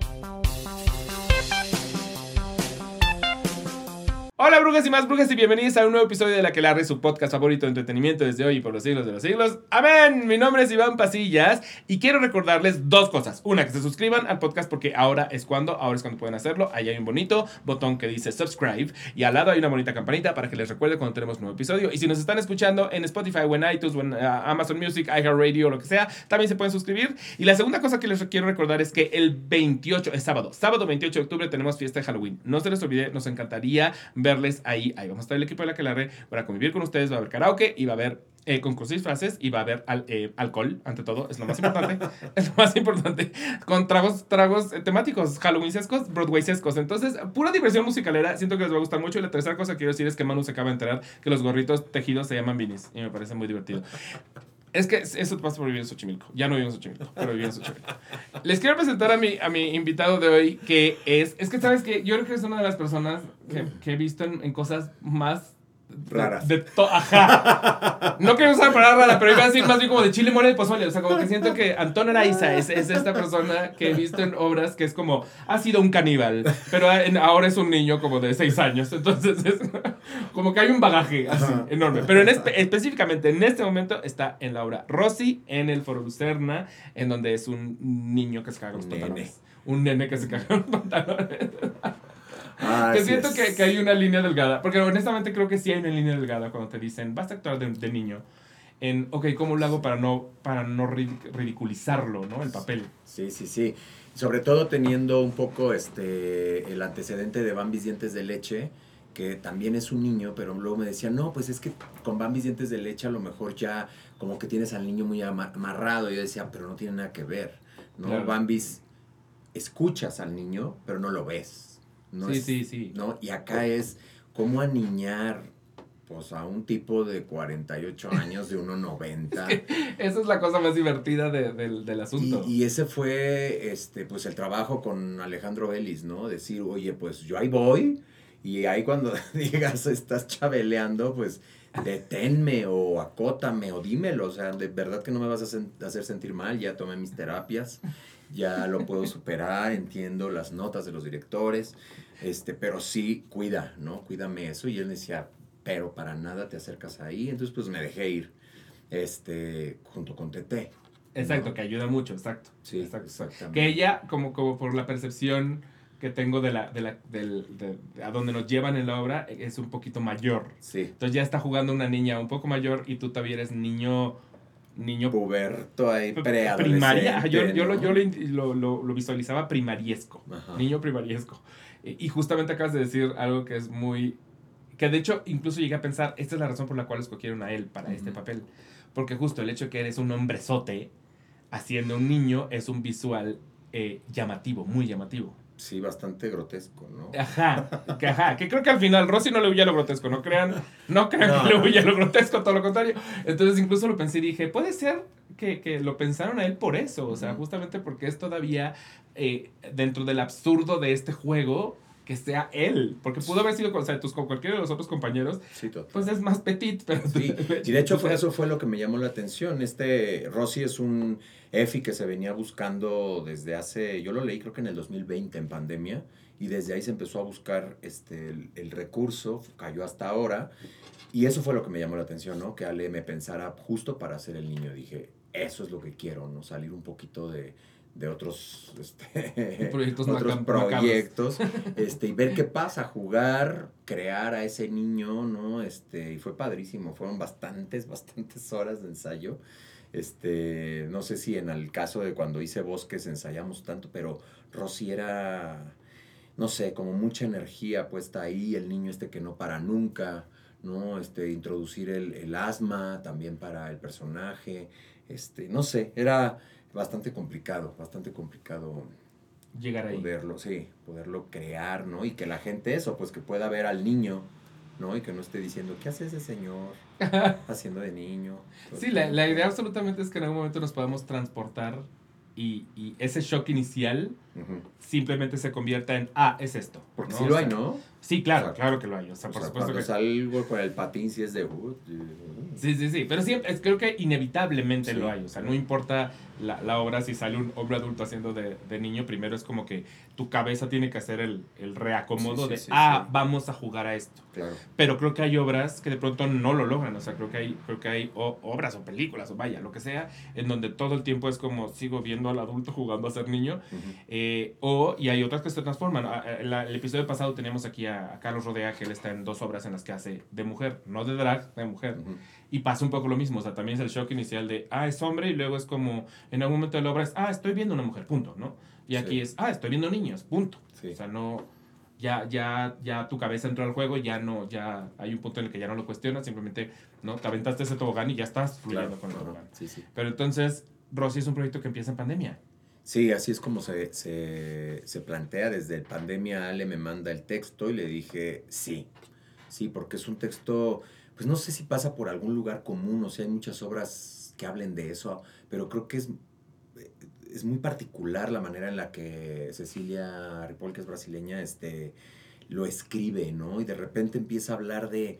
Bye. Hola brujas y más brujas y bienvenidos a un nuevo episodio de La que larre, su podcast favorito de entretenimiento desde hoy y por los siglos de los siglos. Amén. Mi nombre es Iván Pasillas y quiero recordarles dos cosas. Una, que se suscriban al podcast porque ahora es cuando, ahora es cuando pueden hacerlo. Ahí hay un bonito botón que dice subscribe y al lado hay una bonita campanita para que les recuerde cuando tenemos nuevo episodio. Y si nos están escuchando en Spotify o en iTunes en uh, Amazon Music, iHeartRadio o lo que sea, también se pueden suscribir. Y la segunda cosa que les quiero recordar es que el 28, es sábado, sábado 28 de octubre tenemos fiesta de Halloween. No se les olvide, nos encantaría verles ahí. Ahí vamos a estar el equipo de la que la red para convivir con ustedes. Va a haber karaoke y va a haber eh, concursos y disfraces y va a haber al, eh, alcohol, ante todo, es lo más importante. es lo más importante. Con tragos, tragos eh, temáticos, Halloween-sescos, Broadway-sescos. Entonces, pura diversión musicalera. Siento que les va a gustar mucho. Y la tercera cosa que quiero decir es que Manu se acaba de enterar que los gorritos tejidos se llaman beanies. Y me parece muy divertido. Es que eso pasa por vivir en Xochimilco. Ya no vivo en Xochimilco, pero viví en Xochimilco. Les quiero presentar a mi, a mi invitado de hoy, que es... Es que, ¿sabes que Yo creo que es una de las personas que, que he visto en, en cosas más raras. De, to ajá. No quiero usar palabra rara, pero iba a decir más bien como de chile, mole y pozole. O sea, como que siento que Antonio Araiza es, es, esta persona que he visto en obras que es como, ha sido un caníbal, pero ahora es un niño como de seis años. Entonces es como que hay un bagaje así enorme. Pero en espe específicamente en este momento está en la obra Rosy, en el Foro Lucerna, en donde es un niño que se caga los pantalones. Un nene que se caga los pantalones. Ah, que siento que, que, hay una línea delgada. Porque honestamente creo que sí hay una línea delgada cuando te dicen, vas a actuar de, de niño. En, ok, ¿cómo lo hago para no, para no ridiculizarlo, ¿no? El papel. Sí, sí, sí. Sobre todo teniendo un poco este, el antecedente de Bambis Dientes de Leche, que también es un niño, pero luego me decían, no, pues es que con Bambis Dientes de Leche a lo mejor ya como que tienes al niño muy amarrado. Y yo decía, pero no tiene nada que ver, ¿no? Bambis escuchas al niño, pero no lo ves sí, sí, sí. ¿no? Y acá es cómo aniñar pues a un tipo de 48 años de 1,90. esa es la cosa más divertida del asunto. Y, ese fue este, pues el trabajo con Alejandro Ellis, ¿no? Decir, oye, pues yo ahí voy, y ahí cuando digas estás chabeleando, pues deténme o acótame o dímelo, o sea, de verdad que no me vas a hacer sentir mal, ya tomé mis terapias ya lo puedo superar, entiendo las notas de los directores, este, pero sí, cuida, ¿no? Cuídame eso. Y él decía, pero para nada te acercas ahí. Entonces, pues me dejé ir, este, junto con Tete. Exacto, que ayuda mucho, exacto. Sí, exactamente. Que ella, como, como por la percepción que tengo de la, de la, del, de, a donde nos llevan en la obra, es un poquito mayor. Sí. Entonces ya está jugando una niña un poco mayor y tú todavía eres niño niño puberto ahí primaria yo, yo, lo, yo lo, lo, lo, visualizaba primariesco niño primariesco y justamente acabas de decir algo que es muy que de hecho incluso llegué a pensar esta es la razón por la cual escogieron a él para este papel porque justo el hecho de que eres un hombrezote haciendo un niño es un visual eh, llamativo muy llamativo Sí, bastante grotesco, ¿no? Ajá, que, ajá, que creo que al final Rosy no le huye a lo grotesco, no crean, no crean que le huye a lo grotesco, todo lo contrario. Entonces incluso lo pensé y dije, puede ser que, que lo pensaron a él por eso, o sea, justamente porque es todavía eh, dentro del absurdo de este juego, que sea él, porque pudo haber sido o sea, tus, con cualquiera de los otros compañeros, sí, pues es más petit, pero... Sí. Y de hecho fue, eso fue lo que me llamó la atención, este Rosy es un EFI que se venía buscando desde hace, yo lo leí creo que en el 2020 en pandemia, y desde ahí se empezó a buscar este, el, recurso, cayó hasta ahora, y eso fue lo que me llamó la atención, ¿no? Que Ale me pensara justo para ser el niño, dije, eso es lo que quiero, ¿no? Salir un poquito de, de otros, este, proyectos, otros proyectos este, y ver qué pasa, jugar, crear a ese niño, ¿no? Este, y fue padrísimo, fueron bastantes, bastantes horas de ensayo. Este, no sé si en el caso de cuando hice Bosques ensayamos tanto, pero Rosy era, no sé, como mucha energía puesta ahí, el niño este que no para nunca, ¿no? Este, introducir el, el asma también para el personaje, este, no sé, era bastante complicado, bastante complicado llegar ahí. Poderlo, sí, poderlo crear, ¿no? Y que la gente eso, pues que pueda ver al niño ¿no? Y que no esté diciendo, ¿qué hace ese señor haciendo de niño? Sí, la, la, idea absolutamente es que en algún momento nos podamos transportar y, y ese shock inicial simplemente se convierta en, ah, es esto. Porque ¿no? sí lo hay, ¿no? Sí, claro, claro que lo hay. O sea, por supuesto cuando que... salgo con el patín, sí es de... Uh, sí, sí, sí. Pero sí, creo que inevitablemente lo hay. O sea, no importa la, la, obra si sale un hombre adulto haciendo de, de, niño, primero es como que tu cabeza tiene que hacer el, el reacomodo de, ah, vamos a jugar a esto. Claro. Pero creo que hay obras que de pronto no lo logran. O sea, creo que hay, creo que hay obras o películas o vaya, lo que sea, en donde todo el tiempo es como sigo viendo al adulto jugando a ser niño. eh, o, y hay otras que se transforman. El, el episodio pasado teníamos aquí a a, Carlos Rodea, que él está en dos obras en las que hace de mujer, no de drag, de mujer. Y pasa un poco lo mismo, o sea, también es el shock inicial de, ah, es hombre, y luego es como, en algún momento de la obra es, ah, estoy viendo una mujer, punto, ¿no? Y aquí es, ah, estoy viendo niños, punto. O sea, no, ya, ya, ya tu cabeza entró al juego, ya no, ya hay un punto en el que ya no lo cuestionas, simplemente, ¿no? Te aventaste ese tobogán y ya estás fluyendo con el tobogán. Sí, sí. Pero entonces, Rosy es un proyecto que empieza en pandemia. Sí, así es como se, se, se, plantea. Desde pandemia Ale me manda el texto y le dije sí, sí, porque es un texto, pues no sé si pasa por algún lugar común, o sea, hay muchas obras que hablen de eso, pero creo que es, es muy particular la manera en la que Cecilia Ripoll, que es brasileña, este, lo escribe, ¿no? Y de repente empieza a hablar de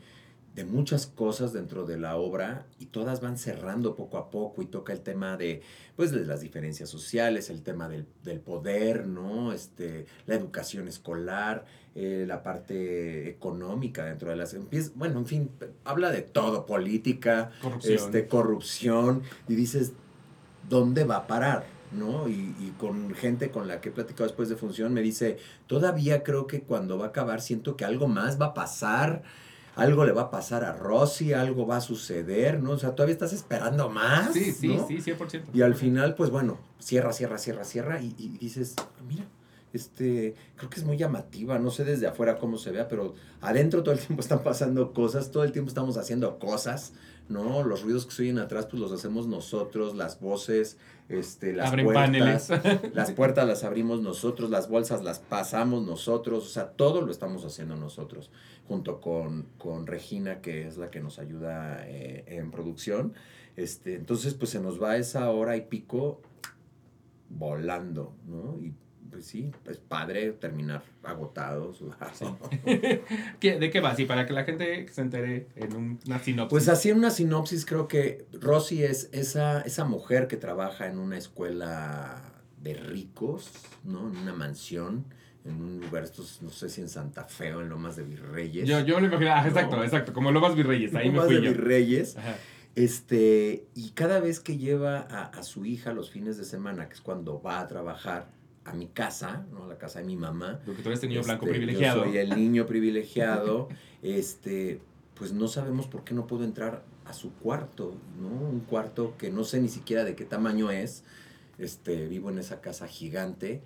de muchas cosas dentro de la obra y todas van cerrando poco a poco y toca el tema de pues las diferencias sociales, el tema del, del poder, ¿no? Este, la educación escolar, eh, la parte económica dentro de las bueno, en fin, habla de todo, política, corrupción. este, corrupción, y dices, ¿dónde va a parar? ¿no? Y, y, con gente con la que he platicado después de función me dice, todavía creo que cuando va a acabar siento que algo más va a pasar, algo le va a pasar a Rosy, algo va a suceder, ¿no? O sea, todavía estás esperando más. Sí, sí, sí, 100%. Y al final, pues bueno, cierra, cierra, cierra, cierra y, y dices, mira, este, creo que es muy llamativa, no sé desde afuera cómo se vea, pero adentro todo el tiempo están pasando cosas, todo el tiempo estamos haciendo cosas, ¿no? Los ruidos que se oyen atrás, pues los hacemos nosotros, las voces, este, las Abren puertas, paneles. las puertas las abrimos nosotros, las bolsas las pasamos nosotros, o sea, todo lo estamos haciendo nosotros, junto con, con Regina, que es la que nos ayuda eh, en producción. Este, entonces, pues se nos va esa hora y pico volando, ¿no? Y pues sí, es padre terminar agotados. Sí. ¿De qué va? Sí, para que la gente se entere en una sinopsis. Pues así en una sinopsis creo que Rosy es esa, esa mujer que trabaja en una escuela de ricos, ¿no? En una mansión, en un lugar, estos, no sé si en Santa Fe o en Lomas de Virreyes. Yo, yo me imagino, ah, exacto, exacto, como Lomas Virreyes, ahí Lomas me fui de yo. Virreyes. Ajá. Este, y cada vez que lleva a, a su hija los fines de semana, que es cuando va a trabajar, a mi casa, ¿no? A la casa de mi mamá. Porque tú eres el niño Este, blanco privilegiado. Yo soy el niño privilegiado. este, pues no sabemos por qué no puedo entrar a su cuarto, ¿no? Un cuarto que no sé ni siquiera de qué tamaño es. Este, vivo en esa casa gigante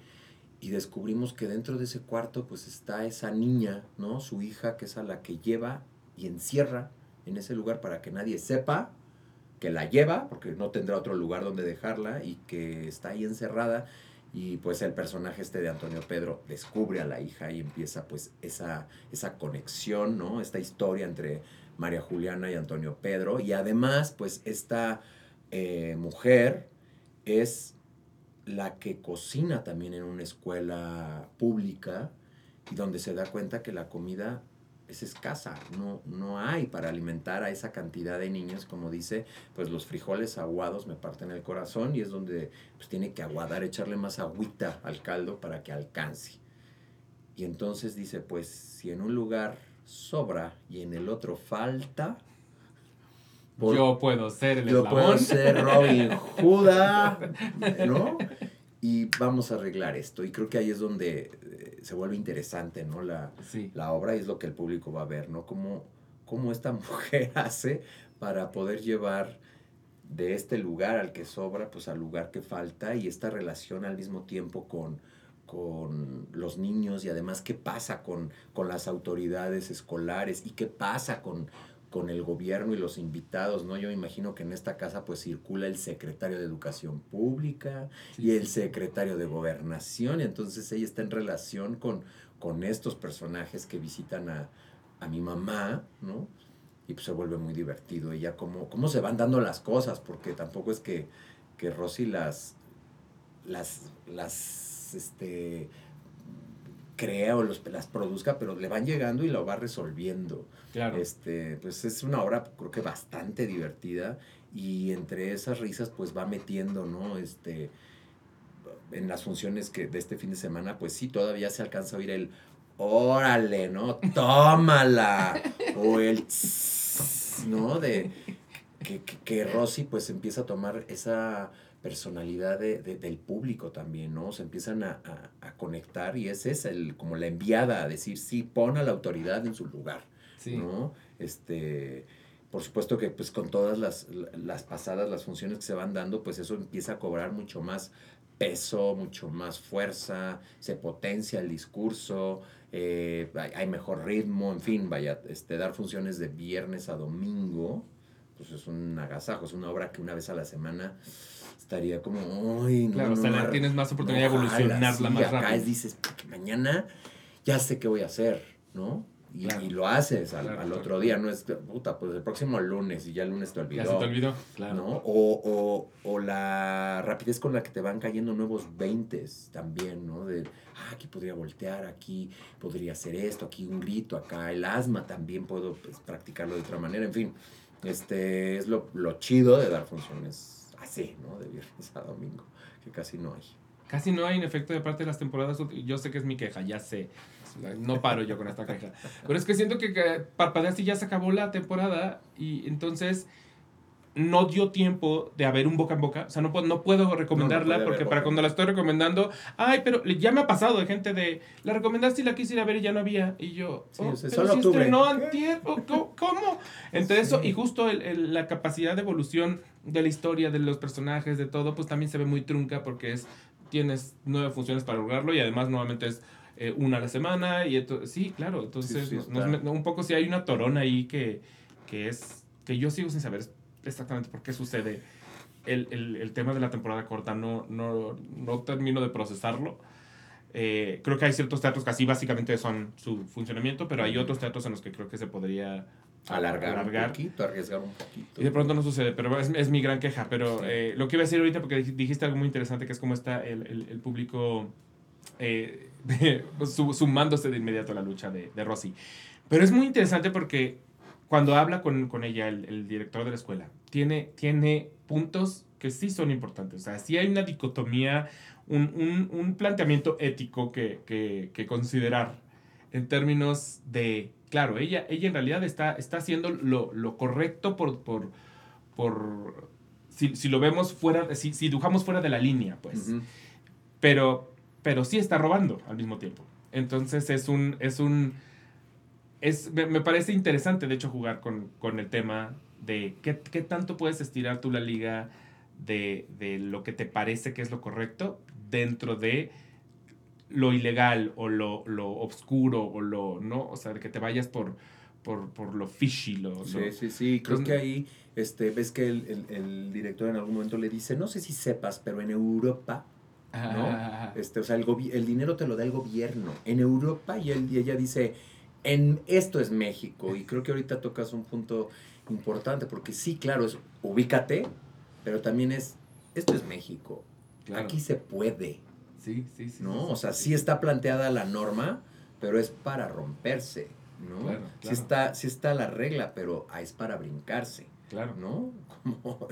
y descubrimos que dentro de ese cuarto pues está esa niña, ¿no? Su hija, que es a la que lleva y encierra en ese lugar para que nadie sepa que la lleva, porque no tendrá otro lugar donde dejarla y que está ahí encerrada y pues el personaje este de Antonio Pedro descubre a la hija y empieza pues esa, esa conexión, ¿no? Esta historia entre María Juliana y Antonio Pedro y además pues esta eh, mujer es la que cocina también en una escuela pública y donde se da cuenta que la comida es escasa, no, no hay para alimentar a esa cantidad de niños, como dice, pues los frijoles aguados me parten el corazón y es donde pues tiene que aguadar, echarle más agüita al caldo para que alcance. Y entonces dice, pues si en un lugar sobra y en el otro falta, por, yo puedo ser el yo eslabón. puedo ser Robin Juda, ¿no? Y vamos a arreglar esto. Y creo que ahí es donde eh, se vuelve interesante, ¿no? La, Sí. la obra y es lo que el público va a ver, ¿no? Cómo, cómo esta mujer hace para poder llevar de este lugar al que sobra, pues al lugar que falta y esta relación al mismo tiempo con, con los niños y además qué pasa con, con las autoridades escolares y qué pasa con, con el gobierno y los invitados, ¿no? Yo me imagino que en esta casa pues circula el secretario de Educación Pública Sí, y el secretario de Gobernación, y entonces ella está en relación con, con estos personajes que visitan a, a mi mamá, ¿no? Y pues se vuelve muy divertido ella cómo, cómo se van dando las cosas, porque tampoco es que, que Rosy las, las las, este, crea o los, las produzca, pero le van llegando y lo va resolviendo. Claro. Este, pues es una obra, creo que bastante divertida y entre esas risas, pues va metiendo, ¿no? Este, en las funciones que de este fin de semana, pues sí, todavía se alcanza a oír el órale, ¿no? Tómala. o el tss, ¿no? De que, que, que Rosy pues empieza a tomar esa personalidad de, de- del público también, ¿no? Se empiezan a, a- a conectar y ese es el, como la enviada a decir, sí, pon a la autoridad en su lugar, Sí. ¿no? Este, por supuesto que pues con todas las, las pasadas, las funciones que se van dando, pues eso empieza a cobrar mucho más peso, mucho más fuerza, se potencia el discurso, eh, hay, hay mejor ritmo, en fin, vaya, este, dar funciones de viernes a domingo, pues es un agasajo, es una obra que una vez a la semana estaría como, ay, no, Claro, no, o sea, no, la- ar- tienes más oportunidad de no, evolucionarla sí, más acá rápido. es, dices, "Porque mañana ya sé qué voy a hacer, ¿no? Y, Claro. y lo haces al, Claro, al claro. otro día, no es, puta, pues el próximo lunes y ya el lunes te olvidó. Ya se te olvidó. Claro. ¿no? O, o, o la rapidez con la que te van cayendo nuevos veintes también, ¿no? De, ah, aquí podría voltear, aquí podría hacer esto, aquí un grito, acá el asma también puedo pues, practicarlo de otra manera, en fin. Este es lo, lo chido de dar funciones así, ¿no? De viernes a domingo, que casi no hay. Casi no hay en efecto de parte de las temporadas. Yo sé que es mi queja, ya sé. No paro yo con esta queja. Pero es que siento que, que parpadeas y ya se acabó la temporada y entonces no dio tiempo de haber un boca en boca. O sea, no puedo, no puedo recomendarla puede haber porque para cuando la estoy recomendando, ay, pero ya me ha pasado de gente de, la recomendaste y la quise ir a ver y ya no había. Y yo, Sí, "Oh, pero si octubre". estrenó ¿Qué? antier, ¿o co- ¿cómo? Entonces eso, Sí. y justo el- el- la capacidad de evolución de la historia, de los personajes, de todo, pues también se ve muy trunca porque es, tienes nueve funciones para lograrlo y además nuevamente es eh, una a la semana y sí, claro, entonces sí, un poco si hay una torona ahí que, que es, que yo sigo sin saber exactamente por qué sucede el, el, el tema de la temporada corta, no, no, no termino de procesarlo. Eh, creo que hay ciertos teatros que así básicamente son su funcionamiento, pero hay otros teatros en los que creo que se podría Alargar, alargar. un poquito, arriesgar un poquito. Y de pronto no sucede, pero es, es mi gran queja. Pero Sí. eh, lo que iba a decir ahorita, porque dij- dijiste algo muy interesante, que es cómo está el, el, el público eh, su- sumándose de inmediato a la lucha de, de Rosy. Pero es muy interesante porque cuando habla con, con ella, el, el director de la escuela, tiene, tiene puntos que sí son importantes. O sea, sí hay una dicotomía, un, un, un planteamiento ético que, que, que considerar en términos de, claro, ella, ella en realidad está, está haciendo lo, lo correcto por, por, por si, si lo vemos fuera, si, si dibujamos fuera de la línea, pues. Ujú. Pero, pero sí está robando al mismo tiempo. Entonces es un, es un, es, me, me parece interesante, de hecho, jugar con, con el tema de qué, qué tanto puedes estirar tú la liga de, de lo que te parece que es lo correcto dentro de lo ilegal o lo, lo obscuro o lo, ¿no? O sea, de que te vayas por, por, por lo fishy, lo... Sí, lo- sí, sí. Creo Entonces- que ahí, este, ves que el, el- el director en algún momento le dice, no sé si sepas, pero en Europa, Ah, este, o sea, el, el dinero te lo da el gobierno. En Europa, y, él, y ella dice, en esto es México. Y creo que ahorita tocas un punto importante, porque sí, claro, es ubícate, pero también es, esto es México. claro. Aquí se puede, Sí, sí, sí. ¿no? sí, O sea, sí. sí está planteada la norma, pero es para romperse, ¿no? Claro, Sí, está, sí está la regla, pero ah, es para brincarse, Claro. ¿no? Como-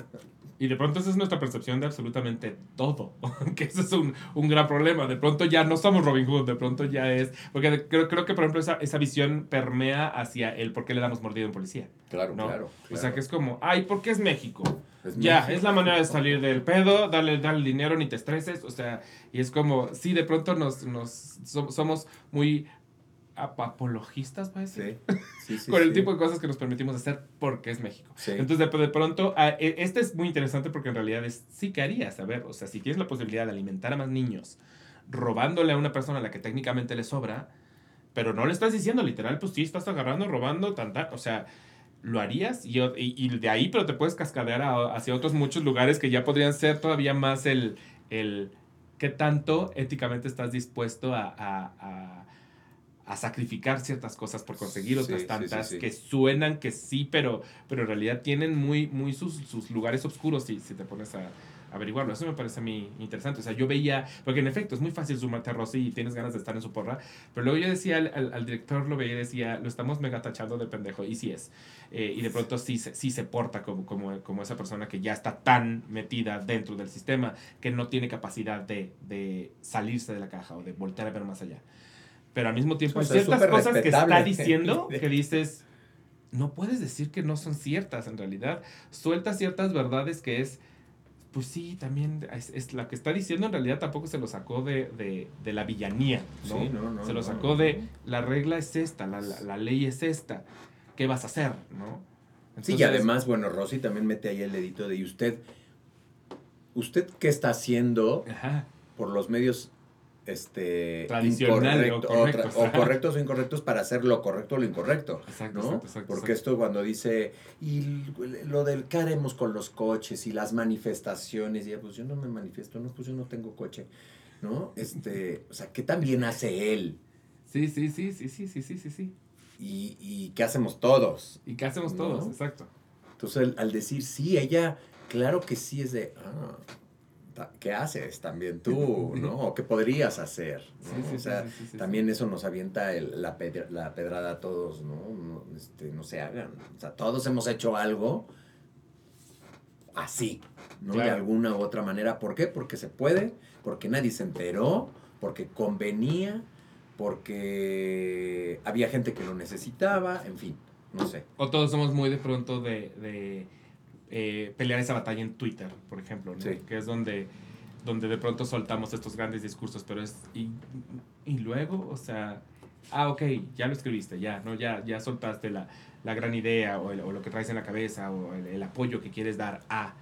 Y de pronto esa es nuestra percepción de absolutamente todo, que ese es un, un gran problema. De pronto ya no somos Robin Hood, de pronto ya es... Porque creo, creo que, por ejemplo, esa, esa visión permea hacia el por qué le damos mordido en policía. Claro, ¿no? claro, O sea, que es como, ay, ¿por qué es México? Es ya, México. es la manera de salir del pedo, dale, dale dinero, ni te estreses. O sea, y es como, sí, de pronto nos, nos so- somos muy ap- apologistas, parece. Sí, sí, sí, con el tipo de cosas que nos permitimos hacer porque es México. Entonces, de, de pronto, ah, e- este es muy interesante porque en realidad es, sí que harías, a ver, o sea, si tienes la posibilidad de alimentar a más niños robándole a una persona a la que técnicamente le sobra, pero no le estás diciendo literal, pues sí, estás agarrando, robando, tanta, o sea, lo harías y, y, y de ahí, pero te puedes cascadear a- hacia otros muchos lugares que ya podrían ser todavía más el, el qué tanto éticamente estás dispuesto a, a- a- a sacrificar ciertas cosas por conseguir otras sí, tantas sí, sí. que suenan que sí, pero, pero en realidad tienen muy, muy sus, sus lugares oscuros si, si te pones a, averiguarlo. Eso me parece a mí interesante. O sea, yo veía, porque en efecto es muy fácil sumarte a Rosy y tienes ganas de estar en su porra, pero luego yo decía al, al, director, lo veía y decía, lo estamos mega tachando de pendejo, y sí es. Eh, y de pronto sí, sí se porta como, como, como esa persona que ya está tan metida dentro del sistema que no tiene capacidad de, de salirse de la caja o de voltear a ver más allá. Pero al mismo tiempo hay ciertas cosas que está diciendo que dices, no puedes decir que no son ciertas en realidad. Suelta ciertas verdades que es, pues sí, también es, la que está diciendo en realidad tampoco se lo sacó de, la villanía, ¿no? se lo sacó de, la regla es esta, la, ley es esta, ¿qué vas a hacer, no? sí, y además, bueno, Rosy también mete ahí el dedito de, ¿y usted, usted qué está haciendo por los medios este, tradicional o, correctos. o, incorrectos para hacer lo correcto o lo incorrecto. Exacto, Porque esto cuando dice, y lo del qué haremos con los coches y las manifestaciones, y pues yo no me manifiesto, no, pues yo no tengo coche, ¿no? Este, o sea, ¿qué también hace él? Sí, sí, sí, sí, sí, sí, sí, sí, sí. Y, y qué hacemos todos. Y qué hacemos todos, exacto. Entonces, al, decir sí, ella, claro que sí es de, ah, ¿qué haces también tú? ¿no? ¿O qué podrías hacer? o sea, también eso nos avienta la, la, pedrada a todos, ¿no? No, este, no se hagan. O sea, todos hemos hecho algo así, ¿no? De alguna u otra manera. ¿Por qué? Porque se puede, porque nadie se enteró, porque convenía, porque había gente que lo necesitaba, en fin, no sé. O todos somos muy de pronto de eh, pelear esa batalla en Twitter, por ejemplo, que es donde, donde de pronto soltamos estos grandes discursos, pero es, y, y luego, o sea, ah, ok, ya lo escribiste, ya, ¿no? Ya, ya soltaste la, la gran idea o, o, lo que traes en la cabeza o el, apoyo que quieres dar a,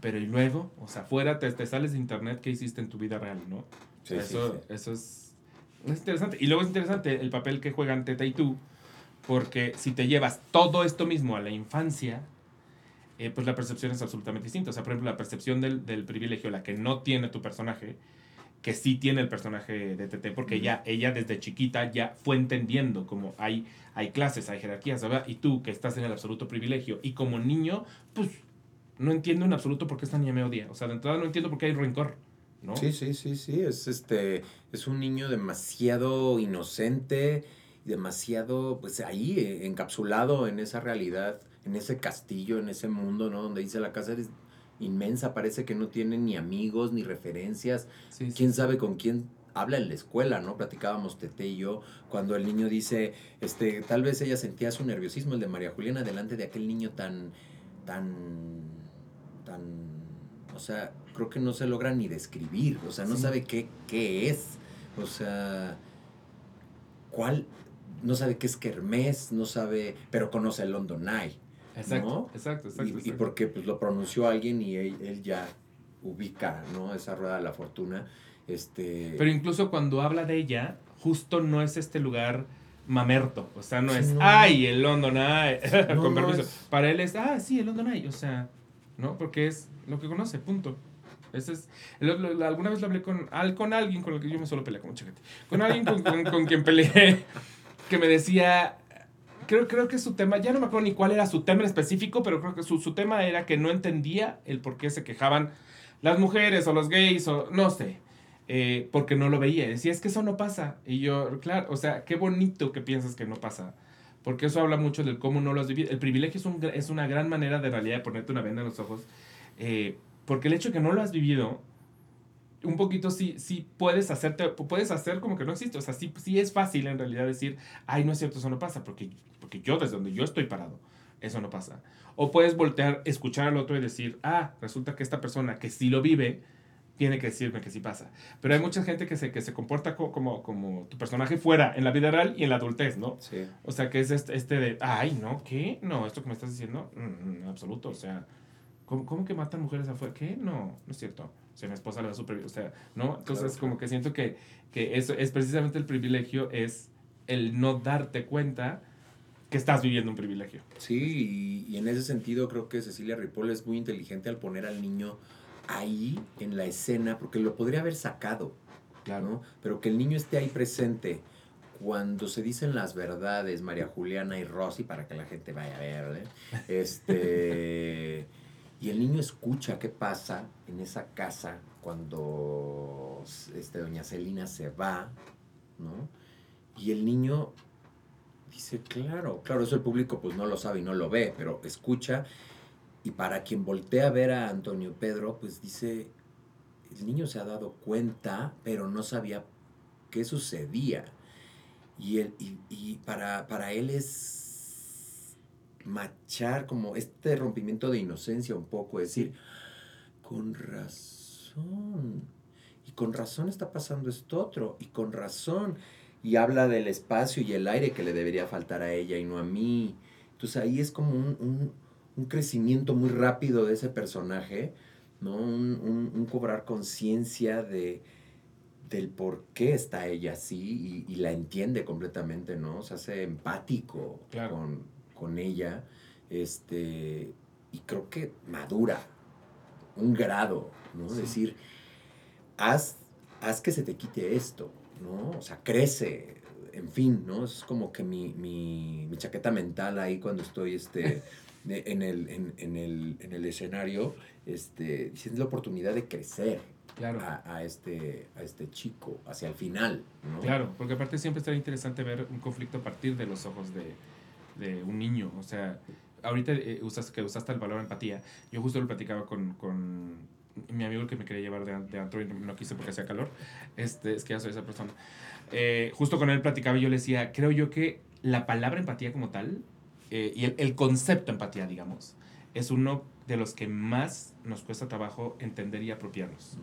pero y luego, o sea, fuera te, te, sales de internet, ¿qué hiciste en tu vida real, no? eso, eso es, es, interesante. Y luego es interesante el papel que juegan Teta y tú, porque si te llevas todo esto mismo a la infancia, eh, pues la percepción es absolutamente distinta. O sea, por ejemplo, la percepción del, del, privilegio, la que no tiene tu personaje, que sí tiene el personaje de TT, porque ella, ella desde chiquita ya fue entendiendo como hay, hay clases, hay jerarquías, ¿verdad? Y tú que estás en el absoluto privilegio, y como niño, pues no entiendo en absoluto por qué esta niña me odia. O sea, de entrada no entiendo por qué hay rencor. ¿no? Sí, sí, sí, sí. Es, este, es un niño demasiado inocente, demasiado, pues ahí, eh, encapsulado en esa realidad en ese castillo, en ese mundo, ¿no? Donde dice la casa es inmensa, parece que no tiene ni amigos, ni referencias. ¿Quién sabe con quién habla en la escuela, ¿no? Platicábamos Tete y yo, cuando el niño dice, este, tal vez ella sentía su nerviosismo, el de María Juliana, delante de aquel niño tan, tan, tan, o sea, creo que no se logra ni describir, o sea, no sabe qué, qué es, o sea, cuál, no sabe qué es Kermés, no sabe, pero conoce el London Eye. Exacto, exacto, exacto, y, porque pues, lo pronunció alguien y él, ya ubica, ¿no? Esa rueda de la fortuna. Este... Pero incluso cuando habla de ella, justo no es este lugar mamerto. O sea, no es, ay, el London Eye, con permiso. Para él es, ah, sí, el London Eye. O sea, ¿no? Porque es lo que conoce, punto. Ese es, alguna vez lo hablé con, con alguien con el que yo me suelo pelear con mucha gente. Con alguien con, con, con quien peleé, que me decía, creo, creo que su tema, ya no me acuerdo ni cuál era su tema en específico, pero creo que su, su tema era que no entendía el por qué se quejaban las mujeres o los gays o no sé. Eh, porque no lo veía. Decía, es que eso no pasa. Y yo, claro, o sea, qué bonito que piensas que no pasa. Porque eso habla mucho del cómo no lo has vivido. El privilegio es, un, es una gran manera de realidad de ponerte una venda en los ojos. Eh, porque el hecho de que no lo has vivido un poquito sí, sí puedes hacerte, puedes hacer como que no existe. O sea, sí, sí es fácil en realidad decir, ay, no es cierto, eso no pasa, porque, porque yo desde donde yo estoy parado, eso no pasa. O puedes voltear, escuchar al otro y decir, ah, resulta que esta persona que sí lo vive, tiene que decirme que sí pasa. Pero hay mucha gente que se, que se comporta como, como tu personaje fuera, en la vida real y en la adultez, ¿no? Sí. O sea, que es este, este de, ay, no, ¿qué? No, esto que me estás diciendo, mm, en absoluto. O sea, ¿cómo, ¿cómo que matan mujeres afuera? ¿Qué? No, no es cierto si mi esposa le da su o sea, ¿no? Entonces como que siento que, que eso es precisamente el privilegio, es el no darte cuenta que estás viviendo un privilegio. Sí, y, en ese sentido creo que Cecilia Ripoll es muy inteligente al poner al niño ahí en la escena, porque lo podría haber sacado, claro. Pero que el niño esté ahí presente cuando se dicen las verdades, María Juliana y Rosy, para que la gente vaya a ver, este Y el niño escucha qué pasa en esa casa cuando este, doña Celina se va, ¿no? Y el niño dice, claro, claro, eso el público pues no lo sabe y no lo ve, pero escucha. Y para quien voltea a ver a Antonio Pedro, pues dice, el niño se ha dado cuenta, pero no sabía qué sucedía. Y, él, y, para, para él es machar como este rompimiento de inocencia un poco, es decir, con razón. Y con razón está pasando esto otro. Y con razón. Y habla del espacio y el aire que le debería faltar a ella y no a mí. Entonces ahí es como un, crecimiento muy rápido de ese personaje, ¿no? un cobrar conciencia de, del por qué está ella así y, la entiende completamente, ¿no? Se hace empático con, ella, este, y creo que madura un grado, ¿no? Es decir, haz, haz que se te quite esto, ¿no? O sea, crece, en fin, ¿no? Es como que mi, mi, mi chaqueta mental ahí cuando estoy, este... en el, en, el, en el escenario, este, es la oportunidad de crecer, claro. a, este, a este chico hacia el final. ¿no? Claro, porque aparte siempre está interesante ver un conflicto a partir de los ojos de, de un niño. O sea, ahorita eh, usas, que usaste el valor empatía. Yo justo lo platicaba con, con mi amigo que me quería llevar de, de antro y no, quise porque hacía calor. Este, es que ya soy esa persona. Eh, justo con él platicaba y yo le decía, creo yo que la palabra empatía como tal eh, y el, el, concepto empatía, digamos, es uno de los que más nos cuesta trabajo entender y apropiarnos.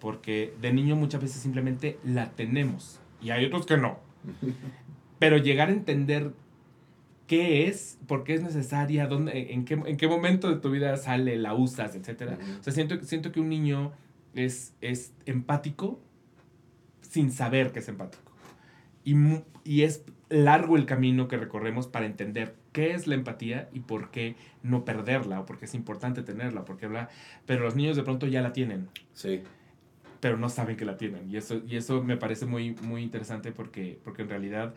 Porque de niño muchas veces simplemente la tenemos y hay otros que no. Pero llegar a entender qué es, por qué es necesaria, dónde, en, qué, en qué momento de tu vida sale, la usas, etc. O sea, siento, siento que un niño es, es empático sin saber que es empático. Y, y es largo el camino que recorremos para entender qué es la empatía y por qué no perderla, o por qué es importante tenerla, porque bla, pero los niños de pronto ya la tienen. Sí. Pero no saben que la tienen. Y eso, y eso me parece muy, muy interesante porque, porque en realidad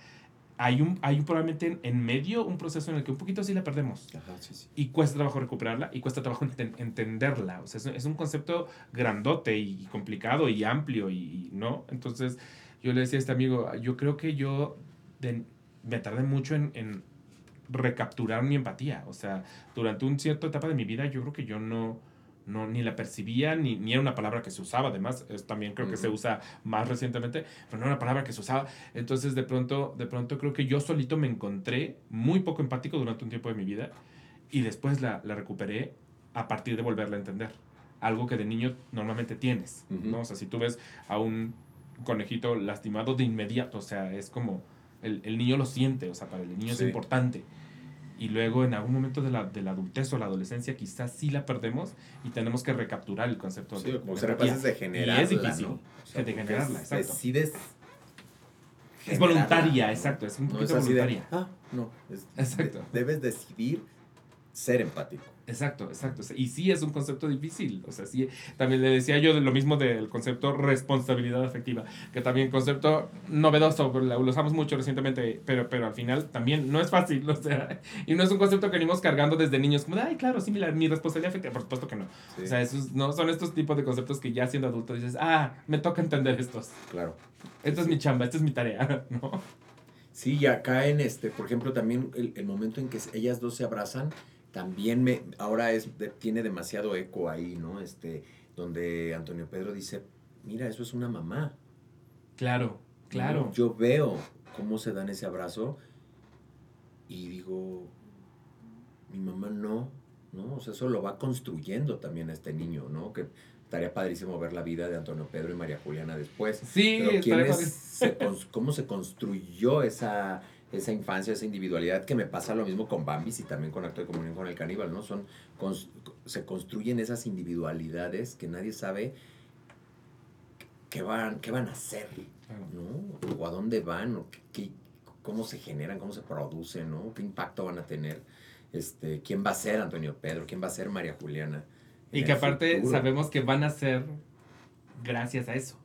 hay un, hay probablemente en, medio un proceso en el que un poquito sí la perdemos. Ajá, sí, sí. Y cuesta trabajo recuperarla y cuesta trabajo entenderla. O sea, es, un concepto grandote y complicado y amplio y, ¿no? Entonces, yo le decía a este amigo, yo creo que yo me tardé mucho en, recapturar mi empatía. O sea, durante un cierta etapa de mi vida yo creo que yo no, no ni la percibía, ni, ni era una palabra que se usaba. Además, también creo que se usa más recientemente, pero no era una palabra que se usaba. Entonces, de pronto, de pronto creo que yo solito me encontré muy poco empático durante un tiempo de mi vida y después la, la recuperé a partir de volverla a entender. Algo que de niño normalmente tienes, ¿no? O sea, si tú ves a un conejito lastimado de inmediato, o sea, es como el, el niño lo siente, o sea, para el niño es importante. Y luego en algún momento de la, de la adultez o la adolescencia quizás sí la perdemos y tenemos que recapturar el concepto sí, de como ser capaces de generarla. Y es difícil ¿no? de generarla, exacto. Decides es voluntaria, exacto, es un poquito voluntaria. ah, no, exacto. debes decidir ser empático. Exacto, exacto. Y sí es un concepto difícil. O sea, sí, también le decía yo de lo mismo del concepto responsabilidad afectiva, que también concepto novedoso, lo usamos mucho recientemente, pero, pero al final también no es fácil. O sea, y no es un concepto que venimos cargando desde niños, como, ay, claro, sí, mi, mi responsabilidad afectiva. Por supuesto que no. O sea, esos, no son estos tipos de conceptos que ya siendo adulto dices, ah, me toca entender estos. Claro. Esta es mi chamba, esta es mi tarea, ¿no? Sí, y acá en este, por ejemplo, también el, el momento en que ellas dos se abrazan, también me, ahora es, tiene demasiado eco ahí, ¿no? Este, donde Antonio Pedro dice, mira, eso es una mamá. Claro, claro. Yo veo cómo se dan ese abrazo y digo, mi mamá no, ¿no? O sea, eso lo va construyendo también a este niño, ¿no? Que estaría padrísimo ver la vida de Antonio Pedro y María Juliana después. Sí, Pero ¿cómo se construyó esa esa infancia, esa individualidad, que me pasa lo mismo con Bambis y también con Acto de Comunión con el Caníbal, ¿no? Son, se construyen esas individualidades que nadie sabe qué van, qué van a hacer, ¿no? O a dónde van, o qué, cómo se generan, cómo se producen, ¿no? ¿Qué impacto van a tener? Este, ¿Quién va a ser Antonio Pedro? ¿Quién va a ser María Juliana? Y que aparte sabemos que van a ser gracias a eso.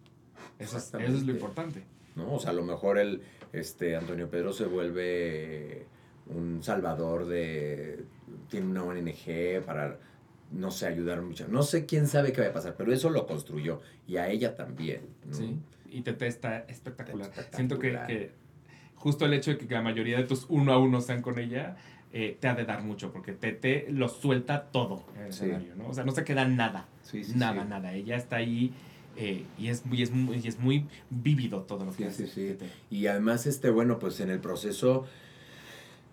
Eso eso es lo importante. ¿no? O sea, a lo mejor el, este, Antonio Pedro se vuelve un salvador de... tiene una ONG para no sé, ayudar mucho. No sé quién sabe qué va a pasar, pero eso lo construyó. Y a ella también. ¿no? Sí. Y Tete está espectacular. Espectacular. Siento que, que justo el hecho de que la mayoría de tus uno a uno sean con ella, eh, te ha de dar mucho, porque Tete lo suelta todo en el Sí. escenario, ¿no? O sea, no se queda nada. Sí, sí, nada, nada. Ella está ahí eh, y, es, muy- es, y es muy vívido todo lo que Sí, hace. sí, sí. Y además, este, bueno, pues en el proceso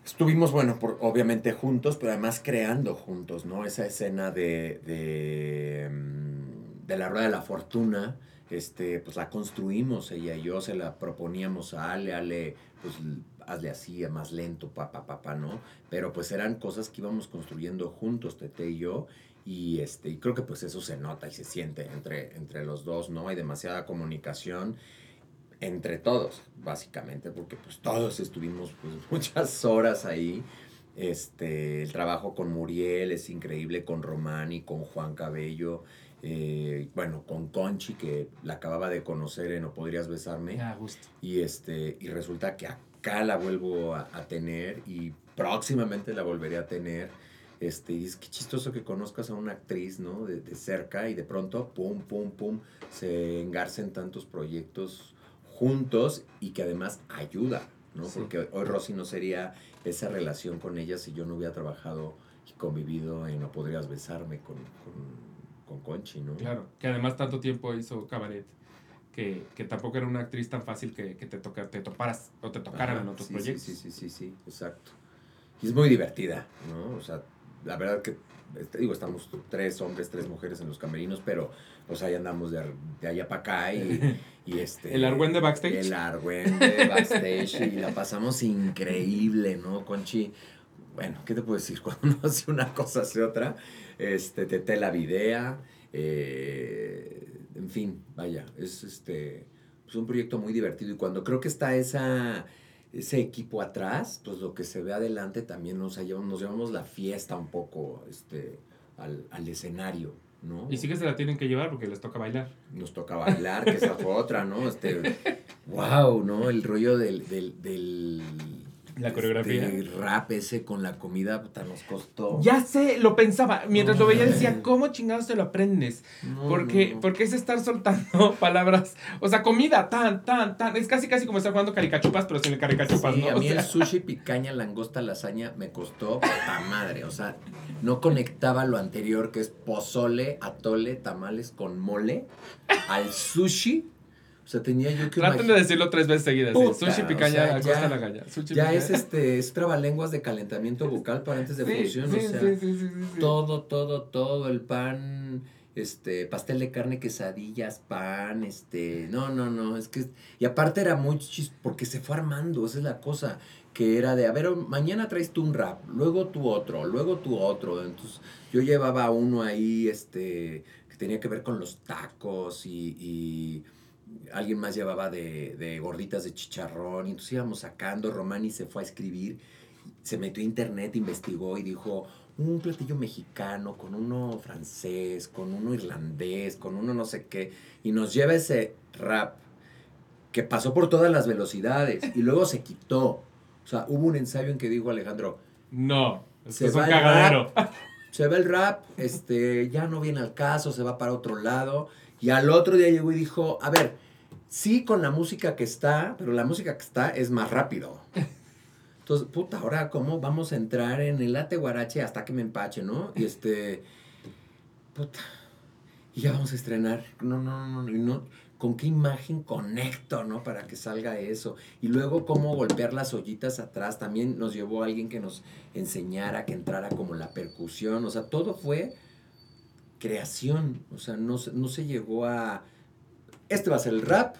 estuvimos, bueno, por, obviamente juntos, pero además creando juntos, ¿no? Esa escena de, de, mm, de la Rueda de la Fortuna, este, pues la construimos ella y yo, se la proponíamos a Ale, Ale, pues hazle así, más lento, papá, papá, ¿no? Pero pues eran cosas que íbamos construyendo juntos, Tete y yo, y, este, y creo que pues eso se nota y se siente entre, entre los dos, ¿no? Hay demasiada comunicación entre todos, básicamente, porque pues todos estuvimos pues, muchas horas ahí. Este, el trabajo con Muriel es increíble, con Romani, con Juan Cabello, eh, bueno, con Conchi, que la acababa de conocer en No Podrías Besarme. Justo. Y, este, y resulta que acá la vuelvo a, a tener y próximamente la volveré a tener. Este, y es que chistoso que conozcas a una actriz, ¿no? De, de cerca y de pronto, pum, pum, pum, se engarcen tantos proyectos juntos y que además ayuda, ¿no? Sí. Porque hoy Rosy no sería esa relación con ella si yo no hubiera trabajado y convivido en No Podrías Besarme con, con, con Conchi, ¿no? Claro. Que además tanto tiempo hizo cabaret. Que, que tampoco era una actriz tan fácil que, que te, toca, te toparas o te tocaran Ajá, en otros sí, proyectos. Sí, sí, sí, sí, sí, exacto. Y es muy divertida, ¿no? O sea, la verdad que, este, digo, estamos tres hombres, tres mujeres en los camerinos, pero, pues ahí andamos de, de allá para acá y, y este... ¿El argüende backstage? El argüende backstage y la pasamos increíble, ¿no? Conchi, bueno, ¿qué te puedo decir? Cuando uno hace una cosa, hace otra, este, te la videa, eh, en fin, vaya, es este, pues un proyecto muy divertido y cuando creo que está esa, ese equipo atrás, pues lo que se ve adelante también nos, llevamos, nos llevamos la fiesta un poco este, al, al escenario, ¿no? Y sí que se la tienen que llevar porque les toca bailar. Nos toca bailar, que esa fue otra, ¿no? Este, wow, ¿no? El rollo del, del, del La coreografía. este, rap ese con la comida, puta, nos costó. Ya sé, lo pensaba. Mientras No, lo veía decía. ¿cómo chingados te lo aprendes? No, Porque, no, porque es estar soltando palabras. O sea, comida, tan, tan, tan. Es casi, casi como estar jugando caricachupas, pero sin el caricachupas, Sí, ¿no? a O mí sea, el sushi, picaña, langosta, lasaña me costó puta madre. O sea, no conectaba lo anterior que es pozole, atole, tamales con mole al sushi. O sea, tenía yo que traten de decirlo tres veces seguidas. sí. Puta, Sushi, o picaña, sea, acosta ya- la galla. Sushi, Ya picaña. es este, es trabalenguas de calentamiento bucal para antes de Sí, función. sí, o sea, sí, sí, sí, sí, sí. todo, todo, todo, el pan, este, pastel de carne, quesadillas, pan, este, no, no, no, es que, y aparte era muy chis, porque se fue armando, esa es la cosa, que era de, a ver, mañana traes tú un rap, luego tú otro, luego tú otro, entonces yo llevaba uno ahí, este, que tenía que ver con los tacos y, y alguien más llevaba de, de gorditas de chicharrón, y entonces íbamos sacando, Romani se fue a escribir, se metió a internet, investigó y dijo, un platillo mexicano, con uno francés, con uno irlandés, con uno no sé qué, y nos lleva ese rap que pasó por todas las velocidades y luego se quitó. O sea, hubo un ensayo en que dijo Alejandro, No, es Se es un va el cagadero. se va el rap, este, ya no viene al caso, se va para otro lado. Y al otro día llegó y dijo, a ver, sí con la música que está, pero la música que está es más rápido. Entonces, puta, ahora cómo vamos a entrar en el late guarache hasta que me empache, ¿no? Y este, puta, y ya vamos a estrenar. No, no, no, no, ¿con qué imagen conecto, no? Para que salga eso. Y luego cómo golpear las ollitas atrás. También nos llevó alguien que nos enseñara, que entrara como la percusión. O sea, todo fue creación. O sea, no, no se llegó a... Este va a ser el rap,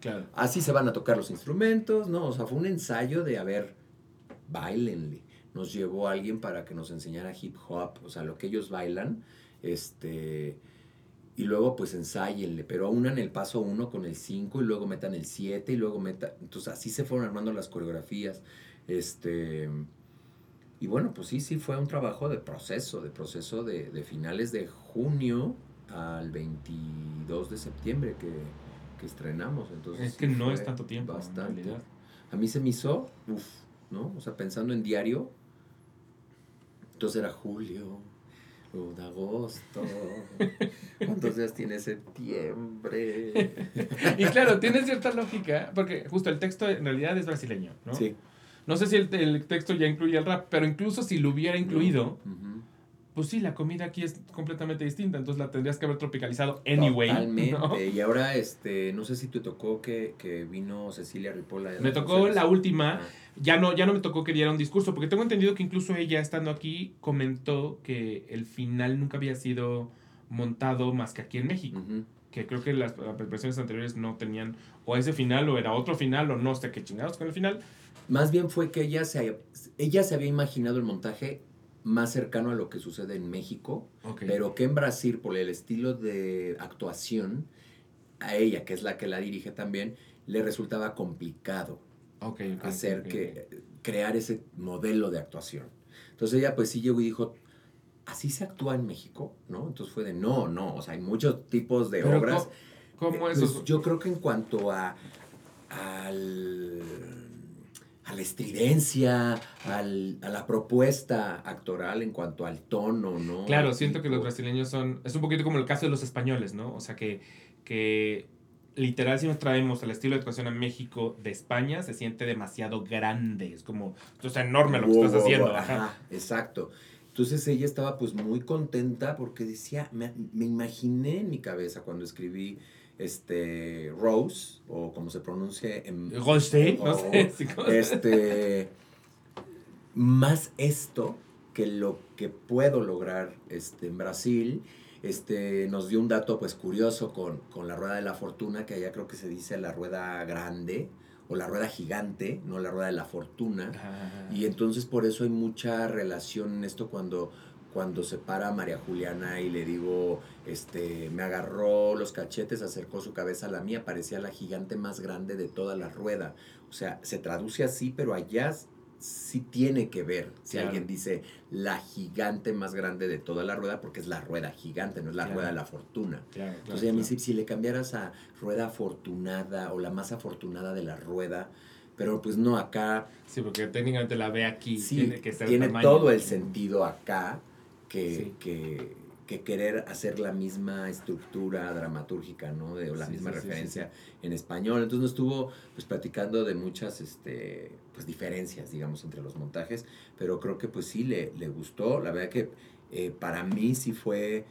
Claro. así se van a tocar los instrumentos, ¿no? O sea, fue un ensayo de, a ver, bailenle. Nos llevó alguien para que nos enseñara hip hop, o sea, lo que ellos bailan, este... Y luego, pues, ensáyenle, pero unan el paso uno con el 5 y luego metan el 7 y luego metan... Entonces, así se fueron armando las coreografías, este... Y bueno, pues sí, sí, fue un trabajo de proceso, de proceso de, de finales de junio al 22 de septiembre que, que estrenamos. Entonces, Es que sí no es tanto tiempo, Bastante. A mí se me hizo, uff, ¿no? O sea, pensando en diario. Entonces era julio, Un agosto. ¿Cuántos días tiene septiembre? y claro, tiene cierta lógica, porque justo el texto en realidad es brasileño, ¿no? Sí. No sé si el, el texto ya incluye el rap, pero incluso si lo hubiera incluido, pues sí, la comida aquí es completamente distinta, entonces la tendrías que haber tropicalizado anyway. Totalmente. Y ahora, este, no sé si te tocó que, que vino Cecilia Ripolla. Me tocó la última. Ya no, ya no me tocó que diera un discurso, porque tengo entendido que incluso ella, estando aquí, comentó que el final nunca había sido montado más que aquí en México. Que creo que las, las versiones anteriores no tenían o ese final o era otro final o no sé qué chingados con el final. Más bien fue que ella se, ella se había imaginado el montaje más cercano a lo que sucede en México, pero que en Brasil, por el estilo de actuación, a ella, que es la que la dirige también, le resultaba complicado hacer que crear ese modelo de actuación. Entonces ella pues sí llegó y dijo, así se actúa en México, ¿no? Entonces fue de, no, no, o sea, hay muchos tipos de obras. ¿Cómo, es eso? Pues, yo creo que en cuanto a al a la estridencia, al, a la propuesta actoral en cuanto al tono, ¿no? Claro, siento que los brasileños son, es un poquito como el caso de los españoles, ¿no? O sea, que, que literal si nos traemos el estilo de actuación a México de España, se siente demasiado grande, es como, es enorme lo que estás haciendo. Ajá, exacto. Entonces ella estaba pues muy contenta porque decía, me, me imaginé en mi cabeza cuando escribí este, Rose, o como se pronuncia en... Rose, no sé. este, más esto que lo que puedo lograr este, en Brasil. Este, nos dio un dato pues curioso con, con la rueda de la fortuna, que allá creo que se dice la rueda grande o la rueda gigante, no la rueda de la fortuna. Y entonces por eso hay mucha relación en esto cuando cuando se para María Juliana y le digo, este, me agarró los cachetes, acercó su cabeza a la mía, parecía la gigante más grande de toda la rueda. O sea, se traduce así, pero allá sí tiene que ver si alguien dice la gigante más grande de toda la rueda, porque es la rueda gigante, no es la rueda de la fortuna. Entonces, a mí si le cambiaras a rueda afortunada o la más afortunada de la rueda, pero pues no acá. Sí, porque técnicamente la ve aquí. tiene que ser Tiene todo el sentido acá que, querer hacer la misma estructura dramatúrgica, ¿no? De, o la misma referencia en español. Entonces nos estuvo pues platicando de muchas este, pues, diferencias, digamos, entre los montajes, pero creo que pues sí le, le gustó. La verdad que eh, para mí sí fue...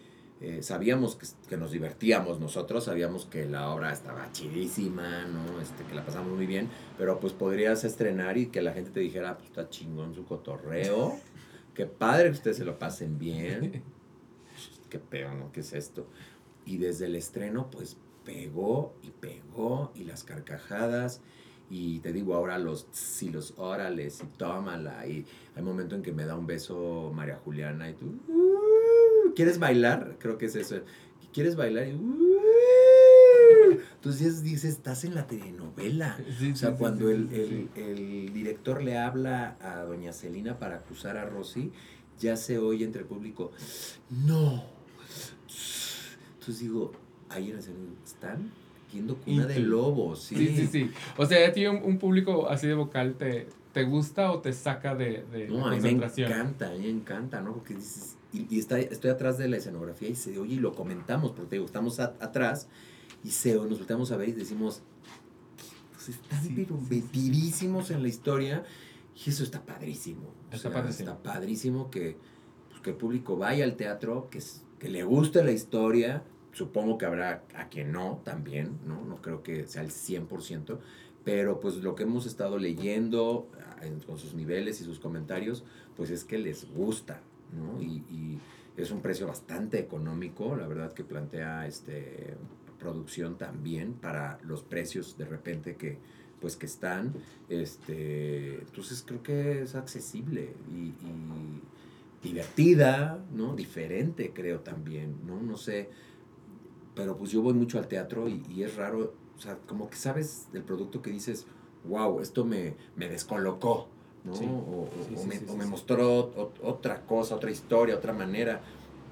Eh, sabíamos que, nos divertíamos nosotros, sabíamos que la obra estaba chidísima, ¿no? Este, que la pasamos muy bien, pero pues podrías estrenar y que la gente te dijera, pues está chingón su cotorreo. Qué padre que ustedes se lo pasen bien. Qué peor, ¿no? ¿Qué es esto? Y desde el estreno, pues pegó y pegó y las carcajadas. Y te digo ahora los si los órales y tómala. Y hay momento en que me da un beso María Juliana y tú. Uh, ¿Quieres bailar? Creo que es eso. ¿Quieres bailar? Y, uh, entonces dices, estás en la telenovela. o sea, cuando el, director le habla a doña Celina para acusar a Rosy, ya se oye entre el público, no. Entonces digo, ahí en el están viendo cuna de lobos. ¿sí? sí, sí, O sea, a ti un, público así de vocal te, te gusta o te saca de, de no, a mí me encanta, a mí me encanta, ¿no? Porque dices, y, está, estoy atrás de la escenografía y se oye y lo comentamos, porque digo, estamos atrás y se, nos volteamos a ver y decimos, pues están metidísimos en la historia y eso está padrísimo. Está, padrísimo. está padrísimo que, pues, que el público vaya al teatro, que, que le guste la historia. Supongo que habrá a quien no también, ¿no? No creo que sea el 100%, pero pues lo que hemos estado leyendo ah, con sus niveles y sus comentarios, pues es que les gusta, ¿no? Y, y es un precio bastante económico, la verdad que plantea este producción también para los precios de repente que pues que están este entonces creo que es accesible y, divertida no diferente creo también no no sé pero pues yo voy mucho al teatro y, es raro o sea como que sabes del producto que dices wow esto me, me descolocó ¿no? o, me, mostró otra cosa otra historia otra manera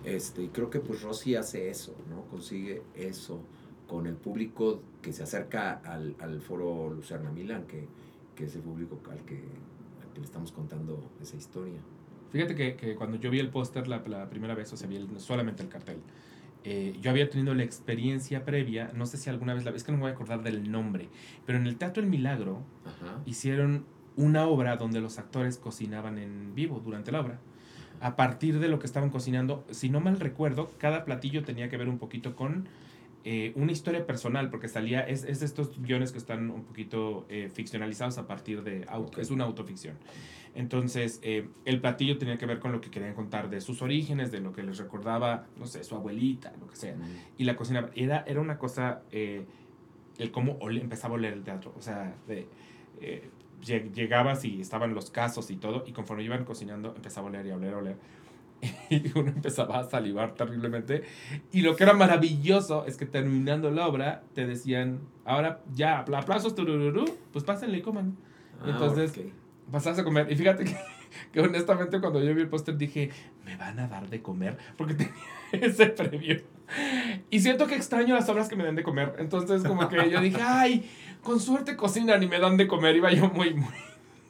este, y creo que pues Rosy hace eso, ¿no? Consigue eso con el público que se acerca al, al foro Lucerna Milán, que, que, es el público al que, al que le estamos contando esa historia. Fíjate que, que cuando yo vi el póster la, la primera vez, o sea, vi el- solamente el cartel, eh, yo había tenido la experiencia previa, no sé si alguna vez la es que no me voy a acordar del nombre, pero en el Teatro El Milagro Ajá. hicieron una obra donde los actores cocinaban en vivo durante la obra. A partir de lo que estaban cocinando, si no mal recuerdo, cada platillo tenía que ver un poquito con eh, una historia personal, porque salía, es, es de estos guiones que están un poquito eh, ficcionalizados a partir de, auto, Ok. es una autoficción. Entonces, eh, el platillo tenía que ver con lo que querían contar de sus orígenes, de lo que les recordaba, no sé, su abuelita, lo que sea Mm. y la cocina era, era una cosa eh, el cómo ole- empezaba a oler el teatro o sea de, eh, lleg- llegabas y estaban los casos y todo y conforme iban cocinando empezaba a oler y a oler a oler y uno empezaba a salivar terriblemente y lo que era maravilloso es que terminando la obra te decían ahora ya aplausos turururú pues pásenle y coman Ah, Entonces, ok. pasabas a comer. Y fíjate que, que honestamente cuando yo vi el póster dije, me van a dar de comer porque tenía ese previo. Y siento que extraño las obras que me dan de comer. Entonces como que yo dije, ay, con suerte cocinan y me dan de comer. Iba yo muy, muy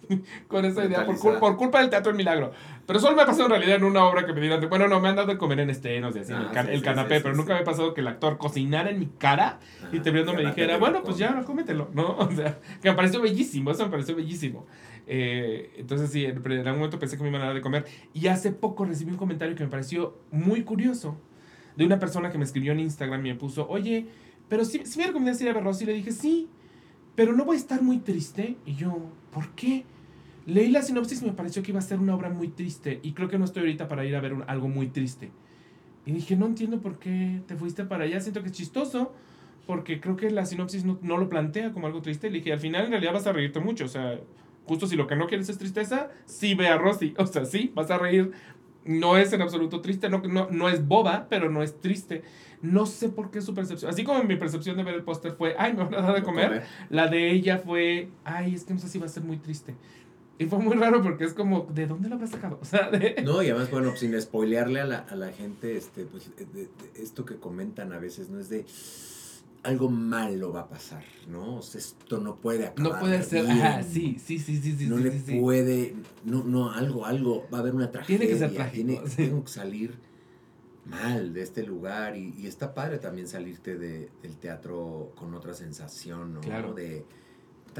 con esa idea por, cul- por culpa del Teatro El Milagro. Pero solo me ha pasado en realidad en una obra que me dieron de, bueno, no, me han dado de comer en estrenos y así, en el, Ah, can- sí, el canapé, sí, pero nunca me ha pasado que el actor cocinara en mi cara y te viendo me dijera, bueno, pues ya, cómetelo, ¿no? O sea, que me pareció bellísimo, eso me pareció bellísimo. Eh, entonces sí, en, en algún momento pensé que me iban a dar de comer. Y hace poco recibí un comentario que me pareció muy curioso de una persona que me escribió en Instagram y me puso, oye, pero si, si me recomendaste ir a ver Rosy, le dije, sí, pero no voy a estar muy triste. Y yo, ¿por qué? Leí la sinopsis y me pareció que iba a ser una obra muy triste y creo que no estoy ahorita para ir a ver un- algo muy triste. Y dije, no entiendo por qué te fuiste para allá, siento que es chistoso, porque creo que la sinopsis no, no lo plantea como algo triste. Le dije, al final en realidad vas a reírte mucho, o sea, justo si lo que no quieres es tristeza, sí ve a Rosy, o sea, sí, vas a reír. No es en absoluto triste, no, no, no es boba, pero no es triste. No sé por qué su percepción. Así como mi percepción de ver el póster fue, ay, me van a dar de comer. La de ella fue, ay, es que no sé si va a ser muy triste. Y fue muy raro porque es como, ¿de dónde lo habrás sacado? O sea, de... No, y además, bueno, sin spoilearle a la, a la gente, este, pues, de- esto que comentan a veces, ¿no? Es de algo malo va a pasar, ¿no? O sea, esto no puede acabar. No puede ser, bien. ajá, sí, sí, sí, sí, sí. no sí, le sí, sí. puede, no, no, algo, algo, va a haber una tragedia. Tiene que ser trágico, Tiene, tengo que salir mal de este lugar y, y está padre también salirte de, del teatro con otra sensación, ¿no? Claro. De,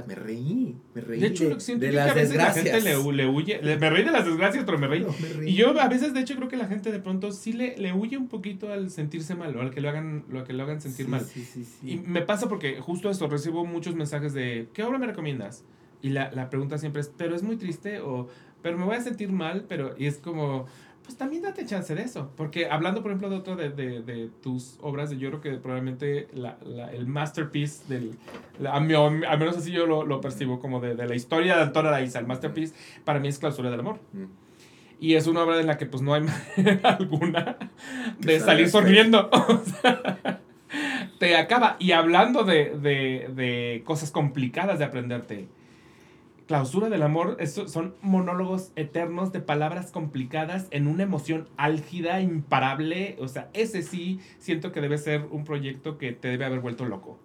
me reí, me reí De hecho, de, lo que siento de que a veces la gente le, le huye. le- me reí de las desgracias, pero me reí. No, me reí. Y yo a veces, de hecho, creo que la gente de pronto sí le, le huye un poquito al sentirse mal o al que lo hagan, lo que lo hagan sentir Sí, mal. Sí, sí, sí. Y me pasa porque justo eso, recibo muchos mensajes de, ¿qué obra me recomiendas? Y la, la pregunta siempre es, ¿pero es muy triste? O, ¿pero me voy a sentir mal? Pero, y es como, pues también date chance de eso. Porque hablando, por ejemplo, de otra de, de, de tus obras, yo creo que probablemente la, la- el masterpiece del, la- a mí- al menos así yo lo, lo percibo, como de, de la historia de Antonio Araiza, el masterpiece, para mí es Clausura del Amor. Mm. Y es una obra en la que pues no hay manera alguna de salir sonriendo. O sea, te acaba. Y hablando de, de, de cosas complicadas de aprenderte. Clausura del amor, eso son monólogos eternos de palabras complicadas en una emoción álgida, imparable. O sea, ese sí siento que debe ser un proyecto que te debe haber vuelto loco.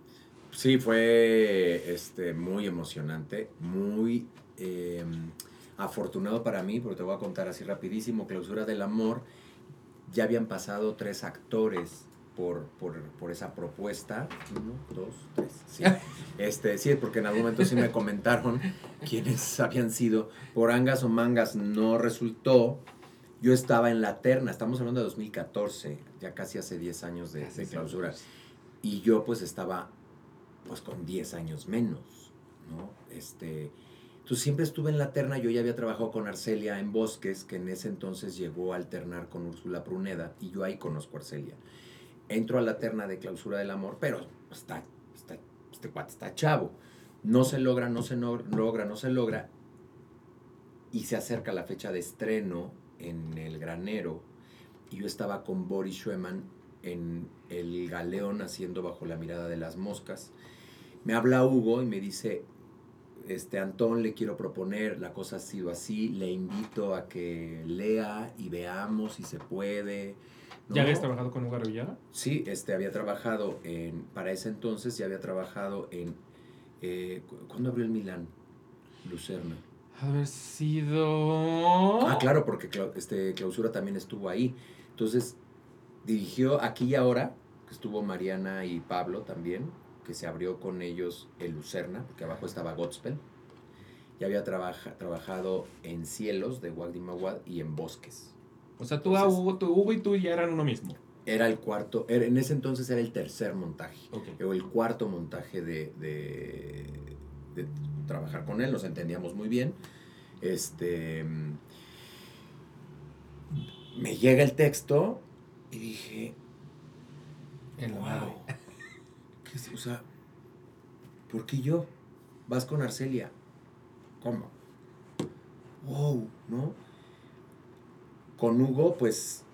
Sí, fue este, muy emocionante, muy eh, afortunado para mí, porque te voy a contar así rapidísimo, Clausura del Amor, ya habían pasado tres actores por, por, por esa propuesta. Uno, dos, tres. Sí. Este, sí, porque en algún momento sí me comentaron quiénes habían sido. Por angas o mangas no resultó. Yo estaba en la terna, estamos hablando de 2014, ya casi hace 10 años de, de clausura. Y yo pues estaba pues con 10 años menos, ¿no? Este, entonces siempre estuve en la terna, yo ya había trabajado con Arcelia en Bosques, que en ese entonces llegó a alternar con Úrsula Pruneda, y yo ahí conozco a Arcelia. Entro a la terna de clausura del amor, pero está, está, este cuate está chavo. No se logra, no se no- logra, no se logra. Y se acerca la fecha de estreno en el granero. Y yo estaba con Boris Schumann en el galeón haciendo bajo la mirada de las moscas. Me habla Hugo y me dice, este Antón le quiero proponer, la cosa ha sido así, le invito a que lea y veamos si se puede. ¿No? ¿Ya habías trabajado con Hugo Villaga? Sí, este, había trabajado en, para ese entonces ya había trabajado en, eh, cu- ¿cuándo abrió el Milán? Lucerna. Haber sido. Ah, claro, porque este, Clausura también estuvo ahí. Entonces, dirigió Aquí y Ahora, que estuvo Mariana y Pablo también, que se abrió con ellos el Lucerna, porque abajo estaba Godspell. Y había trabaja- trabajado en Cielos de Wagdi Mawad y en Bosques. O sea, tú, a Hugo, tú, Hugo y tú ya eran uno mismo. Era el cuarto, era- en ese entonces era el tercer montaje. Ok. o el cuarto montaje de, de, de trabajar con él, nos entendíamos muy bien. Este me llega el texto y dije, En la wow. ¿qué es? o sea, ¿por qué yo? Vas con Arcelia. ¿Cómo? Wow, ¿no? Con Hugo, pues,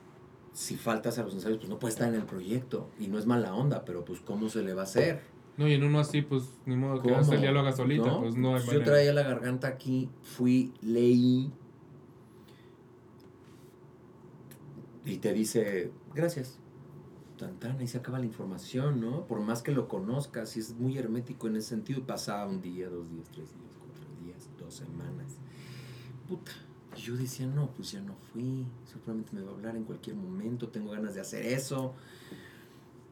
si faltas a los ensayos, pues no puede estar en el proyecto. Y no es mala onda, pero pues, ¿cómo se le va a hacer? No, y en uno así, pues, ni modo que ¿Cómo? Arcelia lo haga solita, pues no hay Yo traía la garganta aquí, fui, leí y te dice, gracias. Tan, tan, ahí se acaba la información, ¿no? Por más que lo conozcas, y es muy hermético en ese sentido, y pasaba un día, dos días, tres días, cuatro días, dos semanas. Puta. Y yo decía, no, pues ya no fui, seguramente me va a hablar en cualquier momento, tengo ganas de hacer eso.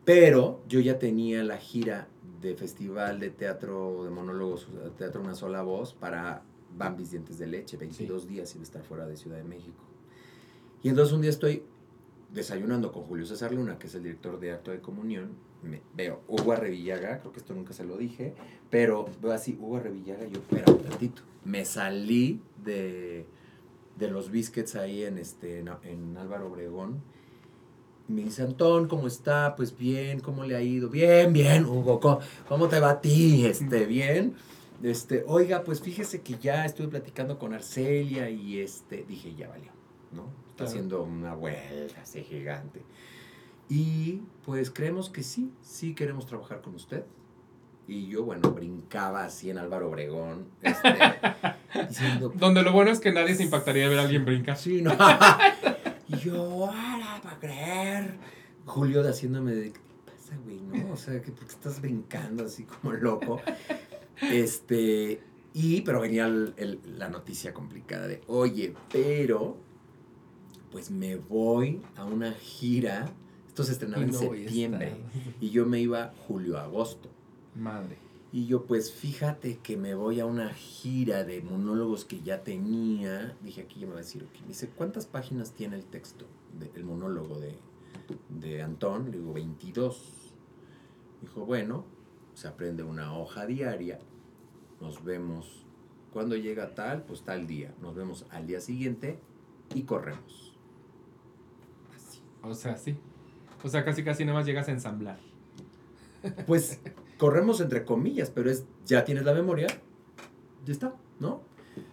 Pero yo ya tenía la gira de festival de teatro de monólogos, teatro una sola voz para Bambis Dientes de Leche, 22 días sin estar fuera de Ciudad de México. Y entonces un día estoy desayunando con Julio César Luna, que es el director de Acto de Comunión, me, veo Hugo Arrevillaga, creo que esto nunca se lo dije, pero veo así, Hugo Arrevillaga, y yo, espera un tantito, me salí de, de los biscuits ahí en, este, en, en Álvaro Obregón, y me dice, Antón, ¿cómo está? Pues bien, ¿cómo le ha ido? Bien, bien, Hugo, ¿cómo, cómo te va a ti? Este, bien. Este, oiga, pues fíjese que ya estuve platicando con Arcelia y este, dije, ya valió, ¿no? Está Claro. haciendo una vuelta así gigante. Y pues creemos que sí, sí queremos trabajar con usted. Y yo, bueno, brincaba así en Álvaro Obregón, este, diciendo, Donde lo bueno es que nadie se impactaría de ver a alguien brincar. Sí, no. y yo, ¡ara, para creer! Julio de haciéndome de, ¿qué te pasa, güey? ¿No? O sea, que ¿por qué estás brincando así como loco? Este, y, pero venía el- el- la noticia complicada de, oye, pero, pues me voy a una gira. Esto se estrenaba en no septiembre. Y yo me iba julio-agosto. Madre. Y yo, pues fíjate que me voy a una gira de monólogos que ya tenía. Dije, aquí ya me va a decir. Me dice, ¿cuántas páginas tiene el texto, de- el monólogo de, de Antón? Le digo, 22. Dijo, bueno, se aprende una hoja diaria. Nos vemos. Cuando llega tal, pues tal día. Nos vemos al día siguiente y corremos. Así. O sea, sí. O sea, casi casi nada más llegas a ensamblar. Pues corremos entre comillas, pero es, ya tienes la memoria, ya está, ¿no?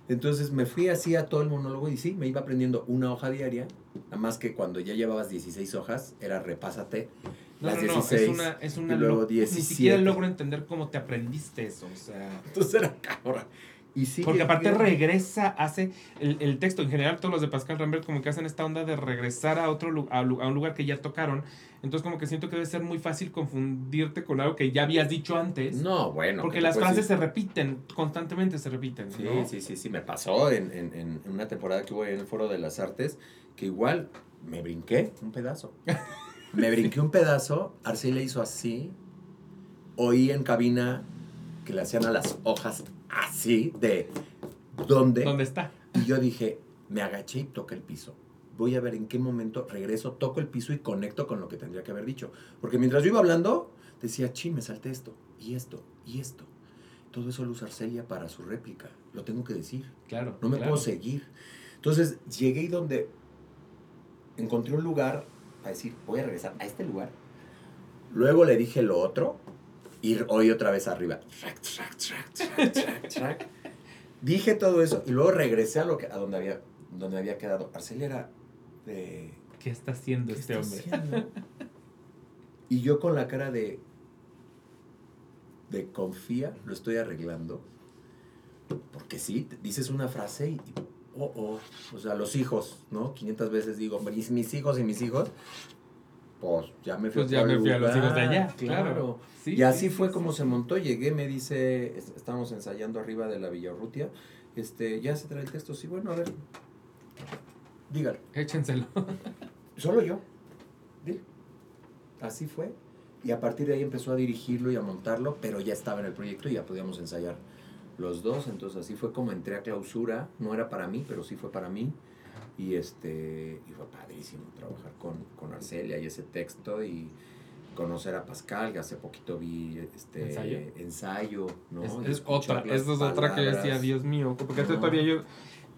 Entonces me fui así a todo el monólogo y sí, me iba aprendiendo una hoja diaria, nada más que cuando ya llevabas 16 hojas, era repásate No, las no, no, 16 es una, es una y luego lo- Ni 17. siquiera logro entender cómo te aprendiste eso. O sea. Entonces era cabrón. Y Porque aparte regresa, hace el, el texto, en general todos los de Pascal Rambert como que hacen esta onda de regresar a otro a, a un lugar que ya tocaron. Entonces como que siento que debe ser muy fácil confundirte con algo que ya habías dicho antes. No, bueno. porque ¿qué te las frases decir? se repiten, constantemente se repiten. Sí, ¿no? sí, sí, sí, me pasó en, en, en una temporada que hubo en el Foro de las Artes, que igual me brinqué un pedazo. me brinqué un pedazo, Arcelia hizo así, oí en cabina que le hacían a las hojas así, de ¿dónde? ¿Dónde está? Y yo dije, me agaché y toqué el piso. Voy a ver en qué momento regreso, toco el piso y conecto con lo que tendría que haber dicho. Porque mientras yo iba hablando, decía, chi, me salté esto, y esto, y esto. Todo eso lo usa Arcelia para su réplica. Lo tengo que decir. Claro. No me claro. puedo seguir. Entonces llegué y donde encontré un lugar a decir, voy a regresar a este lugar. Luego le dije lo otro y oí otra vez arriba. Track, track, track, track, track, track. Dije todo eso y luego regresé a, lo que, a donde, había, donde había quedado. Arcelia era de... ¿Qué está haciendo ¿Qué este está hombre? haciendo? Y yo con la cara de... De confía, lo estoy arreglando. Porque sí, dices una frase y, y, oh, oh, o sea, los hijos, ¿no? 500 veces digo, mis, mis hijos y mis hijos. Pues ya me fui, pues ya me fui a los hijos de allá, claro. y así fue como se montó, llegué, me dice, estábamos ensayando arriba de la Villa Urrutia, este, ya se trae el texto, sí, bueno, a ver, dígalo. Échenselo. Solo yo, Así fue, y a partir de ahí empezó a dirigirlo y a montarlo, pero ya estaba en el proyecto y ya podíamos ensayar los dos, entonces así fue como entré a clausura, no era para mí, pero sí fue para mí, y este y fue padrísimo trabajar con, con Arcelia y ese texto y conocer a Pascal, que hace poquito vi este ensayo, ¿no? Es, otra, es otra que decía, Dios mío, porque todavía yo,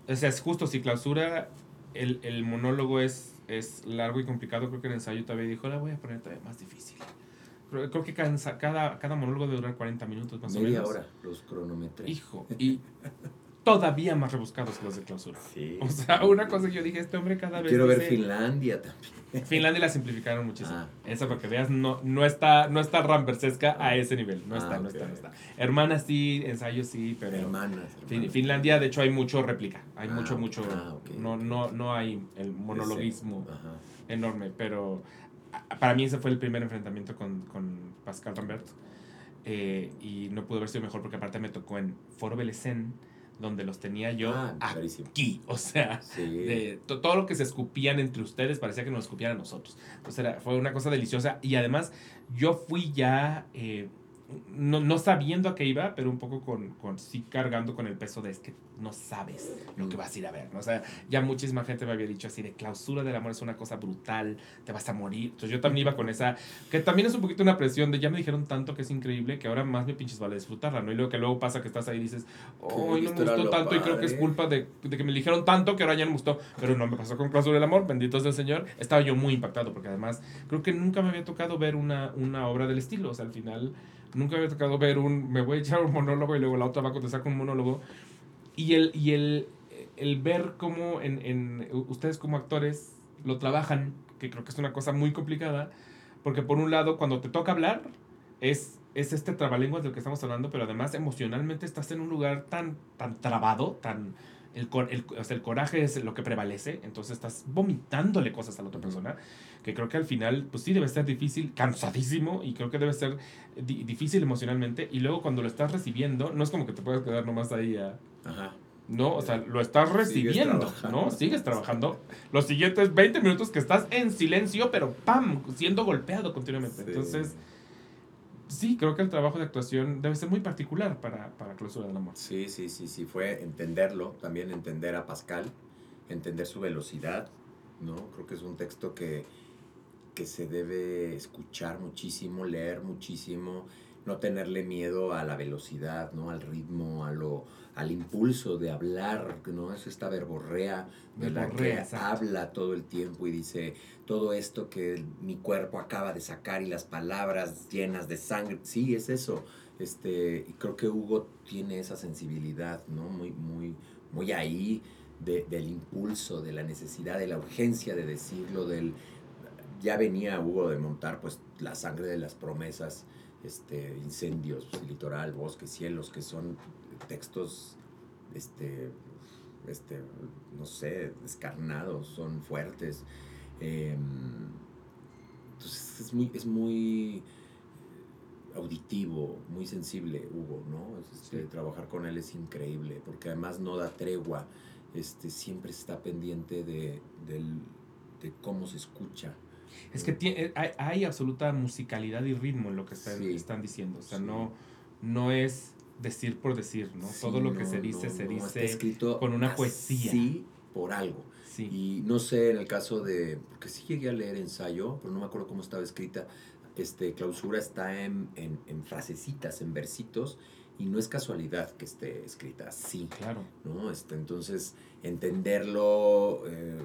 o sea, es justo, si clausura, el, el monólogo es, es largo y complicado, creo que el ensayo todavía dijo, la voy a poner todavía más difícil. Creo, creo que cada, cada, cada monólogo debe durar 40 minutos más o menos. Media hora, los cronometré. Hijo, y todavía más rebuscados que los de clausura. Sí. O sea, una cosa que yo dije, este hombre cada vez. Quiero ver Finlandia también. Finlandia la simplificaron muchísimo. Ah. Esa para que veas, no, no está, no está a ese nivel. No está, ah, no está, no está. Hermanas sí, ensayos sí, pero. Hermanas. Finlandia, de hecho, hay mucho réplica. Hay mucho, ah, mucho. no, no, no hay el monologuismo enorme, pero para mí ese fue el primer enfrentamiento con, con Pascal Rambert. Eh, y no pudo haber sido mejor porque aparte me tocó en Foro Belecén donde los tenía yo ah, aquí. O sea, de, todo lo que se escupían entre ustedes parecía que nos escupían a nosotros. Entonces era, fue una cosa deliciosa. Y además, yo fui ya. Eh, no, no, sabiendo a qué iba, pero un poco con, con, sí cargando con el peso de es que no sabes lo que vas a ir a ver, ¿no? O sea, ya muchísima gente me había dicho así de clausura del amor es una cosa brutal, te vas a morir. Entonces yo también iba con esa, que también es un poquito una presión de ya me dijeron tanto que es increíble que ahora más me pinches vale disfrutarla, ¿no? Y luego que luego pasa que estás ahí y dices, oh, no me gustó tanto y creo que es culpa de, de, que me dijeron tanto que ahora ya no me gustó, pero no me pasó con clausura del amor, bendito sea el Señor. Estaba yo muy impactado porque además creo que nunca me había tocado ver una, una obra del estilo, o sea, al final Nunca había tocado ver un, me voy a echar un monólogo y luego la otra va a contestar con un monólogo. Y el, y el, el ver cómo en, en, ustedes como actores lo trabajan, que creo que es una cosa muy complicada, porque por un lado, cuando te toca hablar, es, es este trabalenguas del que estamos hablando, pero además emocionalmente estás en un lugar tan, tan trabado, tan el, el, o sea, el coraje es lo que prevalece, entonces estás vomitándole cosas a la otra persona, que creo que al final, pues sí, debe ser difícil, cansadísimo, y creo que debe ser difícil emocionalmente, y luego cuando lo estás recibiendo, no es como que te puedas quedar nomás ahí a... Ajá. No, o sea, lo estás recibiendo, ¿no? Sigues trabajando. Los siguientes 20 minutos que estás en silencio, pero ¡pam! siendo golpeado continuamente. Entonces sí, creo que el trabajo de actuación debe ser muy particular para, para Clausura del Amor. Sí, sí, sí, sí, fue entenderlo, también entender a Pascal, entender su velocidad, ¿no? Creo que es un texto que, que se debe escuchar muchísimo, leer muchísimo, no tenerle miedo a la velocidad, ¿no? Al ritmo, a lo, al impulso de hablar, ¿no? Es esta verborrea de la que habla todo el tiempo y dice todo esto que mi cuerpo acaba de sacar y las palabras llenas de sangre. Sí, es eso. Este, y creo que Hugo tiene esa sensibilidad, ¿no? Muy, muy, muy ahí del impulso, de la necesidad, de la urgencia de decirlo, del... Ya venía Hugo de montar pues la sangre de las promesas este, incendios, litoral, bosques, cielos, que son textos, este, este, no sé, descarnados, son fuertes. Em, entonces es muy, es muy auditivo, muy sensible Hugo, ¿no? Este, Trabajar con él es increíble, porque además no da tregua, este, siempre está pendiente de, de cómo se escucha es que tiene, hay, hay, absoluta musicalidad y ritmo en lo que están, están diciendo. O sea, no, no es decir por decir, ¿no? Todo lo que se dice se dice escrito con una poesía. Sí, por algo. Y no sé, en el caso de, porque sí llegué a leer ensayo, pero no me acuerdo cómo estaba escrita, este, clausura está en, en, en frasecitas, en versitos, y no es casualidad que esté escrita así. Claro. ¿no? Este, entonces, entenderlo... Eh,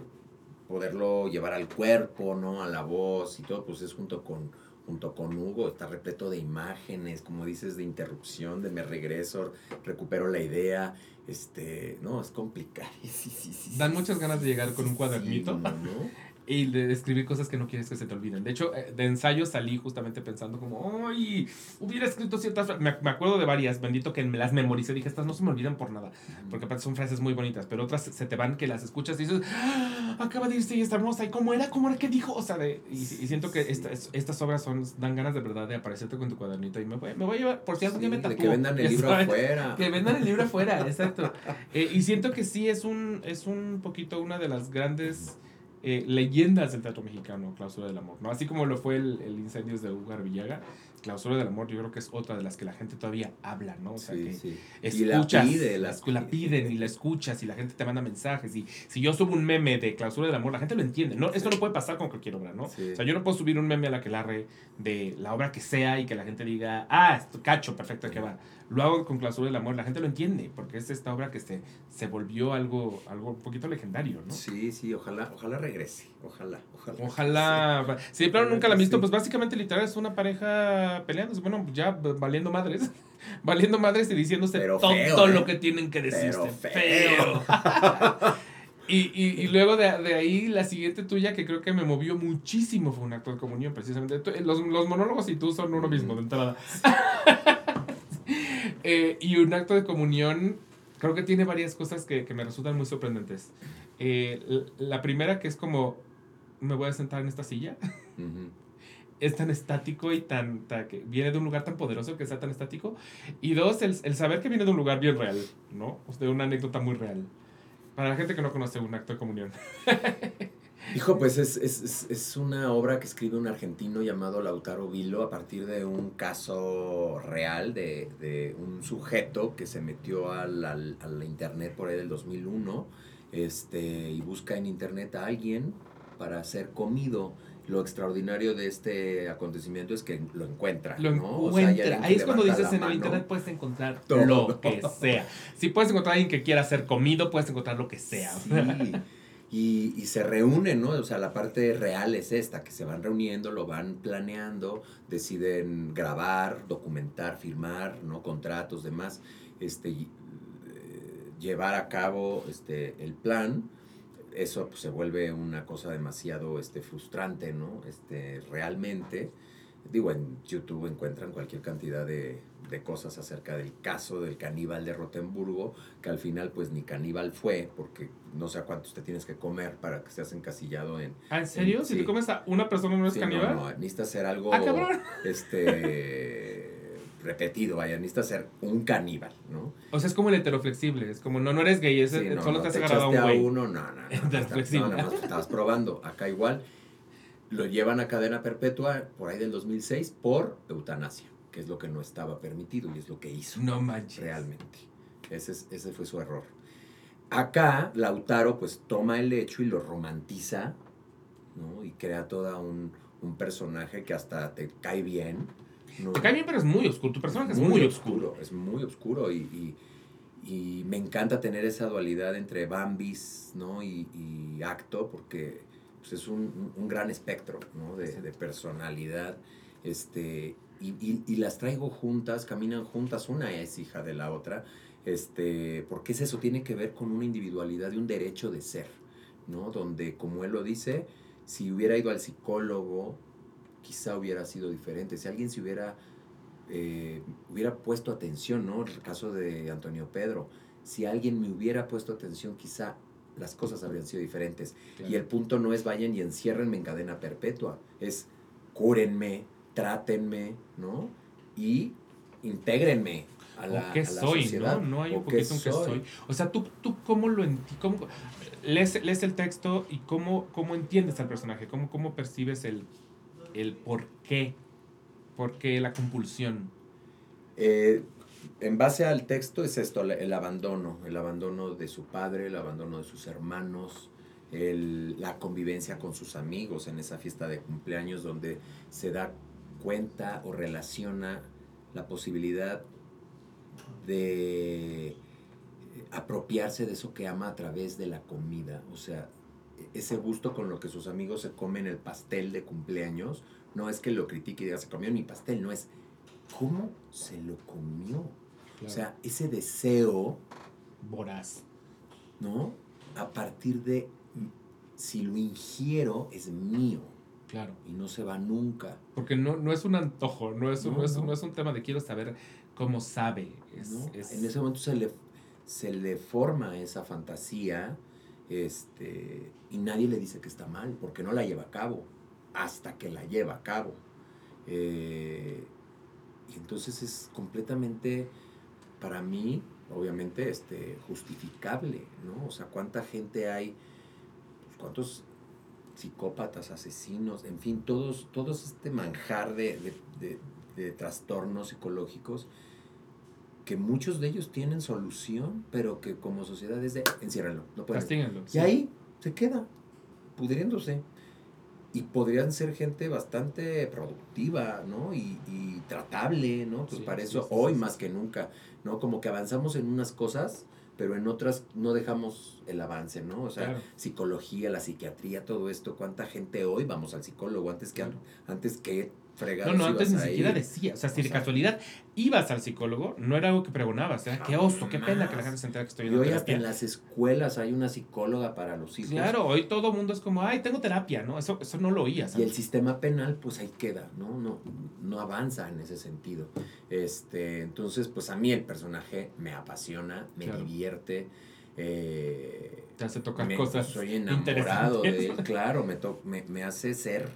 poderlo llevar al cuerpo, ¿no? A la voz y todo, pues es junto con, junto con Hugo, está repleto de imágenes, como dices, de interrupción, de me regreso, recupero la idea, este, no, es complicado. Sí, sí, Dan muchas ganas de llegar con un cuadernito. Y de escribir cosas que no quieres que se te olviden. De hecho, eh, de ensayo salí justamente pensando como, ¡ay! Hubiera escrito ciertas frases. Me, me, acuerdo de varias, bendito que me las memoricé. Dije, estas no se me olvidan por nada. Porque aparte son frases muy bonitas, pero otras se te van que las escuchas y dices, ¡Ah! acaba de irse y está hermosa. ¿Y cómo era? ¿Cómo era? ¿Qué dijo? O sea, de, y, y siento que esta, estas obras son, dan ganas de verdad de aparecerte con tu cuadernito. Y me voy, me voy a llevar, por si algún Sí, día me tatúo. que vendan el libro ¿sabes? afuera. Que vendan el libro afuera, exacto. Eh, y siento que sí es un, es un poquito una de las grandes eh, leyendas del teatro mexicano, Clausura del Amor, ¿no? Así como lo fue el, el Incendios de Ugar Villaga, Clausura del Amor yo creo que es otra de las que la gente todavía habla, ¿no? O sea, Sí, que sí. Y la escuchas, pide, la la, la piden y la escuchas y la gente te manda mensajes y si yo subo un meme de Clausura del Amor, la gente lo entiende, ¿no? Esto no puede pasar con cualquier obra, ¿no? Sí. O sea, yo no puedo subir un meme a la que larre de la obra que sea y que la gente diga, ah, esto, cacho, perfecto, ¿de qué va? Lo hago con Clausura del Amor, la gente lo entiende, porque es esta obra que se, se volvió algo, algo un poquito legendario, ¿no? Sí, sí, ojalá, ojalá regrese. Ojalá, ojalá. Ojalá. Si de plano nunca la han visto, pues básicamente literal es una pareja peleándose, bueno, ya valiendo madres, valiendo madres y diciéndose Pero todo feo, ¿eh? lo que tienen que decirse. Pero feo. y, y, y luego de, de ahí la siguiente tuya que creo que me movió muchísimo fue un acto de comunión, precisamente. Tú- Los, los monólogos y tú son uno mismo, de entrada. Eh, y un acto de comunión creo que tiene varias cosas que, que me resultan muy sorprendentes. Eh, la primera que es como, me voy a sentar en esta silla. Ujú. Es tan estático y tan, ta- que viene de un lugar tan poderoso que sea tan estático. Y dos, el, el saber que viene de un lugar bien real, ¿no? O sea, de una anécdota muy real. Para la gente que no conoce un acto de comunión. Hijo, pues es, es, es, es una obra que escribe un argentino llamado Lautaro Vilo a partir de un caso real de, de un sujeto que se metió al, al, internet por ahí del 2001 este, y busca en internet a alguien para ser comido. Lo extraordinario de este acontecimiento es que lo encuentra. Lo ¿no? O sea, hay encuentra. Ahí es cuando dices en el internet puedes encontrar Todo. lo que sea. Si puedes encontrar a alguien que quiera ser comido, puedes encontrar lo que sea. Sí. Y, y se reúnen, ¿no? O sea, la parte real es esta, que se van reuniendo, lo van planeando, deciden grabar, documentar, firmar, ¿no? Contratos, demás, este, eh, llevar a cabo este, el plan. Eso pues, se vuelve una cosa demasiado este, frustrante, ¿no? Este, realmente. Digo, en YouTube encuentran cualquier cantidad de, de cosas acerca del caso del caníbal de Rotemburgo, que al final pues ni caníbal fue, porque no sé a cuántos te tienes que comer para que seas encasillado en... ¿Ah, ¿En serio? Si Sí. te comes a una persona no es Sí, no, caníbal. no, necesitas ser algo Ah, cabrón. este repetido, vaya, necesitas ser un caníbal, ¿no? O sea, es como el heteroflexible. Es como, no, no eres gay, es, Sí, no, solo no, te has agarrado a un güey. uno, no, no, no, no, no, más estabas probando. Acá igual lo llevan a cadena perpetua por ahí del 2006 por eutanasia, que es lo que no estaba permitido y es lo que hizo. No manches. realmente. Ese, es- ese fue su error. Acá, Lautaro pues toma el hecho y lo romantiza, ¿no? Y crea toda un, un personaje que hasta te cae bien. ¿no? Te cae bien, pero es muy oscuro. Tu personaje es muy, oscuro. Es muy oscuro y, y- y me encanta tener esa dualidad entre Bambis, ¿no? Y, y Acto, porque pues, es un, un- un gran espectro, ¿no? De, de personalidad. Este, y, y- y las traigo juntas, caminan juntas, una es hija de la otra, este, porque es eso, tiene que ver con una individualidad y un derecho de ser, ¿no? Donde, como él lo dice, si hubiera ido al psicólogo, quizá hubiera sido diferente. Si alguien se hubiera, eh, hubiera puesto atención, ¿no? El caso de Antonio Pedro, si alguien me hubiera puesto atención, quizá las cosas habrían sido diferentes. Y el punto no es vayan y enciérrenme en cadena perpetua, es cúrenme, trátenme, ¿no? Y intégrenme a la, ¿O qué a la soy, sociedad. ¿no? No hay ¿O un poquito qué soy. O sea, tú, tú cómo lo enti cómo, lees, lees el texto y cómo, cómo entiendes al personaje, cómo, cómo percibes el, el por qué, por qué la compulsión. Eh, en base al texto es esto, el abandono, el abandono de su padre, el abandono de sus hermanos, el- la convivencia con sus amigos en esa fiesta de cumpleaños donde se da cuenta o relaciona la posibilidad de apropiarse de eso que ama a través de la comida, o sea, ese gusto con lo que sus amigos se comen el pastel de cumpleaños, no es que lo critique y diga, se comió mi pastel, no es cómo se lo comió. O sea, ese deseo, voraz. ¿no? A partir de si lo ingiero es mío. Claro. Y no se va nunca. Porque no, no es un antojo, no es, un, No, no, es, no. no es un tema de quiero saber cómo sabe. Es- En ese momento se le, se le forma esa fantasía este, y nadie le dice que está mal, porque no la lleva a cabo, hasta que la lleva a cabo. Eh, y entonces es completamente, para mí, obviamente, este, justificable, ¿no? O sea, cuánta gente hay, pues, cuántos psicópatas, asesinos, en fin, todos, todos este manjar de, de- de- de trastornos psicológicos que muchos de ellos tienen solución, pero que como sociedad es de enciérrenlo, no pueden. Castíguenlo. Y sí. ahí se queda, pudriéndose. Y podrían ser gente bastante productiva, ¿no? Y, y tratable, ¿no? Pues Sí, para eso sí, hoy más que nunca, ¿no? Como que avanzamos en unas cosas, pero en otras no dejamos el avance, ¿no? O sea, Claro. psicología, la psiquiatría, todo esto, ¿cuánta gente hoy vamos al psicólogo? Antes que, Claro. antes que fregados no, antes ni siquiera decía. O sea, si O de sea, casualidad ibas al psicólogo, no era algo que pregonabas. Era qué oso, qué pena que la gente se entera que estoy Y en hoy terapia. hasta en las escuelas hay una psicóloga para los hijos. Claro, hoy todo mundo es como, ay, tengo terapia, ¿no? Eso, eso no lo oías. Y el sistema penal, pues ahí queda, ¿no? No, no avanza en ese sentido. Este, entonces, pues a mí el personaje me apasiona, me Claro. divierte. eh, Te hace tocar me- cosas soy enamorado de él, claro, me, to- me, me hace ser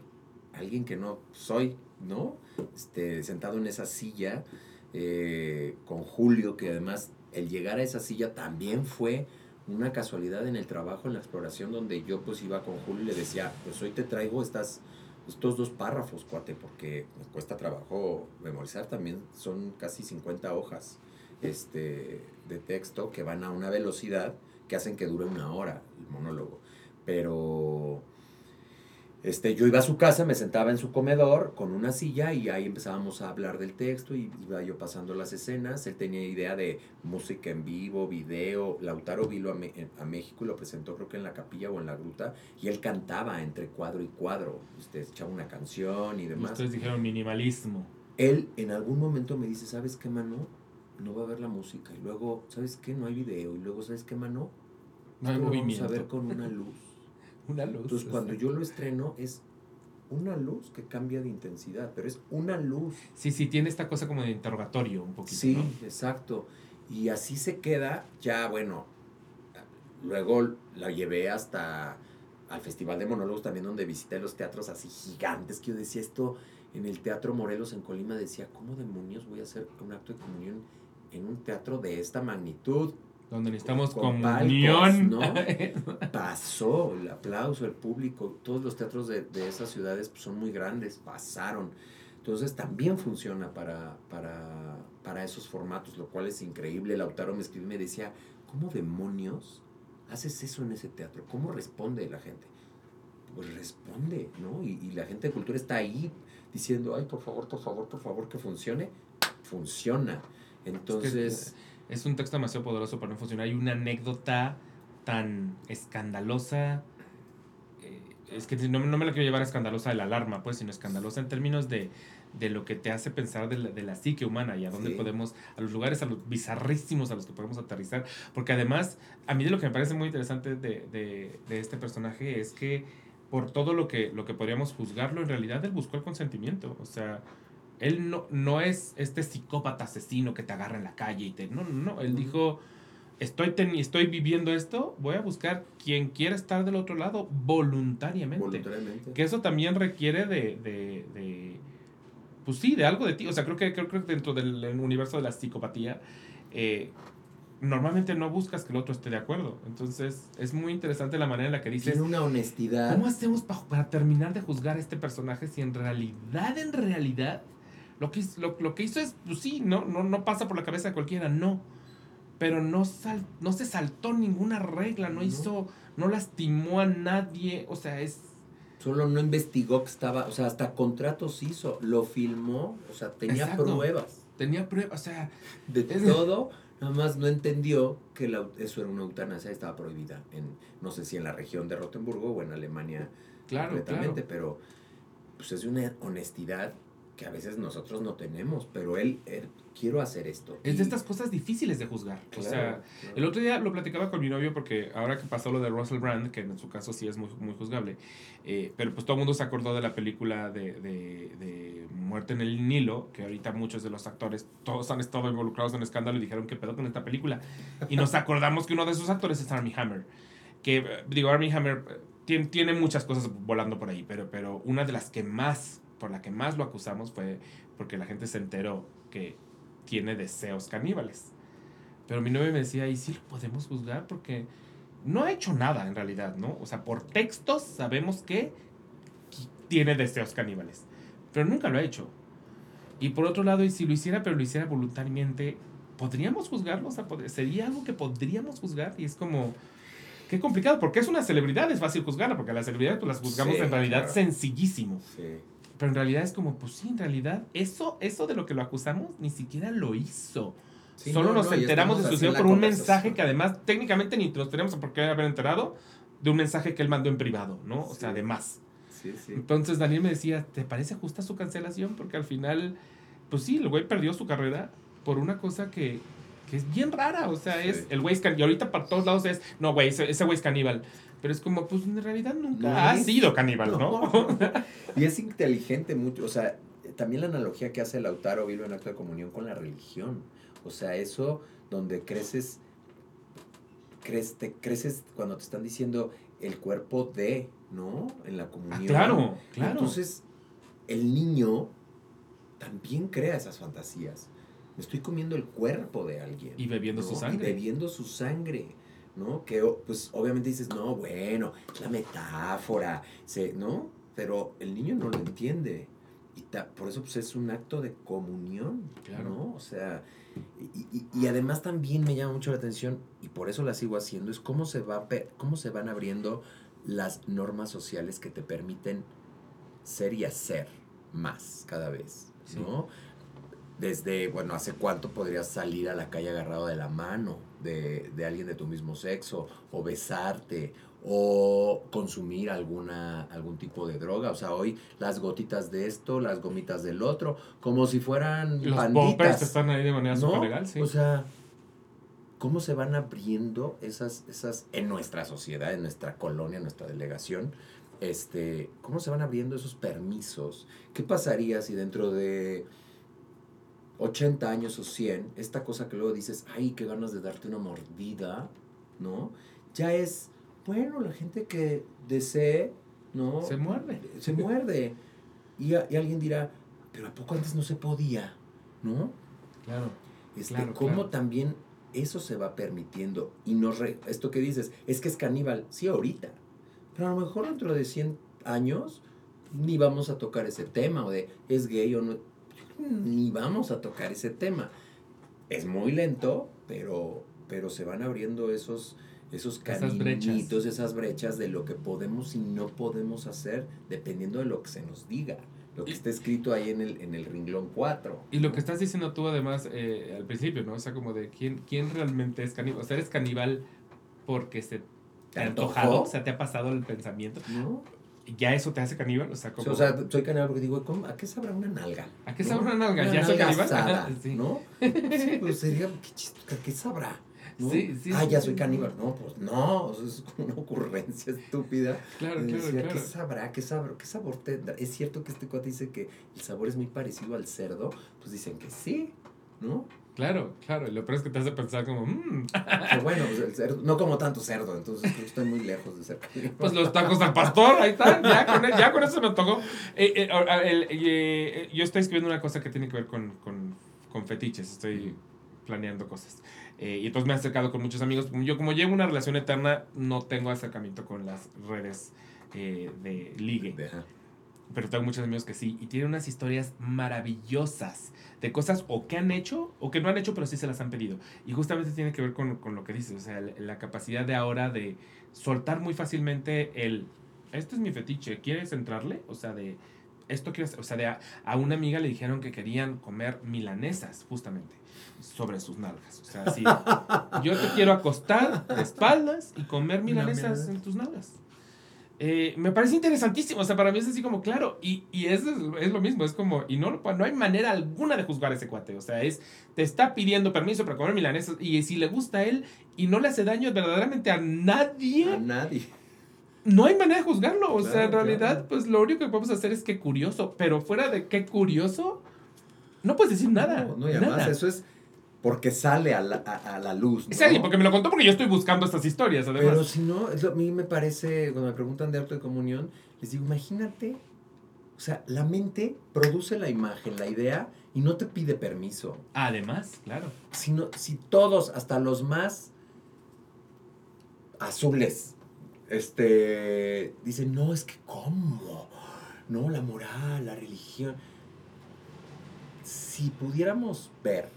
alguien que no soy, ¿no? Este, sentado en esa silla eh, con Julio, que además el llegar a esa silla también fue una casualidad en el trabajo, en la exploración, donde yo pues iba con Julio y le decía, pues hoy te traigo estas, estos dos párrafos, cuate, porque me cuesta trabajo memorizar, también son casi 50 hojas este, de texto que van a una velocidad que hacen que dure una hora el monólogo. Pero este, yo iba a su casa, me sentaba en su comedor con una silla y ahí empezábamos a hablar del texto y iba yo pasando las escenas. Él tenía idea de música en vivo, video. Lautaro vino a, Me- a México y lo presentó creo que en la capilla o en la gruta y él cantaba entre cuadro y cuadro. Este, echaba una canción y demás. Ustedes dijeron minimalismo. Él en algún momento me dice, ¿sabes qué, mano? No va a haber la música. Y luego, ¿sabes qué? No hay video. Y luego, ¿sabes qué, mano? No hay movimiento. Vamos a ver con una luz. Una luz. Entonces, cuando yo lo estreno, es una luz que cambia de intensidad, pero es una luz. Sí, sí, tiene esta cosa como de interrogatorio un poquito. Sí, ¿no? exacto. Y así se queda, ya bueno, luego la llevé hasta al Festival de Monólogos también donde visité los teatros así gigantes, que yo decía esto en el Teatro Morelos en Colima, decía, ¿cómo demonios voy a hacer un acto de comunión en un teatro de esta magnitud? Donde necesitamos Con comunión. palcos, Pasó el aplauso, el público, todos los teatros de, de esas ciudades pues, son muy grandes, pasaron. Entonces también funciona para, para, para esos formatos, lo cual es increíble. Lautaro me escribió y me decía, ¿cómo demonios haces eso en ese teatro? ¿Cómo responde la gente? Pues responde, ¿no? Y, y la gente de cultura está ahí diciendo, ay, por favor, por favor, por favor, que funcione. Funciona. Entonces... es un texto demasiado poderoso para no funcionar. Hay una anécdota tan escandalosa. eh, es que no, no me la quiero llevar a escandalosa de la alarma, pues, sino escandalosa en términos de, de lo que te hace pensar de la, de la psique humana y a dónde Sí. podemos, a los lugares, a los bizarrísimos a los que podemos aterrizar. Porque además, a mí de lo que me parece muy interesante de, de, de este personaje es que por todo lo que, lo que podríamos juzgarlo, en realidad él buscó el consentimiento. O sea, él no, no es este psicópata asesino que te agarra en la calle y te... No, no, no. Él dijo, estoy, estoy viviendo esto, voy a buscar quien quiera estar del otro lado voluntariamente. voluntariamente. Que eso también requiere de, de, de- Pues sí, de algo de ti. O sea, creo que, creo que dentro del universo de la psicopatía, eh, normalmente no buscas que el otro esté de acuerdo. Entonces, es muy interesante la manera en la que dices... Tiene una honestidad. ¿Cómo hacemos pa- para terminar de juzgar a este personaje si en realidad, en realidad, lo que, hizo- lo, lo que hizo es, pues sí, no, no, no pasa por la cabeza de cualquiera, no. Pero no, sal, no se saltó ninguna regla, no, No. hizo, no lastimó a nadie, o sea, es... Solo no investigó que estaba, o sea, hasta contratos hizo, lo filmó, o sea, tenía Exacto. pruebas Tenía pruebas, o sea, de todo, nada más no entendió que la- eso era una eutanasia, estaba prohibida en, no sé si en la región de Rotenburgo o en Alemania claro, completamente, claro. pero pues es de una honestidad que a veces nosotros no tenemos, pero él, él quiero hacer esto. Es de estas cosas difíciles de juzgar. o sea, Claro, claro. el otro día lo platicaba con mi novio porque ahora que pasó lo de Russell Brand, que en su caso sí es muy, muy juzgable, eh, pero pues todo el mundo se acordó de la película de, de, de Muerte en el Nilo, que ahorita muchos de los actores, todos han estado involucrados en escándalo y dijeron que pedo con esta película. Y nos acordamos que uno de esos actores es Armie Hammer. Que, eh, digo, Armie Hammer eh, tiene, tiene muchas cosas volando por ahí, pero, pero una de las que más, por la que más lo acusamos fue porque la gente se enteró que tiene deseos caníbales. Pero mi novia me decía, ¿y si lo podemos juzgar? Porque no ha hecho nada en realidad, ¿no? O sea, por textos sabemos que tiene deseos caníbales, pero nunca lo ha hecho. Y por otro lado, y si lo hiciera, pero lo hiciera voluntariamente, ¿podríamos juzgarlo? O sea, ¿sería algo que podríamos juzgar? Y es como, qué complicado, porque es una celebridad, es fácil juzgarla, porque a las celebridades pues, las juzgamos Sí, en realidad claro. sencillísimo. Sí. Pero en realidad es como, pues sí, en realidad, eso, eso de lo que lo acusamos ni siquiera lo hizo. Sí, Solo no, nos no, enteramos de su la por un mensaje que además técnicamente ni nos teníamos por qué haber enterado de un mensaje que él mandó en privado, ¿no? O sea, Sí. de más. Sí, sí. Entonces Daniel me decía, ¿te parece justa su cancelación? Porque al final, pues sí, el güey perdió su carrera por una cosa que, que es bien rara. O sea, Sí. es el güey es caníbal. Y ahorita para todos lados es, no, güey, ese, ese güey es caníbal. Pero es como, pues en realidad nunca No ha sido caníbal, ¿no? Y es inteligente mucho, o sea, también la analogía que hace Lautaro Vilo en acto de comunión con la religión. O sea, eso donde creces, crees, te creces cuando te están diciendo el cuerpo de, ¿no? En la Ah, comunión. claro, claro. Entonces, el niño también crea esas fantasías. Me estoy comiendo el cuerpo de alguien. Y bebiendo su ¿no? sangre. Y bebiendo su sangre, ¿no? Que pues obviamente dices, no, bueno, la metáfora, se, ¿no? Pero el niño no lo entiende. Y ta- por eso pues es un acto de comunión, Claro. ¿no? O sea, y, y- y además también me llama mucho la atención, y por eso la sigo haciendo, es cómo se, va, cómo se van abriendo las normas sociales que te permiten ser y hacer más cada vez, Sí. Desde, bueno, ¿hace cuánto podrías salir a la calle agarrado de la mano de, de alguien de tu mismo sexo? O besarte, o consumir alguna, algún tipo de droga. O sea, hoy las gotitas de esto, las gomitas del otro, como si fueran Los banditas. están ahí de manera ¿no? súper legal, sí. O sea, ¿cómo se van abriendo esas, esas, en nuestra sociedad, en nuestra colonia, en nuestra delegación, este, cómo se van abriendo esos permisos? ¿Qué pasaría si dentro de 80 años o 100, esta cosa que luego dices, ay, qué ganas de darte una mordida, ¿no? Ya es, bueno, la gente que desee, ¿no? Se muerde. Se muerde. Y, a- y alguien dirá, pero ¿a poco antes no se podía? ¿No? Claro. Este, Claro, cómo claro. también eso se va permitiendo. Y nos re- esto que dices, es que es caníbal, sí, ahorita. Pero a lo mejor dentro de 100 años ni vamos a tocar ese tema, o de es gay o no. Ni vamos a tocar ese tema. Es muy lento, pero, pero se van abriendo esos, esos Esas brechas. caminitos, esas brechas de lo que podemos y no podemos hacer, dependiendo de lo que se nos diga. Lo que Y- está escrito ahí en el, en el renglón 4. Y lo que estás diciendo tú además eh, al principio, ¿no? O sea, como de quién, quién realmente es caníbal. O sea, eres caníbal porque se te ha antojó? antojado, o sea, te ha pasado el pensamiento. ¿No? Ya eso te hace caníbal, o sea, como... O sea, soy caníbal porque digo, ¿cómo- ¿a qué sabrá una nalga? ¿A qué sabrá una nalga? Una ¿Ya soy caníbal? Sí. ¿No? Sí, pues sería, qué chist- ¿a qué sabrá? ¿no? Sí, sí, Ah, ya soy caníbal. No, pues no, es como una ocurrencia estúpida. Claro, de claro, claro. ¿Qué sabrá? ¿Qué sabor? ¿Qué sabor tendrá? Es cierto que este cuate dice que el sabor es muy parecido al cerdo. Pues dicen que sí, ¿no? Claro, claro. Y lo peor es que te hace pensar como, "Mm, Que bueno, pues el cerdo, no como tanto cerdo, entonces estoy muy lejos de ser pues los tacos al pastor, ahí están. Ya con, ya con eso me tocó. Eh, eh, el- eh, yo estoy escribiendo una cosa que tiene que ver con, con, con fetiches. Estoy planeando cosas. Y entonces me he acercado con muchos amigos. Yo como llevo una relación eterna, no tengo acercamiento con las redes de ligue. Ajá. Pero tengo muchos amigos que sí. Y tienen unas historias maravillosas de cosas o que han hecho o que no han hecho, pero sí se las han pedido. Y justamente tiene que ver con, con lo que dices. O sea, la, la capacidad de ahora de soltar muy fácilmente el... Esto es mi fetiche, ¿quieres entrarle? O sea, de... Esto quieres... O sea, de a, a una amiga le dijeron que querían comer milanesas, justamente, sobre sus nalgas. O sea, así... yo te quiero acostar de espaldas y comer milanesas milanesa. en tus nalgas. Eh, me parece interesantísimo. O sea, para mí es así como, claro, y, y es, es lo mismo, es como, y no, no hay manera alguna de juzgar a ese cuate. O sea, es, te está pidiendo permiso para comer milanesas, y si le gusta a él y no le hace daño verdaderamente a nadie. A nadie. No hay manera de juzgarlo. O sea, en realidad, claro. pues lo único que podemos hacer es que curioso. Pero fuera de qué curioso, no puedes decir nada. No, no, y además nada. eso es porque sale a la, a, a la luz. ¿no? Sí, porque me lo contó porque yo estoy buscando estas historias, además. Pero si no, es lo- a mí me parece, cuando me preguntan de acto de comunión, les digo, imagínate, o sea, la mente produce la imagen, la idea, y no te pide permiso. Además, claro. Sino, si todos, hasta los más azules, este, dicen, no, es que cómo, no, la moral, la religión. Si pudiéramos ver,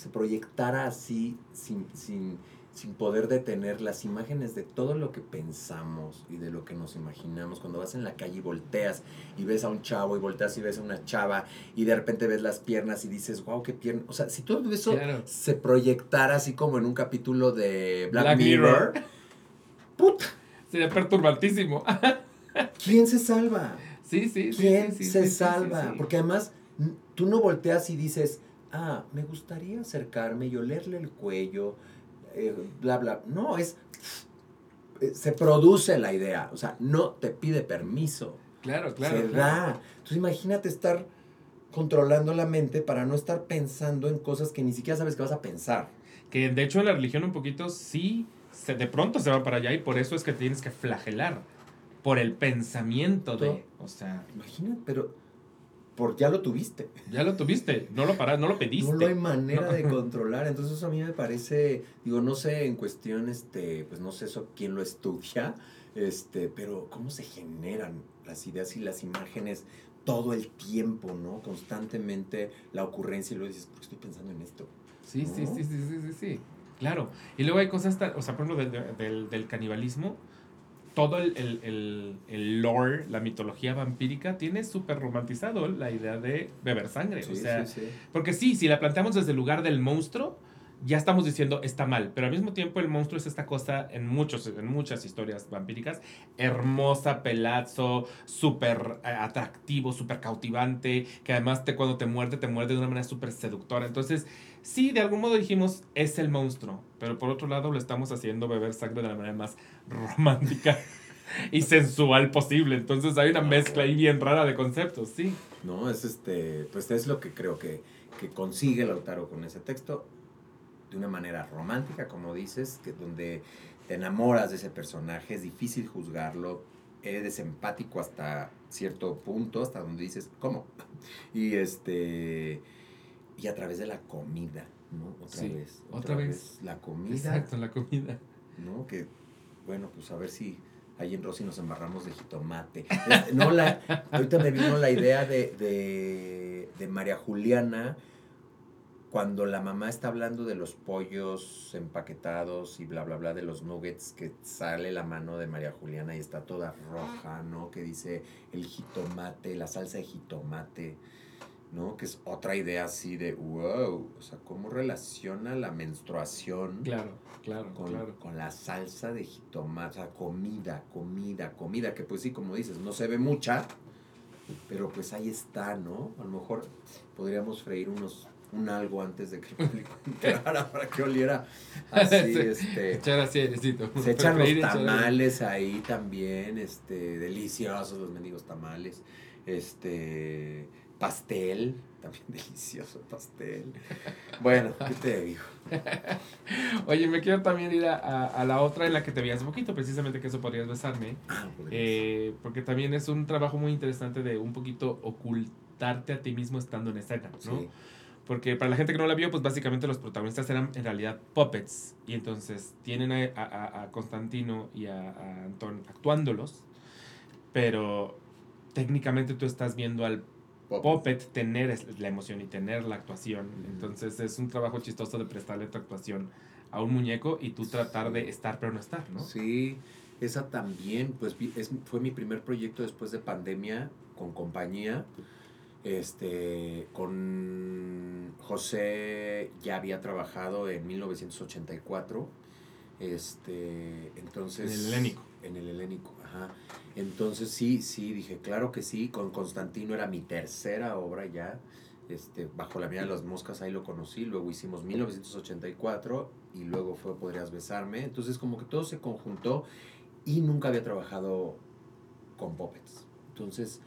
se proyectara así, sin, sin, sin poder detener las imágenes de todo lo que pensamos y de lo que nos imaginamos, cuando vas en la calle y volteas y ves a un chavo y volteas y ves a una chava y de repente ves las piernas y dices, wow, qué pierna. O sea, si todo eso Claro. se proyectara así como en un capítulo de Black, Black Mirror, Mirror. puta, Sería perturbantísimo. ¿quién se salva? sí, sí, sí. ¿Quién sí, sí, se sí, salva? Porque además tú no volteas y dices, ah, me gustaría acercarme y olerle el cuello, eh, bla, bla. No, es... eh, Se produce la idea, o sea, no te pide permiso, Claro, claro. se claro. da. Entonces imagínate estar controlando la mente para no estar pensando en cosas que ni siquiera sabes que vas a pensar. Que de hecho en la religión un poquito sí, se, de pronto se va para allá y por eso es que tienes que flagelar. Por el pensamiento de. O sea, Imagínate, pero por ya lo tuviste. ya lo tuviste, no lo paras, no lo pediste. No lo hay manera No. de controlar. Entonces eso a mí me parece, digo, no sé en cuestión, este, pues no sé eso quién lo estudia, este, pero cómo se generan las ideas y las imágenes todo el tiempo, ¿no? Constantemente la ocurrencia y luego dices, ¿por qué estoy pensando en esto? Sí, sí, ¿No? sí, sí, sí, sí, sí. Claro. Y luego hay cosas, o sea, por ejemplo, del, del, del canibalismo, todo el, el, el, el lore, la mitología vampírica, tiene súper romantizado la idea de beber sangre. o sea, sí, sí. porque sí, si la planteamos desde el lugar del monstruo, ya estamos diciendo está mal, pero al mismo tiempo el monstruo es esta cosa en, muchos, en muchas historias vampíricas, hermosa, pelazo, súper eh, atractivo, súper cautivante, que además te, cuando te muerde, te muerde de una manera súper seductora. Entonces, sí, de algún modo dijimos, es el monstruo, pero por otro lado lo estamos haciendo beber sangre de la manera más romántica y sensual posible. Entonces hay una mezcla ahí bien rara de conceptos, sí. No, es este, pues es lo que creo que, que consigue Lautaro con ese texto de una manera romántica, como dices, que donde te enamoras de ese personaje, es difícil juzgarlo, eres empático hasta cierto punto, hasta donde dices, ¿cómo? Y este y a través de la comida, ¿no? Otra Sí, vez, otra vez. la comida, Exacto, la comida. ¿no? Que, bueno, pues a ver si ahí en Rosy nos embarramos de jitomate. No, la, ahorita me vino la idea de, de, de María Juliana, cuando la mamá está hablando de los pollos empaquetados y bla, bla, bla, de los nuggets, que sale la mano de María Juliana y está toda roja, ¿no? Que dice el jitomate, la salsa de jitomate. ¿No? Que es otra idea así de, wow, o sea, cómo relaciona la menstruación Claro, claro, con, claro. con la salsa de jitomate, o sea, comida, comida, comida, que pues sí, como dices, no se ve mucha, pero pues ahí está, ¿no? A lo mejor podríamos freír unos un algo antes de que el público entrara para que oliera así, Sí. este... Echar así airecito. Se echan los echar tamales ahí también, este, deliciosos los mendigos tamales, este, pastel, también delicioso el pastel. Bueno, ¿qué te digo? Oye, me quiero también ir a, a- a la otra en la que te veías un poquito, precisamente que eso podrías besarme. Ah. Eh, porque también es un trabajo muy interesante de un poquito ocultarte a ti mismo estando en escena, ¿no? Sí. Porque para la gente que no la vio, pues básicamente los protagonistas eran en realidad puppets. Y entonces tienen a, a- a Constantino y a, a Antón actuándolos, pero técnicamente tú estás viendo al puppet tener la emoción y tener la actuación. Entonces es un trabajo chistoso de prestarle tu actuación a un muñeco y tú tratar de estar pero no estar, ¿no? Sí, esa también, pues es, fue mi primer proyecto después de pandemia con compañía. Este, con José ya había trabajado en 1984 Este, entonces... En el helénico. En el helénico, ajá. Entonces sí, sí, dije, claro que sí, con Constantino era mi tercera obra ya, este, bajo la mira de las moscas, ahí lo conocí, luego hicimos 1984 y luego fue Podrías besarme, entonces como que todo se conjuntó y nunca había trabajado con puppets, entonces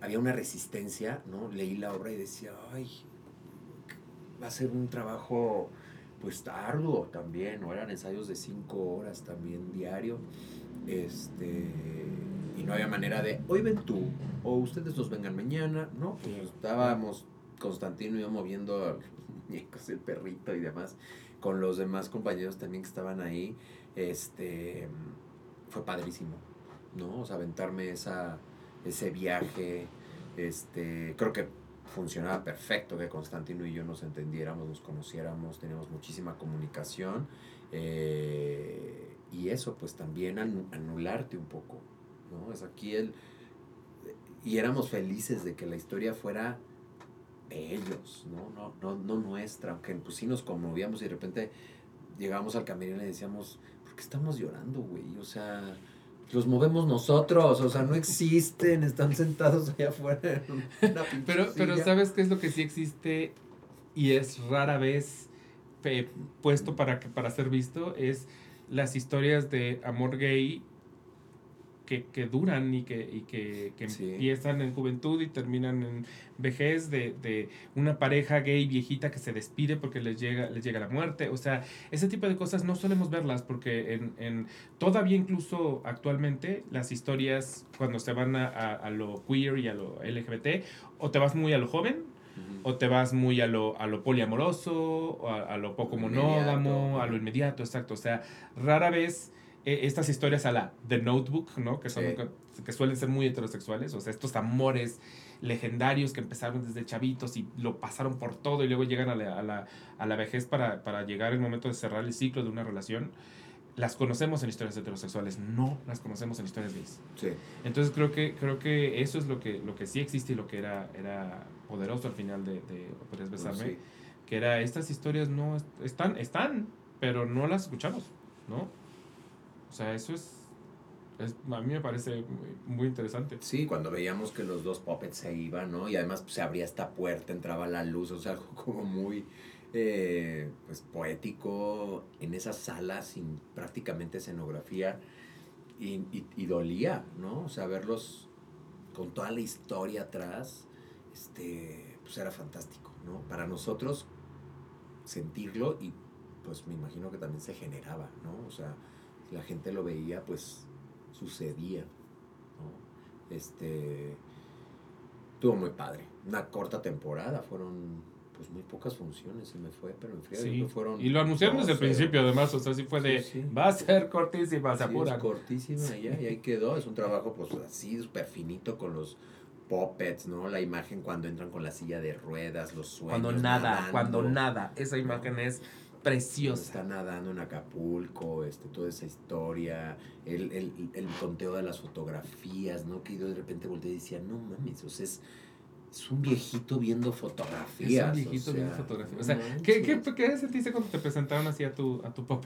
había una resistencia, ¿no? Leí la obra y decía, ay, va a ser un trabajo pues arduo también, ¿no? Eran ensayos de cinco horas también diario, este, y no había manera de, hoy ven tú, o ustedes nos vengan mañana, ¿no? Pues estábamos, Constantino y yo moviendo muñecos, el perrito y demás, con los demás compañeros también que estaban ahí, este, fue padrísimo, ¿no? O sea, aventarme esa, ese viaje, este, creo que funcionaba perfecto que Constantino y yo nos entendiéramos, nos conociéramos, teníamos muchísima comunicación eh, y eso pues también anularte un poco, ¿no? Es aquí el... Y éramos felices de que la historia fuera de ellos, ¿no? No, no, no nuestra, aunque pues sí nos conmovíamos y de repente llegábamos al camerino y le decíamos, ¿por qué estamos llorando, güey? O sea, los movemos nosotros, o sea, no existen, están sentados allá afuera. pero, pero ¿sabes qué es lo que sí existe y es rara vez puesto para, que, para ser visto? Es las historias de amor gay que, duran y que, y que, empiezan en juventud y terminan en vejez de, una pareja gay viejita que se despide porque les llega, les llega la muerte. O sea, ese tipo de cosas no solemos verlas porque en, en todavía incluso actualmente las historias cuando se van a, lo queer y a lo LGBT, o te vas muy a lo joven, o te vas muy a lo, a lo poliamoroso, o a, lo poco monógamo, a lo inmediato, exacto. O sea, rara vez e, estas historias a la The Notebook, ¿no? Que, son, que, suelen ser muy heterosexuales, o sea, estos amores legendarios que empezaron desde chavitos y lo pasaron por todo y luego llegan a la, a la, a la vejez para, para, llegar el momento de cerrar el ciclo de una relación, las conocemos en historias heterosexuales, no las conocemos en historias gays. Sí. Entonces creo que, creo que eso es lo que, lo que sí existe y lo que era, era poderoso al final de, de Podrías Besarme, que era estas historias no están, están, pero no las escuchamos, ¿no? O sea, eso es, a mí me parece muy, interesante. Sí, cuando veíamos que los dos puppets se iban, ¿no? Y además pues, se abría esta puerta, entraba la luz, o sea, algo como muy eh, pues, poético en esa sala sin prácticamente escenografía y, y, dolía, ¿no? O sea, verlos con toda la historia atrás, este, pues era fantástico, ¿no? Para nosotros sentirlo y pues me imagino que también se generaba, ¿no? O sea, la gente lo veía, pues sucedía. ¿no? Este, tuvo muy padre. Una corta temporada, fueron pues muy pocas funciones, se me fue, pero en frío fueron... Y lo anunciaron desde el principio, además, o sea, sí fue de, va a ser cortísima, se apura. cortísima, ya, y ahí quedó, es un trabajo pues así, súper finito con los puppets, ¿no? La imagen cuando entran con la silla de ruedas, los sueños. Cuando nada, cuando nada, esa imagen es preciosa. Está nadando en Acapulco, este, toda esa historia, el, el, el conteo de las fotografías, ¿no? Que yo de repente volteé y decía, no mames, o sea, es, es un viejito viendo fotografías. Es un viejito viendo fotografías. O sea, ¿qué, qué, ¿qué, sentiste cuando te presentaron así a tu, a tu pop?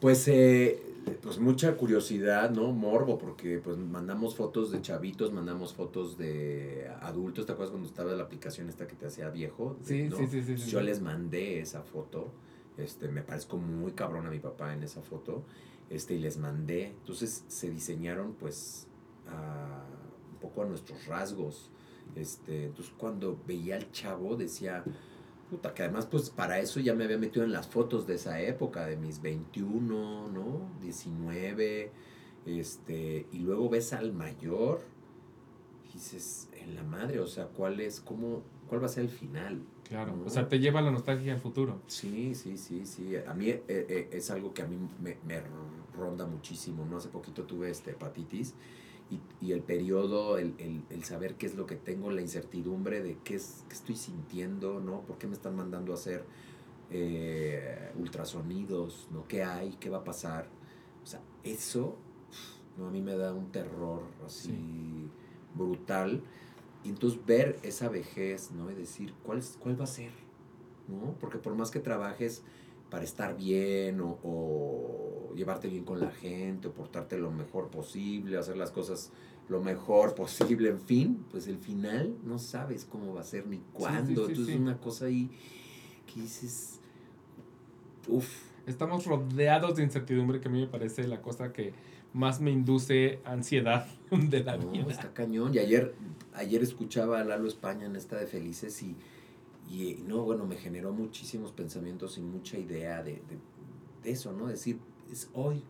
pues, eh, pues mucha curiosidad, ¿no? Morbo, porque pues mandamos fotos de chavitos, mandamos fotos de adultos. ¿Te acuerdas cuando estaba la aplicación esta que te hacía viejo? Sí, sí, sí, sí, Yo les mandé esa foto este, me parezco muy cabrón a mi papá en esa foto. Este, y les mandé. Entonces se diseñaron pues un poco a nuestros rasgos. Este, entonces cuando veía al chavo decía, puta, que además pues para eso ya me había metido en las fotos de esa época, de mis 21, ¿no? 19, este, y luego ves al mayor y dices, en la madre, o sea, ¿cuál es, cómo, cuál va a ser el final? Claro, o sea, te lleva la nostalgia al futuro. Sí, sí, sí, sí. A mí eh, eh, es algo que a mí me, me, ronda muchísimo, ¿no? Hace poquito tuve este hepatitis y, y el periodo, el, el, el, saber qué es lo que tengo, la incertidumbre de qué, es, qué estoy sintiendo, ¿no? ¿Por qué me están mandando a hacer eh, ultrasonidos, ¿no? ¿Qué hay? ¿Qué va a pasar? O sea, eso, ¿no? A mí me da un terror así brutal y entonces ver esa vejez, ¿no? Y decir, ¿cuál, cuál va a ser? ¿No? Porque por más que trabajes para estar bien o, o llevarte bien con la gente o portarte lo mejor posible, hacer las cosas lo mejor posible, en fin, pues el final no sabes cómo va a ser ni cuándo. sí, Entonces es una cosa ahí que dices, uff, Estamos rodeados de incertidumbre que a mí me parece la cosa que más me induce ansiedad de la no, vida. está cañón. Y ayer, ayer escuchaba a Lalo España en esta de Felices y, y no, bueno, me generó muchísimos pensamientos y mucha idea de, de, de eso, ¿no? Decir, es hoy,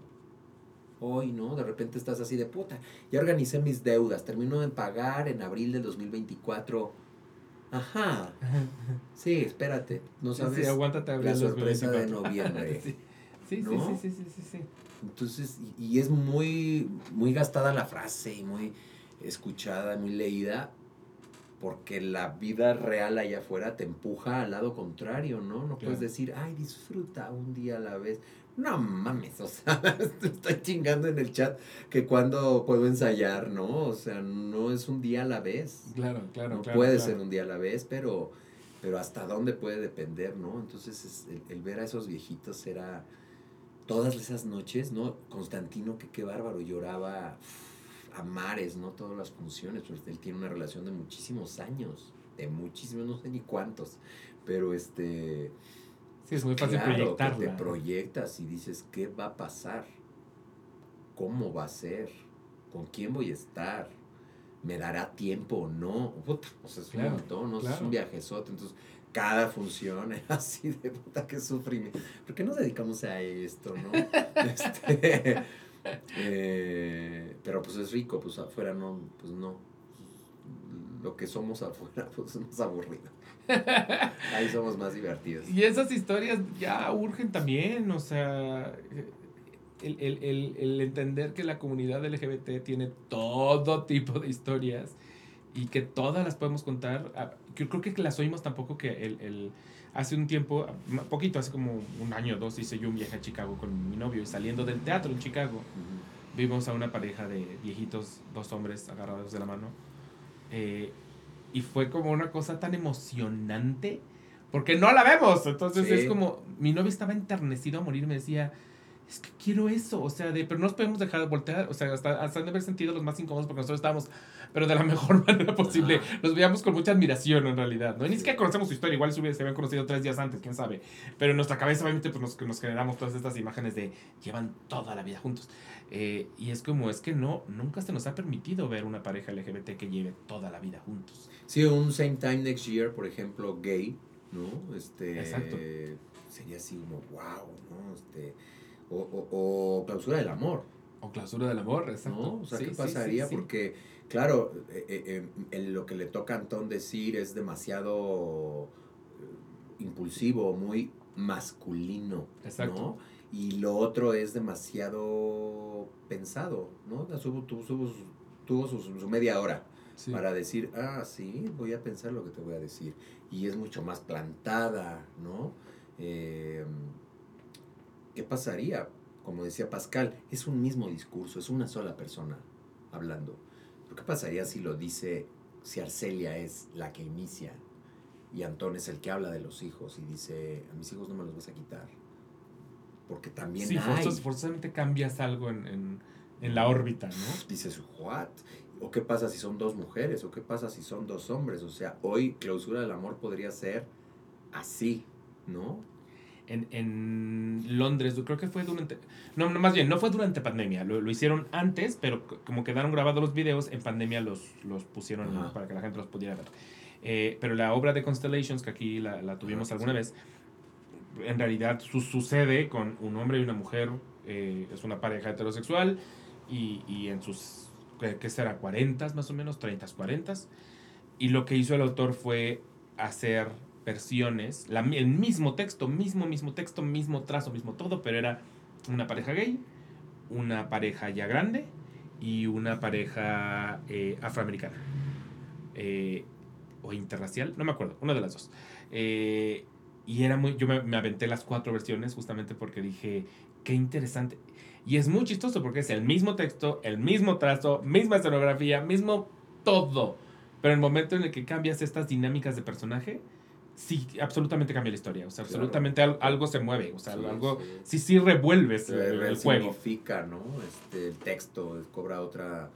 hoy, ¿no? De repente estás así de puta. Ya organicé mis deudas, termino de pagar en abril del 2024. Ajá, sí, espérate, no Sí, sabes sí, aguántate a la sorpresa de 2024. noviembre. sí. Sí, sí, ¿No? sí, sí, sí, sí, sí. Entonces, y, y es muy, muy gastada la frase y muy escuchada, muy leída, porque la vida real allá afuera te empuja al lado contrario, ¿no? No puedes decir, ay, disfruta un día a la vez. No mames, o sea, estoy chingando en el chat que cuando puedo ensayar, ¿no? O sea, no es un día a la vez. Claro, claro, no claro. puede claro. ser un día a la vez, pero, pero hasta dónde puede depender, ¿no? Entonces es- el, el ver a esos viejitos era todas esas noches, ¿no? Constantino, que qué bárbaro, lloraba uf, a mares, ¿no? Todas las funciones, pues él tiene una relación de muchísimos años, de muchísimos, no sé ni cuántos, pero este... Sí, es muy fácil claro, que te proyectas y dices, ¿qué va a pasar? ¿Cómo va a ser? ¿Con quién voy a estar? ¿Me dará tiempo o no? Puta, o sea, es Claro, un montón, ¿no? Es claro. un viajezote. Entonces, cada función era así de puta que sufrimiento. ¿Por qué nos dedicamos a esto, no? Este, eh, pero pues es rico, pues afuera no, pues no. Lo que somos afuera, pues es más aburrido. Ahí somos más divertidos. Y esas historias ya urgen también, o sea, el, el- el- el entender que la comunidad LGBT tiene todo tipo de historias y que todas las podemos contar. Yo creo que las oímos tampoco que el, el- hace un tiempo, poquito, hace como un año o dos, hice yo un viaje a Chicago con mi novio y saliendo del teatro en Chicago, Ujú. vimos a una pareja de viejitos, dos hombres agarrados de la mano. eh, y fue como una cosa tan emocionante. Porque no la vemos. Entonces Sí. es como. Mi novio estaba enternecido a morir. Me decía. Es que quiero eso. O sea, de, pero no nos podemos dejar de voltear. O sea, hasta, hasta han de haber sentido los más incómodos porque nosotros estábamos. Pero de la mejor manera posible. Los veíamos con mucha admiración en realidad. ¿no? Y ni siquiera conocemos su historia. Igual se habían conocido tres días antes. Quién sabe. Pero en nuestra cabeza, obviamente, pues nos, nos generamos todas estas imágenes de. Llevan toda la vida juntos. Eh, y es como, es que no, nunca se nos ha permitido ver una pareja LGBT que lleve toda la vida juntos. Sí, un Same Time Next Year, por ejemplo, gay, ¿no? Este, Exacto. Sería así como, wow, ¿no? Este, o, o, o Clausura del Amor, O clausura del amor, exacto. ¿no? O sea, Sí, ¿qué pasaría? sí, sí. Porque, claro, eh, eh, el- lo que le toca a Antón decir es demasiado eh, impulsivo, muy masculino, Exacto. ¿no? Y lo otro es demasiado pensado, ¿no? Tuvo, tuvo, tuvo, tuvo su, su media hora Sí. para decir, ah, sí, voy a pensar lo que te voy a decir. Y es mucho más plantada, ¿no? Eh, ¿Qué pasaría? Como decía Pascal, es un mismo discurso, es una sola persona hablando. ¿Pero qué pasaría si lo dice, si Arcelia es la que inicia y Antón es el que habla de los hijos y dice, a mis hijos no me los vas a quitar? Porque también Sí, hay forzos- forzosamente cambias algo en, en, en la órbita, ¿no? dices, ¿what? ¿O qué pasa si son dos mujeres? ¿O qué pasa si son dos hombres? O sea, hoy clausura del amor podría ser así, ¿no? En, en Londres, creo que fue durante... No, no, más bien, no fue durante pandemia. Lo, lo hicieron antes, pero como quedaron grabados los videos, en pandemia los, los pusieron Ajá. para que la gente los pudiera ver. Eh, pero la obra de Constellations, que aquí la, la tuvimos Ah, alguna sí. vez, en realidad su- sucede con un hombre y una mujer. eh, es una pareja heterosexual y, y en sus, ¿qué, qué será? 40 más o menos, 30, 40. Y lo que hizo el autor fue hacer versiones, el mismo texto, mismo, mismo texto, mismo trazo, mismo todo, pero era una pareja gay, una pareja ya grande y una pareja eh, afroamericana. Eh, o interracial, no me acuerdo, una de las dos. Eh, y era muy, yo me, me aventé las cuatro versiones justamente porque dije, qué interesante. Y es muy chistoso porque es el mismo texto, el mismo trazo, misma escenografía, mismo todo. Pero en el momento en el que cambias estas dinámicas de personaje, sí, absolutamente cambia la historia. O sea, absolutamente algo se mueve. O sea, algo, sí, sí, revuelves el, el juego. significa, ¿no? Este, el texto cobra otra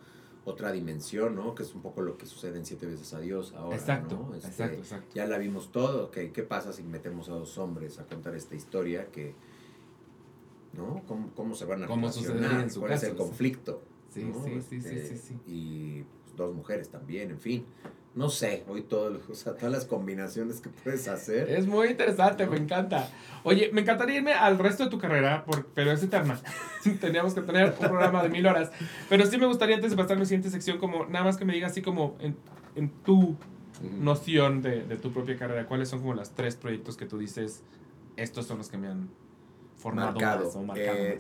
otra dimensión, ¿no? Que es un poco lo que sucede en Siete veces a Dios ahora, exacto, ¿no? Este, exacto, exacto. Ya la vimos todo, ¿qué pasa si metemos a dos hombres a contar esta historia? Que, ¿no? ¿Cómo, cómo se van a ¿Cómo relacionar? ¿Cuál es el conflicto? Sí, sí, sí, sí, este, sí, Y pues, dos mujeres también, en fin no sé, hoy todo, o sea, todas las combinaciones que puedes hacer. Es muy interesante, me encanta. Oye, me encantaría irme al resto de tu carrera, por, pero es eterna. Teníamos que tener un programa de mil horas. Pero sí me gustaría, antes de pasar a mi siguiente sección, como nada más que me digas así como en, en tu noción de, de, tu propia carrera, ¿cuáles son como los tres proyectos que tú dices, estos son los que me han formado marcado. o marcado eh,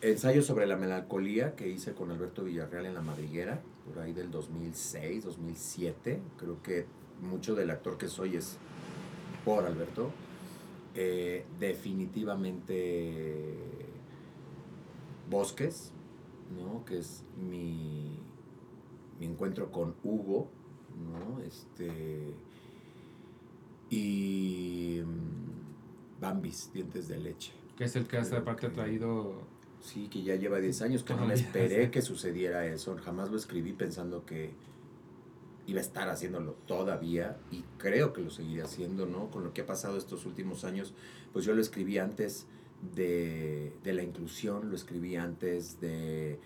Ensayo sobre la melancolía que hice con Alberto Villarreal en La Madriguera, por ahí del 2006, 2007. Creo que mucho del actor que soy es por Alberto. Eh, definitivamente Bosques, ¿no? que es mi, mi encuentro con Hugo, ¿no? este, y mm, Bambis, Dientes de Leche. Que es el que hace aparte traído Sí, que ya lleva 10 años, que no me esperé que sucediera eso. Jamás lo escribí pensando que iba a estar haciéndolo todavía y creo que lo seguiré haciendo, ¿no? Con lo que ha pasado estos últimos años, pues yo lo escribí antes de, la inclusión, lo escribí antes de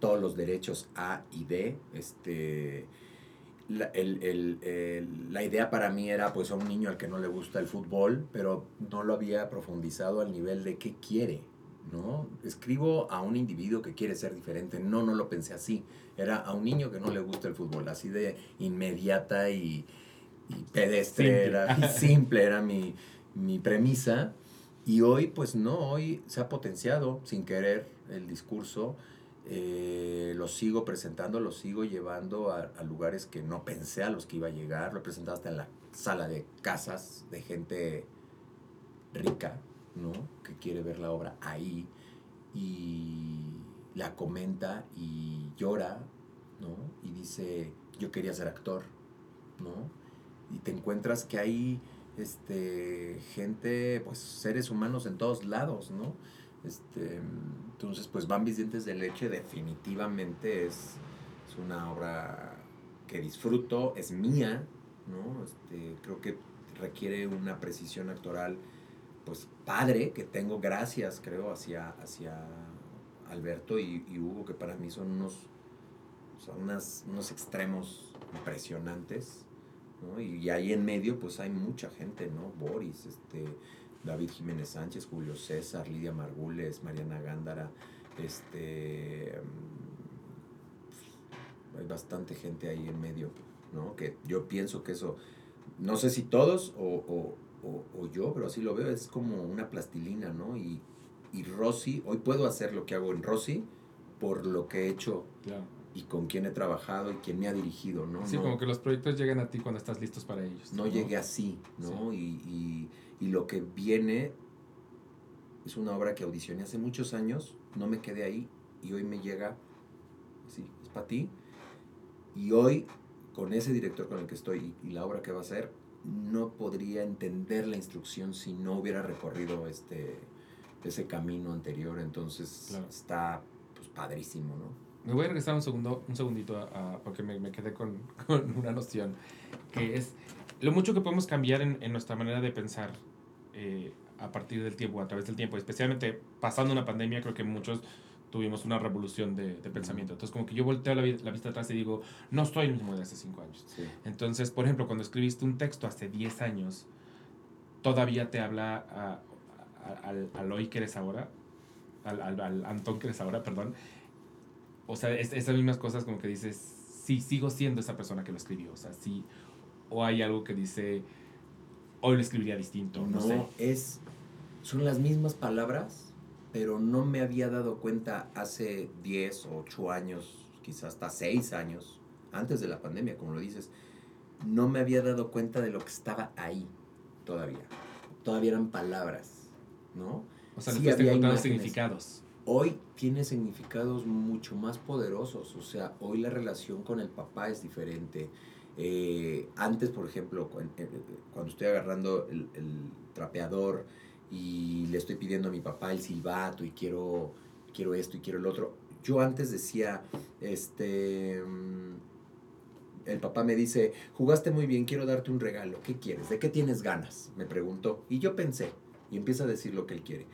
todos los derechos A y D, este... La, la, idea para mí era pues a un niño al que no le gusta el fútbol, pero no lo había profundizado al nivel de qué quiere, ¿no? Escribo a un individuo que quiere ser diferente. No, no lo pensé así. Era a un niño que no le gusta el fútbol, así de inmediata y, pedestre, simple. era simple, era mi, premisa. Y hoy, pues no, hoy se ha potenciado sin querer el discurso. Eh, lo sigo presentando, lo sigo llevando a, a, lugares que no pensé a los que iba a llegar. Lo he presentado hasta en la sala de casas de gente rica, ¿no? Que quiere ver la obra ahí y la comenta y llora, ¿no? Y dice, yo quería ser actor, ¿no? Y te encuentras que hay este, gente, pues seres humanos en todos lados, ¿no? Este, entonces, pues Bambis Dientes de Leche definitivamente es, es una obra que disfruto, es mía, ¿no? Este, creo que requiere una precisión actoral pues padre que tengo gracias, creo, hacia, hacia Alberto y, Hugo, que para mí son unos, son unos extremos impresionantes. ¿no? Y, ahí en medio, pues hay mucha gente, ¿no? Boris, este, David Jiménez Sánchez, Julio César, Lidia Margules, Mariana Gándara, este. Mm, hay bastante gente ahí en medio, ¿no? Que yo pienso que eso, no sé si todos o, yo, pero así lo veo, es como una plastilina, ¿no? Y, y Rosy, hoy puedo hacer lo que hago en Rosy por lo que he hecho y con quién he trabajado y quién me ha dirigido, ¿no? Sí, como que los proyectos llegan a ti cuando estás listos para ellos. No, llegue así, ¿no? Y, y, y, lo que viene es una obra que audicioné hace muchos años, no me quedé ahí y hoy me llega, sí, es para ti. Y hoy, con ese director con el que estoy y la obra que va a ser, no podría entender la instrucción si no hubiera recorrido este, ese camino anterior. Entonces está pues, padrísimo, ¿no? Me voy a regresar un segundo, un segundito a, porque me, me quedé con, con, una noción, que es lo mucho que podemos cambiar en, en nuestra manera de pensar eh, a partir del tiempo, a través del tiempo, especialmente pasando una pandemia, creo que muchos tuvimos una revolución de, pensamiento. Entonces, como que yo volteo la, la, vista atrás y digo, no estoy el mismo de hace cinco años. Entonces, por ejemplo, cuando escribiste un texto hace 10 años, todavía te habla al, hoy que eres ahora, al, al, Antón que eres ahora, perdón. O sea, esas mismas cosas como que dices, sí, sigo siendo esa persona que lo escribió. O sea, sí, o hay algo que dice, hoy lo escribiría distinto, no, no sé. Es, son las mismas palabras pero no me había dado cuenta hace 10 o 8 años, quizás hasta 6 años, antes de la pandemia, como lo dices, no me había dado cuenta de lo que estaba ahí todavía. Todavía eran palabras, ¿no? O sea, sí había significados. Hoy tiene significados mucho más poderosos, o sea, hoy la relación con el papá es diferente, Eh, antes, por ejemplo, eh, cuando estoy agarrando el, trapeador y le estoy pidiendo a mi papá el silbato y quiero, quiero esto y quiero el otro, yo antes decía, este, mm, el papá me dice, jugaste muy bien, quiero darte un regalo, ¿qué quieres? ¿De qué tienes ganas? Me preguntó. Y yo pensé, y empieza a decir lo que él quiere.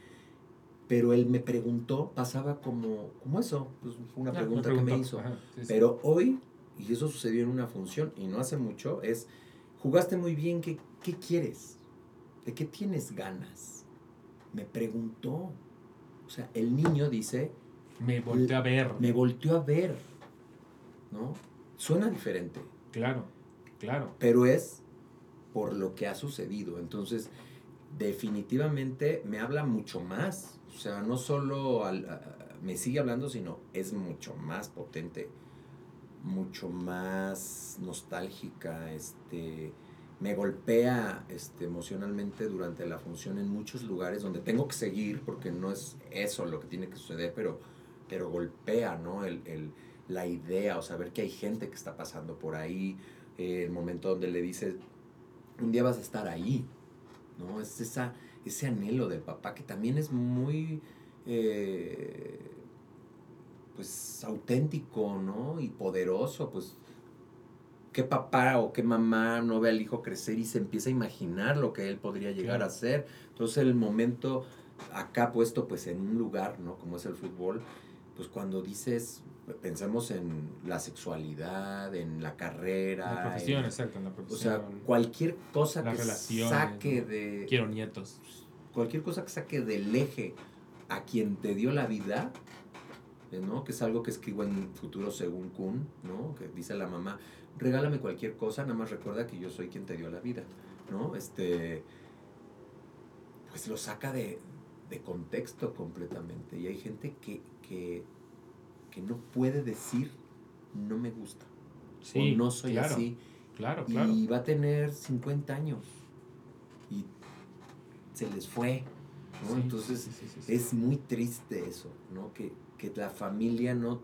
Pero él me preguntó, pasaba como, como eso, pues fue una ah, pregunta que me hizo. Pero hoy, y eso sucedió en una función, y no hace mucho, es, jugaste muy bien, ¿qué, qué quieres? ¿De qué tienes ganas? Me preguntó. O sea, el niño dice... Me volteó a ver. Me volteó a ver. ¿No? Suena diferente. Claro, claro. Pero es por lo que ha sucedido. Entonces, definitivamente me habla mucho más. O sea, no solo me sigue hablando, sino es mucho más potente, mucho más nostálgica, este, me golpea este, emocionalmente durante la función en muchos lugares donde tengo que seguir, porque no es eso lo que tiene que suceder, pero, pero golpea, ¿no? El, la idea, o saber que hay gente que está pasando por ahí, eh, el momento donde le dices, un día vas a estar ahí, ¿no? Es esa, ese anhelo del papá que también es muy, eh, pues, auténtico, ¿no? Y poderoso, pues, qué papá o qué mamá no ve al hijo crecer y se empieza a imaginar lo que él podría llegar a ser. Entonces el momento acá puesto pues en un lugar, ¿no? Como es el fútbol, pues cuando dices, pensemos en la sexualidad, en la carrera. La profesión, exacto, en la profesión. O sea, cualquier cosa que saque de... Quiero nietos. Cualquier cosa que saque del eje a quien te dio la vida, ¿no? Que es algo que escribo en futuro según Kuhn, ¿no? Que dice la mamá, regálame cualquier cosa, nada más recuerda que yo soy quien te dio la vida, ¿no? Este, pues lo saca de, de contexto completamente. Y hay gente que, que que no puede decir no me gusta o no soy así. Claro, claro. Y va a tener 50 años y se les fue. Entonces es muy triste eso, ¿no? Que, la familia no,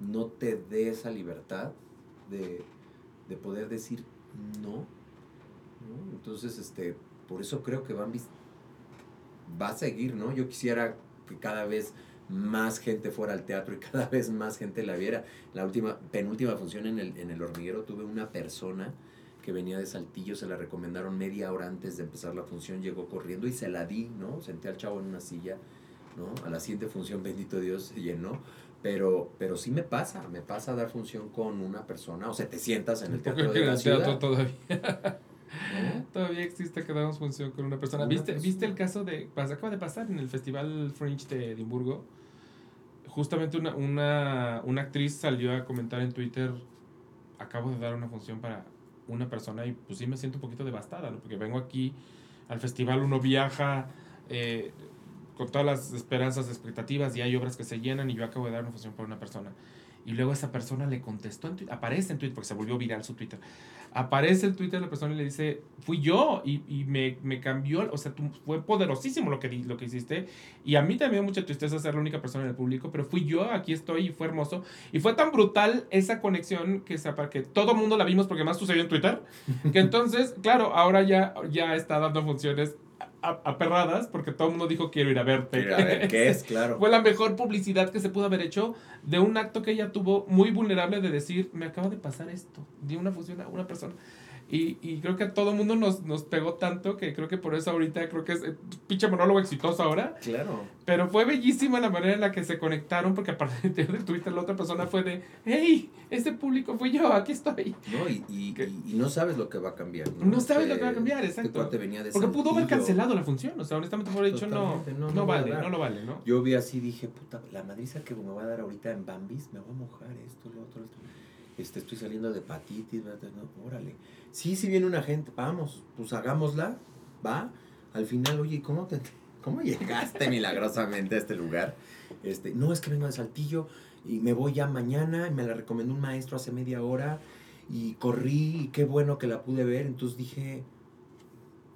no te dé esa libertad de, poder decir no. Entonces, este, por eso creo que van va a seguir, ¿no? Yo quisiera que cada vez más gente fuera al teatro y cada vez más gente la viera. La última, penúltima función en el, en el hormiguero tuve una persona que venía de Saltillo, se la recomendaron media hora antes de empezar la función, llegó corriendo y se la di, ¿no? Senté al chavo en una silla, ¿no? A la siguiente función, bendito Dios, se llenó. Pero, pero sí me pasa, me pasa dar función con una persona, o sea, te sientas en el teatro de la ciudad. todavía. Todavía existe que damos función con una persona. ¿Viste, ¿Viste el caso de, acaba de pasar en el Festival Fringe de Edimburgo? justamente una, una, una actriz salió a comentar en Twitter, acabo de dar una función para una persona y pues sí me siento un poquito devastada, ¿no? porque vengo aquí al festival, uno viaja eh, con todas las esperanzas, expectativas y hay obras que se llenan y yo acabo de dar una función para una persona. Y luego esa persona le contestó, en Twitter, aparece en Twitter, porque se volvió viral su Twitter. Aparece en Twitter la persona y le dice, fui yo y, y me, me, cambió, o sea, tú, fue poderosísimo lo que, lo que hiciste. Y a mí también mucha tristeza ser la única persona en el público, pero fui yo, aquí estoy y fue hermoso. Y fue tan brutal esa conexión que, que todo mundo la vimos porque más sucedió en Twitter, que entonces, claro, ahora ya, ya está dando funciones aperradas porque todo el mundo dijo quiero ir a verte. ¿qué es? Claro. Fue la mejor publicidad que se pudo haber hecho de un acto que ella tuvo muy vulnerable de decir, me acaba de pasar esto, di una fusión a una persona. Y, y, creo que a todo mundo nos, nos pegó tanto que creo que por eso ahorita creo que es eh, pinche monólogo exitoso ahora. Claro. Pero fue bellísima la manera en la que se conectaron porque aparte de Twitter la otra persona fue de, hey, ese público fui yo, aquí estoy. No, y, y, y, no sabes lo que va a cambiar. No, sabes lo que va a cambiar, este exacto. venía de porque pudo haber cancelado la función, o sea, honestamente fue dicho, no, no, no, vale, no lo vale, ¿no? Yo vi así, dije, puta, la madriza que me va a dar ahorita en Bambis, me va a mojar esto, lo otro, esto. Este, estoy saliendo de hepatitis, no, órale Sí, si viene una gente, vamos, pues hagámosla, va. Al final, oye, ¿cómo, te, cómo llegaste milagrosamente a este lugar? Este, no, es que vengo de Saltillo y me voy ya mañana, y me la recomendó un maestro hace media hora y corrí y qué bueno que la pude ver. Entonces dije,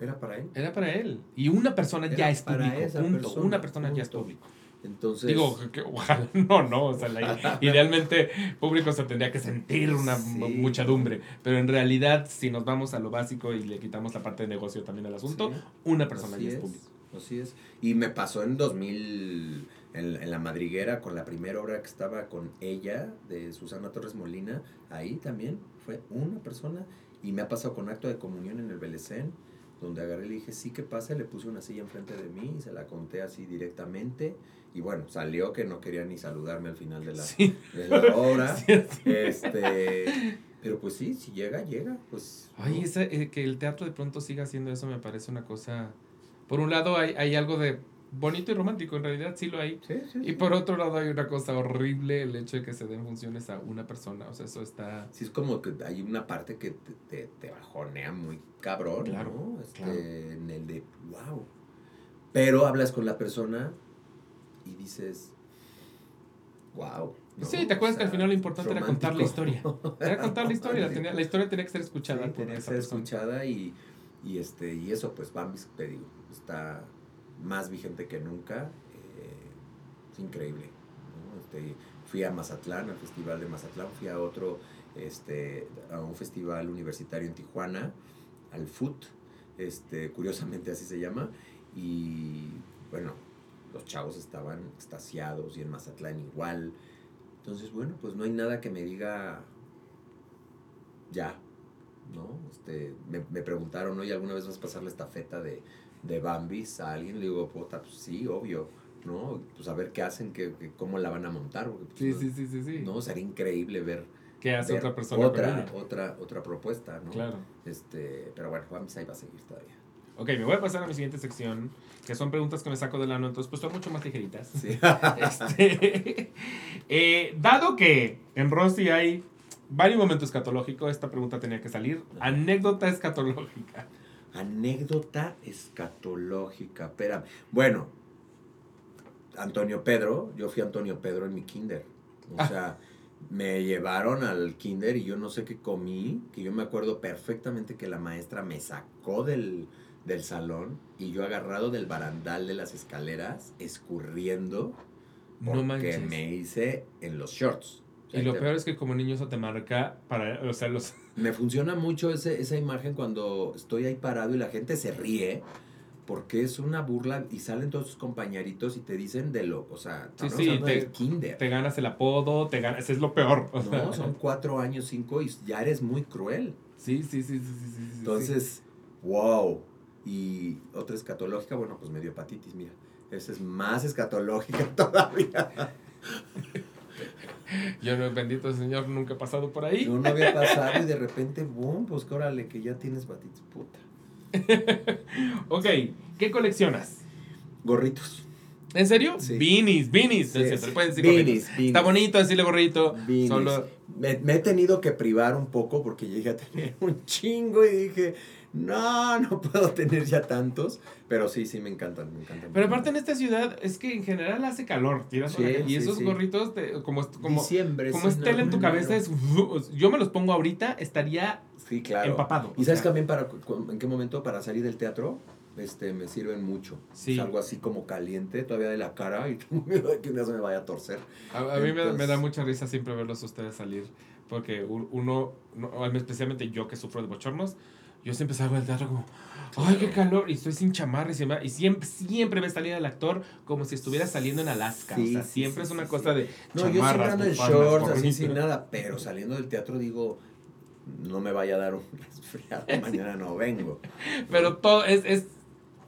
¿era para él? Era para él. Y una persona ya es público, punto. una persona ya es público. Entonces. Digo, que, ojalá no, no. O sea, la- idealmente, público se tendría que sentir una Sí. muchedumbre. Pero en realidad, si nos vamos a lo básico y le quitamos la parte de negocio también al asunto, Sí. una persona ya es es, público. Así es. Y me pasó en 2000, en, en La Madriguera, con la primera obra que estaba con ella, de Susana Torres Molina. Ahí también fue una persona. Y me ha pasado con acto de comunión en el Belecén, donde agarré y le dije, sí, ¿qué pasa? Le puse una silla enfrente de mí y se la conté así directamente. Y bueno, salió que no quería ni saludarme al final de la, Sí. de la obra. Este, pero pues sí, si llega, llega. Pues, Ay, ¿no? esa, eh, que el teatro de pronto siga haciendo eso me parece una cosa... Por un lado hay, hay algo de bonito y romántico, en realidad sí lo hay. Sí, sí, Y por otro lado hay una cosa horrible, el hecho de que se den funciones a una persona. O sea, eso está... Sí, es como que hay una parte que te, te, te bajonea muy cabrón, Claro, ¿no? Este, claro. En el de, wow. Pero hablas con la persona y dices, wow. Sí, ¿te acuerdas que al final lo importante era contar la historia? Era contar la historia, la, tenía- la historia tenía que ser escuchada Sí, tenía que ser persona. escuchada y, y, este, y eso, pues Bambi, te digo, está más vigente que nunca. eh, es increíble. ¿no? Este, fui a Mazatlán, al festival de Mazatlán, fui a otro, este, a un festival universitario en Tijuana, al FUT, este, curiosamente así se llama, y bueno, los chavos estaban extasiados y en Mazatlán igual. Entonces, bueno, pues no hay nada que me diga ya, ¿no? Este, me, me preguntaron, oye, ¿alguna vez vas a pasar la estafeta de, de Bambis a alguien? Le digo, puta, pues sí, obvio, ¿no? Pues a ver qué hacen, qué, qué- cómo la van a montar. porque, pues, Sí, no, sí, sí, sí, sí. No, sería increíble ver, ¿Qué hace ver otra persona otra, otra, otra propuesta, ¿no? Claro. Este, pero bueno, Bambis ahí va a seguir todavía. Ok, me voy a pasar a mi siguiente sección, que son preguntas que me saco del ano, entonces pues son mucho más ligeritas. Sí. Este, eh, dado que en Rosy hay varios momentos escatológicos, esta pregunta tenía que salir. Anécdota escatológica. Anécdota escatológica. Espera. Bueno, Antonio Pedro, yo fui Antonio Pedro en mi kinder. O Ah. sea, me llevaron al kinder y yo no sé qué comí, que yo me acuerdo perfectamente que la maestra me sacó del, del salón y yo agarrado del barandal de las escaleras, escurriendo, No porque manches. me hice en los shorts. O sea, Y lo te- peor es que como niño eso te marca para, o sea, los... me funciona mucho ese, esa imagen cuando estoy ahí parado y la gente se ríe porque es una burla y salen todos sus compañeritos y te dicen de lo, o sea, Sí, sí, te- del kinder. Te ganas el apodo, te ganas, es lo peor. o sea. No, son cuatro años, cinco y ya eres muy cruel. Sí, sí, sí, sí, sí. Entonces, wow. Y otra escatológica, bueno, pues me dio hepatitis, mira. Esa es más escatológica todavía. Yo no, bendito Señor, nunca he pasado por ahí. No, no había pasado y de repente, boom, pues que órale, que ya tienes hepatitis, puta. Ok, ¿qué coleccionas? Gorritos. ¿En serio? Sí. Beanies, beanies. Sí, sí. pueden decir Beanies, gorritos. beanies. Está bonito decirle gorrito. Beanies. Solo... Me, me he tenido que privar un poco porque llegué a tener un chingo y dije, no, no puedo tener ya tantos. Pero sí, sí, me encantan, me encantan. Pero aparte en esta ciudad es que en general hace calor. tiras Sí, y sí, esos sí. gorritos, te- como, como, Diciembre. como sí, es tela en tu cabeza, es, yo me los pongo ahorita, estaría claro. empapado. ¿Y sabes sea, también para en qué momento para salir del teatro? Este, me sirven mucho. Sí. Es algo así como caliente todavía de la cara y tengo miedo de que un día se me vaya a torcer. A, a mí me, me da mucha risa siempre verlos a ustedes salir. Porque uno, no, especialmente yo que sufro de bochornos, yo siempre salgo del teatro como, ¡ay, qué calor! Y estoy sin chamarra y, siempre, siempre me salía el actor como si estuviera saliendo en Alaska. o Sí, sea, sí, siempre sí, es una cosa de No, yo siempre ando en shorts, así sin nada, pero saliendo del teatro digo, no me vaya a dar un resfriado, mañana no vengo. Pero todo es, es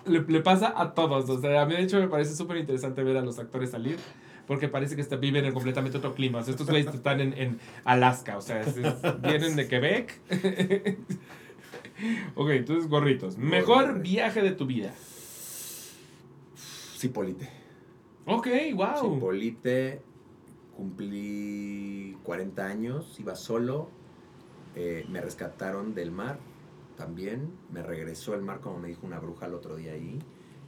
le, le pasa a todos. O sea, a mí de hecho me parece súper interesante ver a los actores salir. Porque parece que está- viven en completamente otro clima. O sea, estos güeyes están en, en Alaska. O sea, es- es- vienen de Quebec. ok, entonces gorritos. Mejor viaje de tu vida. Cipolite. Ok, wow. Cipolite, cumplí 40 años, iba solo, eh, me rescataron del mar también, me regresó el mar como me dijo una bruja el otro día ahí.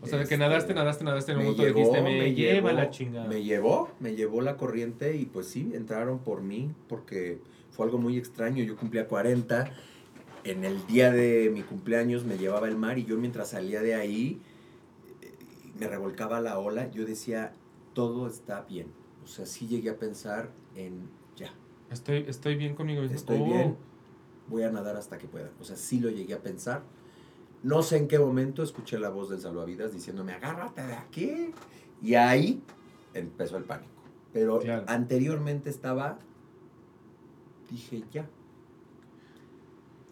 O sea, de que Este, nadaste, nadaste, nadaste. En un me momento llevó, dijiste, me, me lleva llevó, la chingada. Me llevó, me llevó la corriente y pues sí, entraron por mí porque fue algo muy extraño. Yo cumplía 40, en el día de mi cumpleaños me llevaba el mar y yo mientras salía de ahí eh, me revolcaba la ola, yo decía, todo está bien. O sea, sí llegué a pensar en ya, Estoy, estoy bien conmigo mismo. estoy Oh. bien, voy a nadar hasta que pueda. O sea, sí lo llegué a pensar. No sé en qué momento escuché la voz del salvavidas diciéndome, agárrate de aquí. Y ahí empezó el pánico. Pero Claro. anteriormente estaba, dije, ya.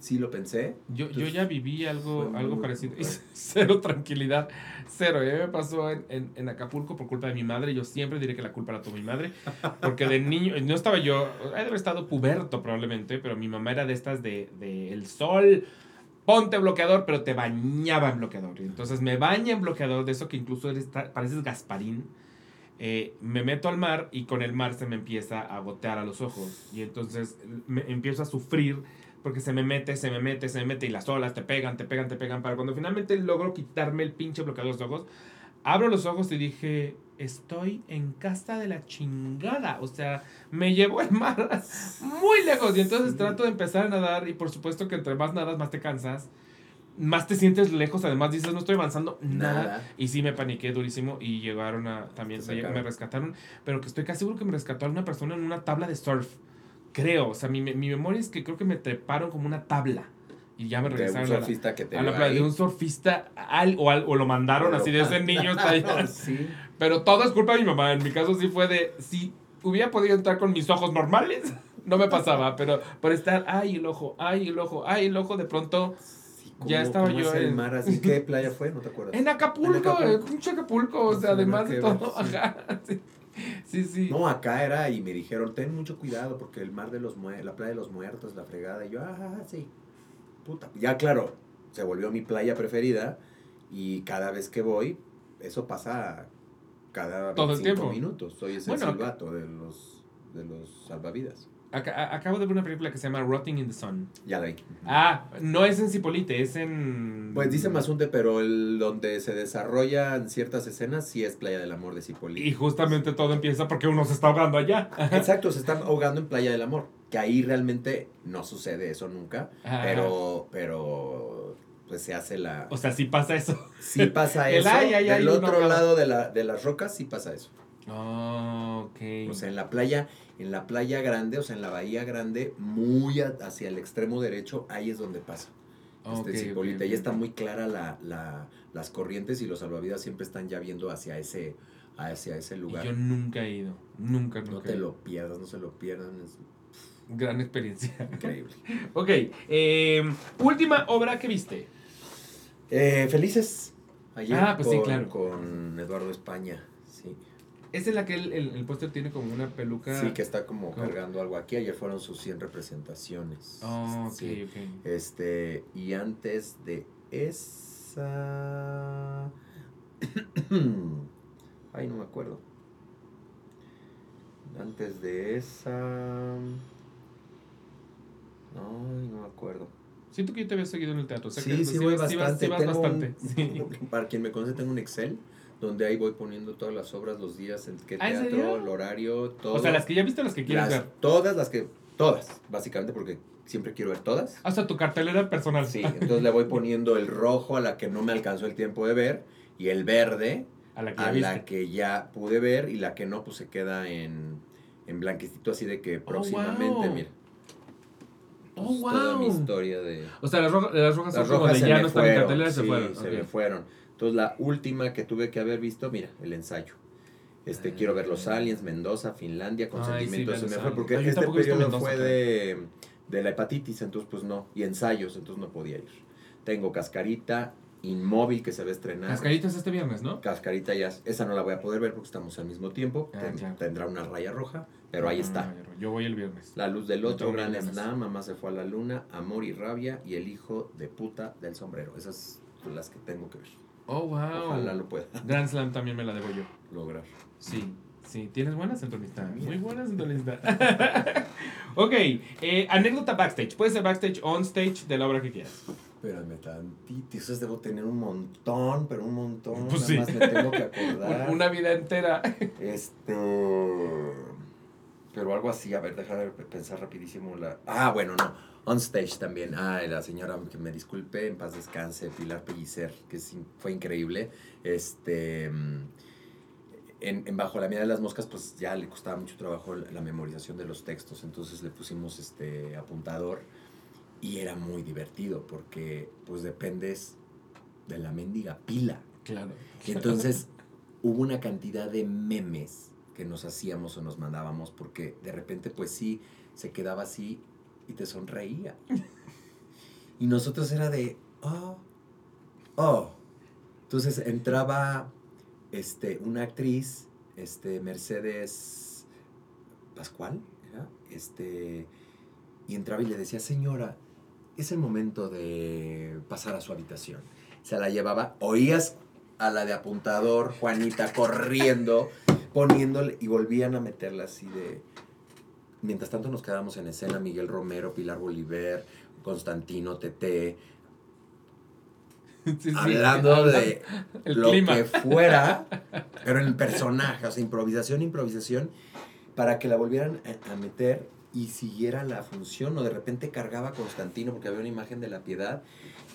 Sí lo pensé. Yo, yo ya viví algo, algo muy parecido. Cero tranquilidad. Cero. Ya me pasó en, en, en Acapulco por culpa de mi madre. Yo siempre diré que la culpa la tuvo mi madre. Porque de niño, no estaba yo, he haber estado puberto probablemente, pero mi mamá era de estas de, de el sol. Ponte bloqueador, pero te bañaba en bloqueador. Entonces me baña en bloqueador, de eso que incluso eres, pareces Gasparín. Eh, me meto al mar y con el mar se me empieza a gotear a los ojos. Y entonces me empiezo a sufrir porque se me mete, se me mete, se me mete y las olas te pegan, te pegan, te pegan. Para cuando finalmente logro quitarme el pinche bloqueador de los ojos, abro los ojos y dije, estoy en casa de la chingada. O sea, me llevó el mar muy lejos. Y entonces Sí. trato de empezar a nadar y por supuesto que entre más nadas, más te cansas. Más te sientes lejos, además dices, no estoy avanzando nada. Nada. Y sí me paniqué durísimo y llegaron a, también me, me rescataron, pero que estoy casi seguro que me rescató una persona en una tabla de surf. Creo, o sea, mi, mi memoria es que creo que me treparon como una tabla y ya me De un regresaron a la, surfista que te a la playa de un surfista al, o, al- o lo mandaron así de ese niño está allá. Sí. Pero todo es culpa de mi mamá. En mi caso sí fue de, si hubiera podido entrar con mis ojos normales, no me pasaba, pero por estar, ay, el ojo, ay, el ojo, ay, el ojo, de pronto, Sí, Ya ¿cómo- estaba yo en- mar así? ¿Qué playa fue? ¿No te acuerdas? en Acapulco, En Acapulco. pinche Acapulco, o sea, además de todo, ajá, sí, sí, sí. No, acá era y me dijeron, ten mucho cuidado porque el mar de los muertos, la playa de los muertos, la fregada. Y yo, ah, sí. Puta. Ya, claro, se volvió mi playa preferida y cada vez que voy, eso pasa cada Todo el 25 tiempo. minutos. Soy ese Bueno, silbato de los, de los salvavidas. Acá- a- acabo de ver una película que se llama Rotting in the Sun. Ya la vi. Ah, no es en Cipolite, es en... Pues dice Mazunte, pero el donde se desarrollan ciertas escenas sí es Playa del Amor de Cipolite. Y justamente todo empieza porque uno se está ahogando allá. Exacto, se están ahogando en Playa del Amor. Que ahí realmente no sucede eso nunca. Ajá. Pero, pero, pues se hace la... O sea, sí pasa eso. Sí pasa El eso. ay, ay, ay, Del uno otro lado de, la, de las rocas sí pasa eso. Oh. O sea, en la playa, en la playa grande, o sea, en la bahía grande, muy hacia el extremo derecho, ahí es donde pasa. Este, Ok, Cipolite. ok, Ahí está muy clara la, la- las corrientes y los salvavidas siempre están ya viendo hacia ese, hacia ese Y lugar. Yo nunca he ido. Nunca, nunca. No te lo pierdas, no se lo pierdan, es Gran experiencia. increíble. ok. eh, última obra que viste. Eh, felices. Ayer Ah, pues sí, con, claro. con Eduardo España. Sí. Es la que el, el, el póster tiene como una peluca. Sí, que está como cargando algo aquí. Ayer fueron sus 100 representaciones. Oh, ok, Sí. ok. Este, y antes de esa. Ay, no me acuerdo. Antes de esa. Ay, no me acuerdo. Siento que yo te había seguido en el teatro. o sea Sí, que sí, voy bastante. vas- sí vas Tengo un- bastante. Para quien me conoce, tengo un Excel donde ahí voy poniendo todas las obras, los días, en qué ¿Ah, teatro, el horario, todo. O sea, las que ya viste las que quieres Las- ver. Todas las que. Todas, básicamente, porque siempre quiero ver todas. Hasta tu cartelera personal. Sí, entonces le voy poniendo el rojo a la que no me alcanzó el tiempo de ver y el verde A la que ya a viste. la que ya pude ver y la que no, pues se queda en, en blanquecito, así de que próximamente, Oh, wow. mira. Oh, pues, Toda mi wow. historia de... O sea, las, rojas las rojas Las son como rojas de se ya no están en cartelera, se sí, fueron. se me fueron. Entonces la última que tuve que haber visto, mira, el ensayo. Este, quiero ver los aliens, Mendoza, Finlandia, con Ay, sí, sentimientos ve se me fue porque Ay, este periodo Mendoza, fue de, de la hepatitis, entonces pues no, y ensayos, entonces no podía ir. Tengo Cascarita, Inmóvil que se va a estrenar. Cascaritas este viernes, ¿no? Cascarita ya, esa no la voy a poder ver porque estamos al mismo tiempo. Ah, Ten-. Tendrá una raya roja, pero ahí Ah, está. Yo voy el viernes. La luz del otro, Gran. Slam, Mamá se fue a la luna, Amor y Rabia y El hijo de puta del sombrero. Esas son las que tengo que ver. Oh, wow. Ojalá lo pueda Grand Slam también me la debo yo. lograr. Sí, sí, tienes buenas en tu lista. Mira. Muy buenas en tu lista. ok, eh, anécdota backstage. Puede ser backstage, on stage, de la obra que quieras. Espérame tantito, esos debo tener un montón, pero un montón. Pues nada sí. más me tengo que acordar. Una vida entera. Este. Pero algo así, a ver, déjame pensar rapidísimo la. Ah, bueno, no. On stage también. Ah, la señora que me disculpe, en paz descanse, Pilar Pellicer, que fue increíble. Este. mm, en, en Bajo la Mirada de las Moscas, pues ya le costaba mucho trabajo la, la memorización de los textos, entonces le pusimos este apuntador y era muy divertido porque pues dependes de la mendiga pila. Claro. Y entonces hubo una cantidad de memes que nos hacíamos o nos mandábamos porque de repente pues sí se quedaba así y te sonreía. Y nosotros era de, oh, oh. Entonces entraba este, una actriz, este, Mercedes Pascual. Este, y entraba y le decía, señora, es el momento de pasar a su habitación. Se la llevaba, oías a la de apuntador, Juanita, corriendo, poniéndole, y volvían a meterla así de... Mientras tanto nos quedábamos en escena, Miguel Romero, Pilar Bolívar, Constantino, Tete, Sí, sí, hablando habla- de el lo clima. que fuera, pero en el personaje, o sea, improvisación, improvisación, para que la volvieran a, a meter y siguiera la función, o de repente cargaba a Constantino porque había una imagen de la piedad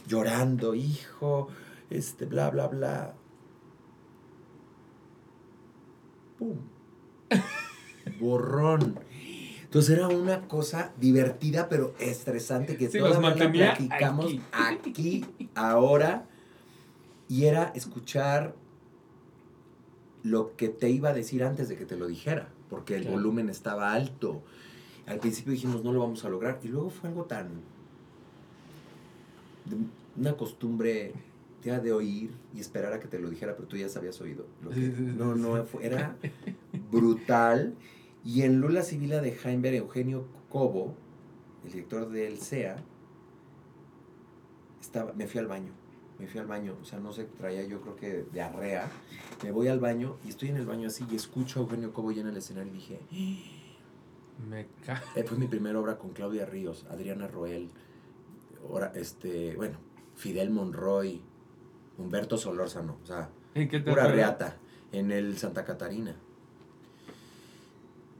llorando, hijo, este, bla, bla, bla. ¡Pum! Borrón. Entonces era una cosa divertida, pero estresante que Sí, todavía platicamos aquí. aquí, ahora. Y era escuchar lo que te iba a decir antes de que te lo dijera, porque el Claro. volumen estaba alto. Al principio dijimos, no lo vamos a lograr. Y luego fue algo tan... una costumbre ya de oír y esperar a que te lo dijera, pero tú ya sabías oído. lo que- no, no, era brutal. Y en Lula Civila de Jaime Eugenio Cobo, el director del CEA, estaba, me fui al baño. Me fui al baño, o sea, no sé, traía yo creo que diarrea. Me voy al baño y estoy en el baño así y escucho a Eugenio Cobo ya en el escenario y dije, Me ca... eh, fue mi primera obra con Claudia Ríos, Adriana Roel, ahora, este, bueno, Fidel Monroy, Humberto Solórzano, o sea, ¿En qué te pura reata, en el Santa Catarina.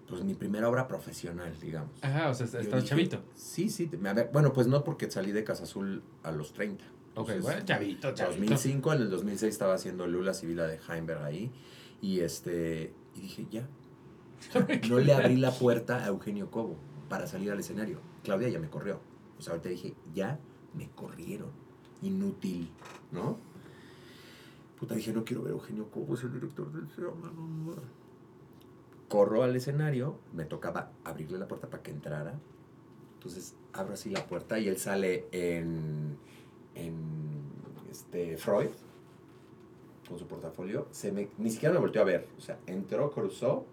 Pues mi primera obra profesional, digamos. Ajá, o sea, dije, chavito. Sí, sí, me bueno, pues no porque salí de Casa Azul a los 30. Ok, Entonces, bueno, chavito, chavito. 2005, en el 2006 estaba haciendo Lula Civila de Heimberg ahí. Y este y dije, ya. No le abrí la puerta a Eugenio Cobo para salir al escenario. Claudia ya me corrió. O sea, ahorita dije, ya me corrieron. Inútil, ¿no? Puta, dije, no quiero ver a Eugenio Cobo, es el director del. Corro al escenario, me tocaba abrirle la puerta para que entrara. Entonces abro así la puerta y él sale en, en este, Freud con su portafolio. Se me, ni siquiera me volteó a ver. O sea, entró, cruzó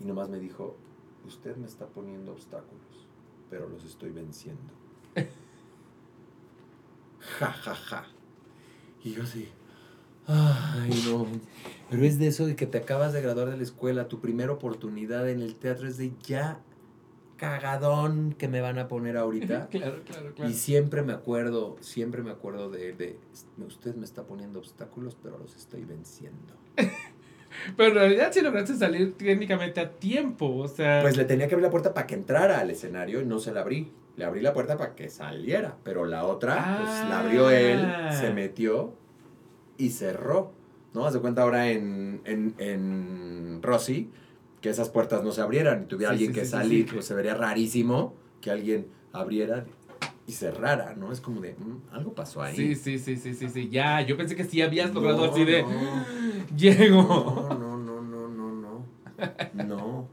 y nomás me dijo, usted me está poniendo obstáculos, pero los estoy venciendo. ja, ja, ja. Y yo así, ay no. Pero es de eso de que te acabas de graduar de la escuela, tu primera oportunidad en el teatro es de ya cagadón que me van a poner ahorita. Claro, claro, claro. Y siempre me acuerdo, siempre me acuerdo de, de, usted me está poniendo obstáculos, pero los estoy venciendo. Pero en realidad sí lograste salir técnicamente a tiempo, o sea... Pues le tenía que abrir la puerta para que entrara al escenario y no se la abrí. Le abrí la puerta para que saliera, pero la otra, pues la abrió él, Ah. se metió y cerró. ¿No? Haz de cuenta ahora en, en, en Rosy que esas puertas no se abrieran y tuviera Sí, alguien sí, que sí, salir, pues se vería rarísimo que alguien abriera y cerrara, ¿no? Es como de, mm, algo pasó ahí. Sí, sí, sí, sí, sí, sí, ya, yo pensé que sí habías No, logrado así de... no. Llego. No, no, no, no, no, no. No.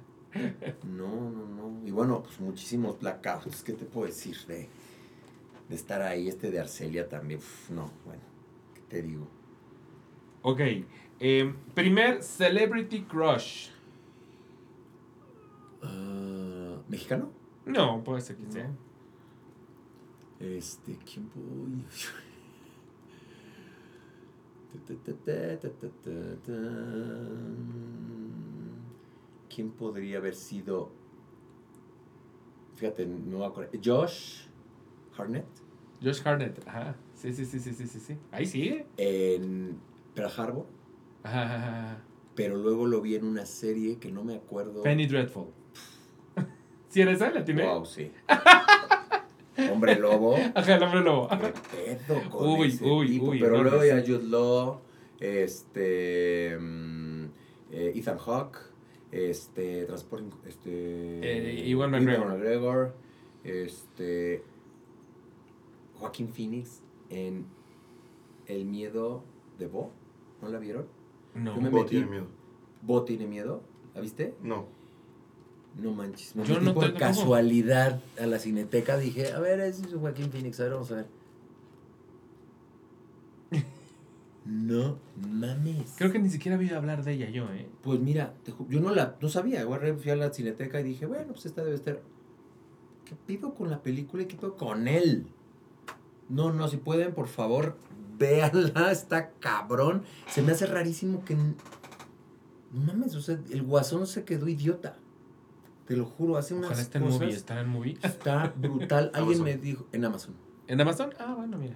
No, no, no. Y bueno, pues muchísimos blackouts. ¿Qué te puedo decir de, de estar ahí? Este de Arcelia también. Uf, no, bueno. ¿Qué te digo? Ok, em, primer Celebrity Crush. Ah, ¿Mexicano? No, puede ser que sea. Este, ¿quién voy? ¿Quién podría haber sido? Fíjate, no me acuerdo. Josh Harnett Josh Harnett, ajá. Sí, sí, sí, sí, sí, sí, sí. Ahí sigue. en Pearl Harbor, Ajá, ajá, ajá. pero luego lo vi en una serie que no me acuerdo. Penny Dreadful. ¿Sí era esa? ¿La tiene? Wow, sí. Hombre lobo. Ajá, el hombre lobo. ¿Qué pedo con Uy, ese uy, tipo? uy, Pero no, luego ya. Jude Law, este, mm, eh, Ethan Hawke, este, Transporting, este, Eh, McGregor. McGregor, este, Joaquín Phoenix en El miedo de Bo, ¿no la vieron? No. Yo me Bo metí. tiene miedo. Bo tiene miedo, ¿la viste? No. No manches, me Yo metí no por casualidad a la cineteca, dije, a ver, ese es Joaquín Phoenix, a ver, vamos a ver. No mames. Creo que ni siquiera había hablar de ella yo, ¿eh? Pues mira, te ju- yo no la no sabía, agarré, fui a la cineteca y dije, bueno, pues esta debe estar. ¿Qué pido con la película y qué pido con él? No, no, si pueden, por favor, véanla, está cabrón. Se me hace rarísimo que. No mames, o sea, el guasón se quedó idiota. Te lo juro, hace unas Ojalá esté en cosas. movie. ¿Está en movie? Está brutal. Alguien Amazon. me dijo, en Amazon, ¿En Amazon? Ah, bueno, mira.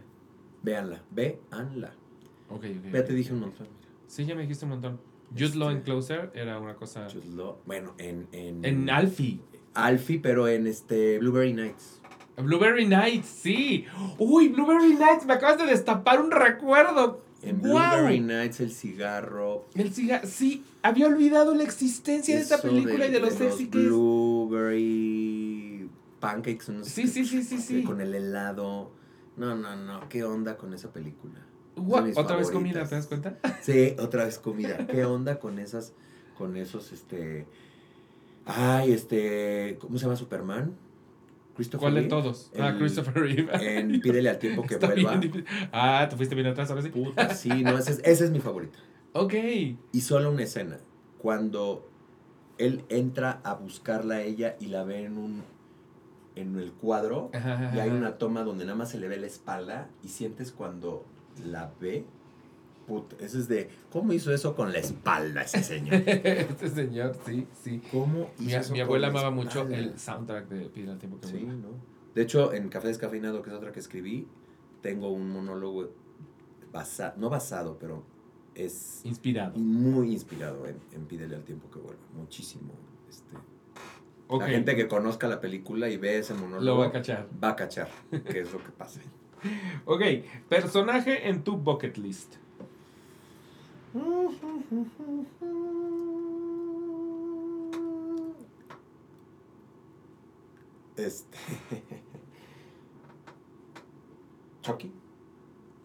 véanla, véanla. Ok, ok. Ya te dije un montón. Sí, ya me dijiste un montón. Jude Law en Este- Closer era una cosa... Jude Law. Bueno, en. En, En Alfie. Alfie, pero en este Blueberry Nights. Blueberry Nights, sí. Uy, Blueberry Nights, me acabas de destapar un recuerdo. En. Blueberry Nights, el cigarro. El cigarro, sí, había olvidado la existencia de esta película y de lo sexy que es. Blueberry pancakes. no sé Sí, sí, sí, sí, sí. Con el helado. No, no, no. ¿Qué onda con esa película? Otra vez comida, ¿te das cuenta? Sí, otra vez comida. ¿Qué onda con esas, con esos, este... Ay, este... ¿Cómo se llama Superman? Christopher ¿Cuál de Reeve. todos? Ah, Christopher Reeve. En Pídele al tiempo que Está vuelva. Ah, te fuiste bien atrás, ahora sí. Puta, sí, no, esa es, esa es mi favorita. Ok. Y solo una escena. Cuando él entra a buscarla a ella y la ve en un en el cuadro Ajá, ajá, y hay una toma donde nada más se le ve la espalda y sientes cuando la ve. Puta, eso es de ¿cómo hizo eso con la espalda ese señor? este señor, sí, sí. ¿Cómo hizo Mi, eso mi abuela la amaba mucho el soundtrack de Pide el tiempo que Sí, vuelva. ¿no? De hecho, en Café Descafeinado, que es otra que escribí, tengo un monólogo basado, no basado, pero es Inspirado. muy inspirado en, en Pídele al tiempo que vuelva. Muchísimo. Este. La gente que conozca la película y ve ese monólogo Lo va a cachar. va a cachar qué es lo que pasa. Ok, personaje en tu bucket list. Este. Chucky.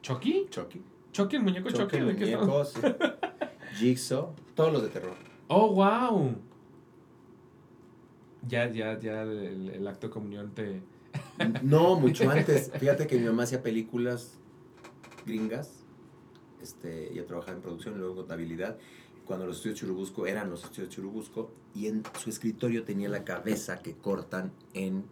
¿Chucky? Chucky. ¿Chucky, el muñeco Chucky? El ¿De qué estamos? muñeco, sí. Jigsaw. Todos los de terror. Oh, wow. Ya, ya, ya el, el acto de comunión te... No, mucho antes. Fíjate que mi mamá hacía películas gringas. Este, ella trabajaba en producción luego en contabilidad. Cuando los estudios Churubusco eran los estudios Churubusco. Y en su escritorio tenía la cabeza que cortan en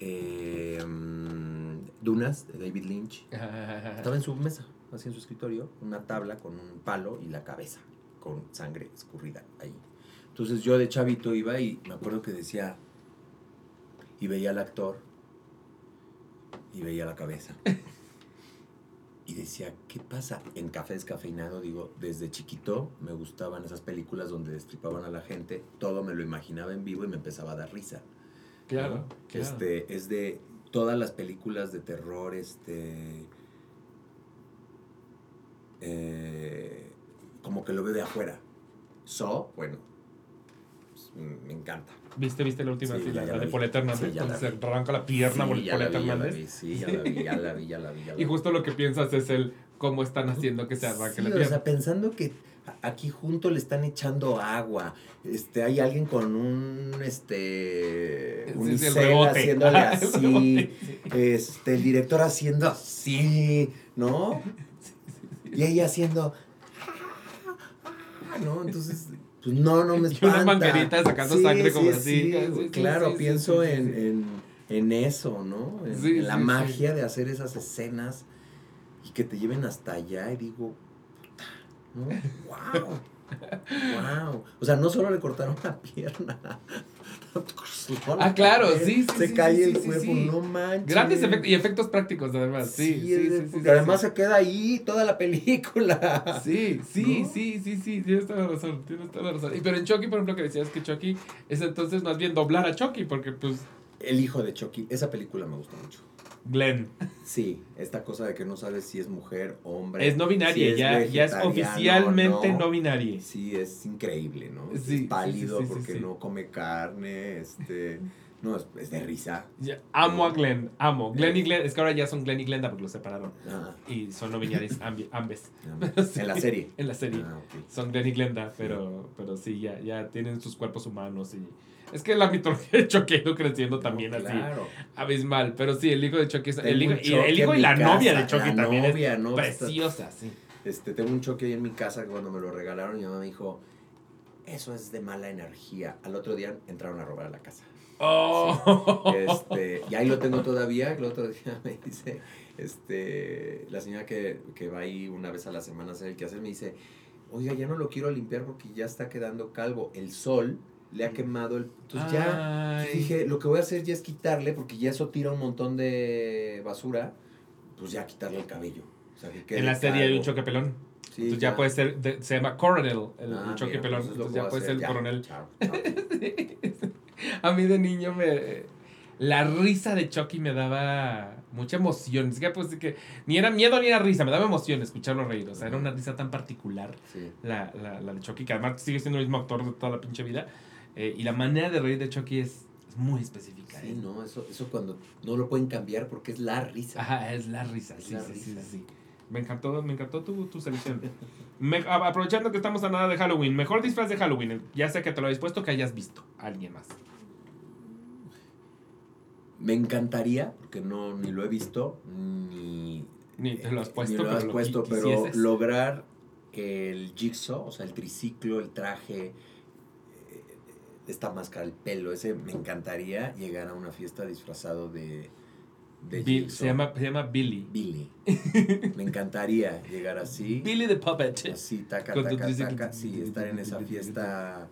eh, mm, Dunas de David Lynch. Estaba en su mesa, así en su escritorio, una tabla con un palo y la cabeza con sangre escurrida ahí. Entonces yo de chavito iba y me acuerdo que decía, y veía al actor, y veía la cabeza. Y decía, ¿qué pasa? En Café Descafeinado, digo, desde chiquito me gustaban esas películas donde destripaban a la gente, todo me lo imaginaba en vivo y me empezaba a dar risa. Claro, ¿no? claro. Este, es de todas las películas de terror, este. eh, como que lo veo de afuera. So, bueno, pues, me encanta. ¿Viste, viste la última? Sí, la, ya la la de. Poleta Hernández. Sí, se arranca la pierna por Poleta Hernández. sí, ya la vi, ya la vi, ya la vi. ya Y justo lo que piensas es el cómo están haciendo que se arranque la o pierna. sea, pensando que aquí junto le están echando agua. Este, hay alguien con un este el rebote. haciéndole así. Este, el director haciendo así, ¿no? Y ella haciendo ah, ¿no? Entonces, pues no, no me Y espanta. una manguerita sacando sangre como así. sí, Sí, sí, claro, pienso en. En, en eso, ¿no? En, la magia de hacer esas escenas y que te lleven hasta allá y digo, puta, ¿no? ¡Wow! ¡Wow! O sea, no solo le cortaron la pierna. Ah, claro, sí, sí, Se sí, cae sí, el sí, cuerpo, no manches. Grandes efectos y efectos prácticos además. Sí, sí, sí. además se queda ahí toda la película. Sí, sí, ¿No? sí, sí, sí, tienes toda la razón, tienes toda la razón. Y pero en Chucky, por ejemplo, que decías que Chucky es entonces más bien doblar a Chucky, porque pues, El hijo de Chucky, esa película me gustó mucho. Glenn. Sí, esta cosa de que no sabes si es mujer, hombre. Es no binaria, si ya, ya es oficialmente no, binaria. Sí, es increíble, ¿no? Sí, es pálido sí, sí, sí, porque no come carne, este... No, es, es de risa. Ya, amo a Glenn, amo. Glenn y Glenn, es que ahora ya son Glenn y Glenda porque los separaron. Ah, Y son no binarias ambes. ah. En la serie. En la serie. Ah. Son Glenn y Glenda, pero, pero sí, ya, ya tienen sus cuerpos humanos y... Es que la mitología de Chucky ha ido creciendo también No, así, claro. abismal. Pero sí, el hijo de Chucky es... El hijo, y, el hijo y la novia de Chucky la también novia, es ¿no? preciosa, sí. Este, tengo un choque ahí en mi casa cuando me lo regalaron. Mi mamá me dijo, eso es de mala energía. Al otro día entraron a robar a la casa. Oh. Este, y ahí lo tengo todavía. El otro día me dice, este, la señora que, que va ahí una vez a la semana a hacer el quehacer, me dice, oiga, ya no lo quiero limpiar porque ya está quedando calvo. El sol le ha quemado el... Entonces ya Ay. dije, lo que voy a hacer ya es quitarle, porque ya eso tira un montón de basura, pues ya quitarle el cabello. O sea, que quede En la serie hay un calvo. choque pelón. Sí, Entonces ya puede ser, de- se llama Coronel, el, el Ah, choque mira, pelón. pues Entonces ya puede ser el coronel. Chao, chao. A mí de niño me... La risa de Chucky me daba mucha emoción. Es que pues que ni era miedo ni era risa, me daba emoción escucharlo reír. O sea, era una risa tan particular Sí. la, la, la de Chucky, que además sigue siendo el mismo actor de toda la pinche vida. Eh, y la manera de reír de Chucky es, es muy específica. Sí, ¿eh? no, eso, eso cuando no lo pueden cambiar porque es la risa. Ajá, es la risa, Es sí, la sí, sí, risa. sí, sí. Me encantó, me encantó tu, tu selección. Me- aprovechando que estamos a nada de Halloween, mejor disfraz de Halloween, ya sea que te lo hayas puesto que hayas visto a alguien más. Me encantaría, porque no ni lo he visto, ni, Ni te lo has puesto, ni lo pero has lo puesto, pero lograr el jigsaw, o sea, el triciclo, el traje, esta máscara, el pelo, ese me encantaría llegar a una fiesta disfrazado de, de Bill- Jigsaw. se, llama, se llama Billy. Billy. Me encantaría llegar así. Billy the Puppet. Así, taca, taca, taca. Sí, estar en esa fiesta.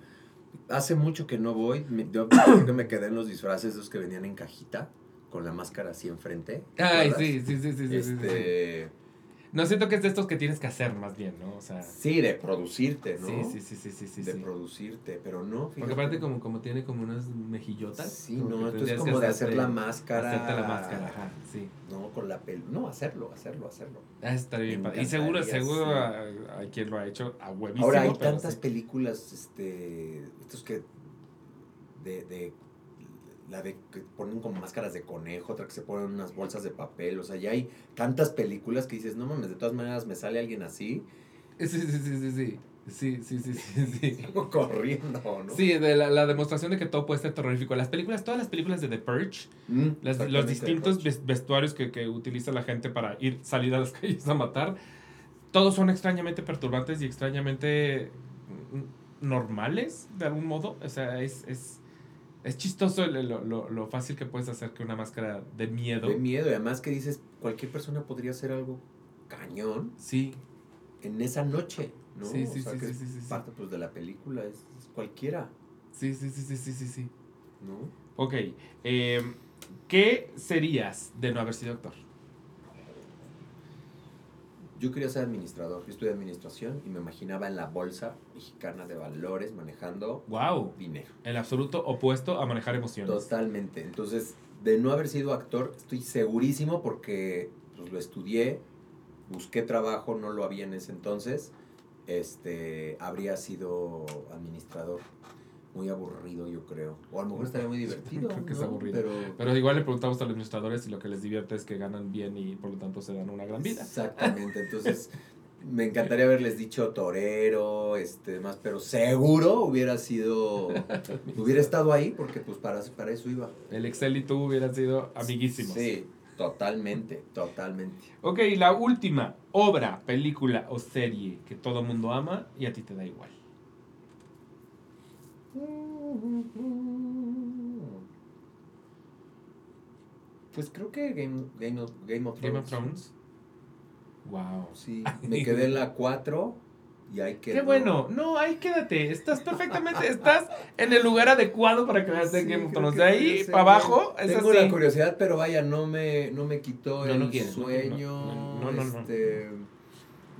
Hace mucho que no voy. Yo creo que me quedé en los disfraces esos que venían en cajita, con la máscara así enfrente. ¿te Ay, sí, sí, sí, sí, sí, sí, sí. No siento que es de estos que tienes que hacer más bien, ¿no? O sea, sí, de producirte, ¿no? sí, sí, sí, sí, sí, sí. de sí. producirte, pero no. Porque aparte como, como tiene como unas mejillotas. Sí, no, esto es como de hacer la máscara. Hacerte la máscara, ajá, sí. No, con la pel. No, hacerlo, hacerlo, hacerlo. Ah, estaría bien. Y seguro, seguro sí. a- hay quien lo ha hecho a huevísimo. Ahora hay tantas películas, este, estos que de, de la de que ponen como máscaras de conejo, otra que se ponen unas bolsas de papel, o sea, ya hay tantas películas que dices, no mames, de todas maneras me sale alguien así, Sí, sí, sí, sí, sí. Sí, sí, sí, sí, sí. corriendo, ¿no? Sí, de la, la demostración de que todo puede ser terrorífico. Las películas, todas las películas de The Purge, Mm, las- los distintos vestuarios que, que utiliza la gente para ir, salir a las calles a matar, todos son extrañamente perturbantes y extrañamente mm, normales, de algún modo. O sea, es, es, es chistoso lo, lo, lo fácil que puedes hacer que una máscara de miedo. De miedo, y además que dices, cualquier persona podría hacer algo cañón Sí, en esa noche, ¿no? Sí, sí, o sea, sí, que sí, sí, parte pues de la película, es, es cualquiera, sí, sí, sí, sí, sí, sí, sí. ¿no? Ok, eh, ¿qué serías de no haber sido actor? Yo quería ser administrador, yo estudié administración y me imaginaba en la bolsa mexicana de valores manejando Wow, dinero. el absoluto opuesto a manejar emociones. Totalmente. Entonces, de no haber sido actor, estoy segurísimo porque pues, lo estudié, busqué trabajo, no lo había en ese entonces. Este, habría sido administrador. Muy aburrido, yo creo. O a lo mejor estaría muy divertido. Creo que es ¿no? aburrido. Pero, Pero igual le preguntamos a los administradores y lo que les divierte es que ganan bien y por lo tanto se dan una gran vida. Exactamente. Entonces, me encantaría haberles dicho torero, este, más, pero seguro hubiera sido, hubiera estado ahí porque pues para, para eso iba. El Excel y tú hubieran sido amiguísimos. Sí, totalmente, totalmente. Ok, la última obra, película o serie que todo mundo ama y a ti te da igual. Pues creo que Game, Game, of, Game of Thrones. Game of Thrones. Wow. Sí, me quedé en la 4 y ahí quedó. Qué bueno. No, ahí quédate. Estás perfectamente, estás en el lugar adecuado para en Sí, Game of Thrones. que De ahí para abajo es Tengo así. la curiosidad, pero vaya, no me, no me quitó No, el no sueño. no, no, no, no.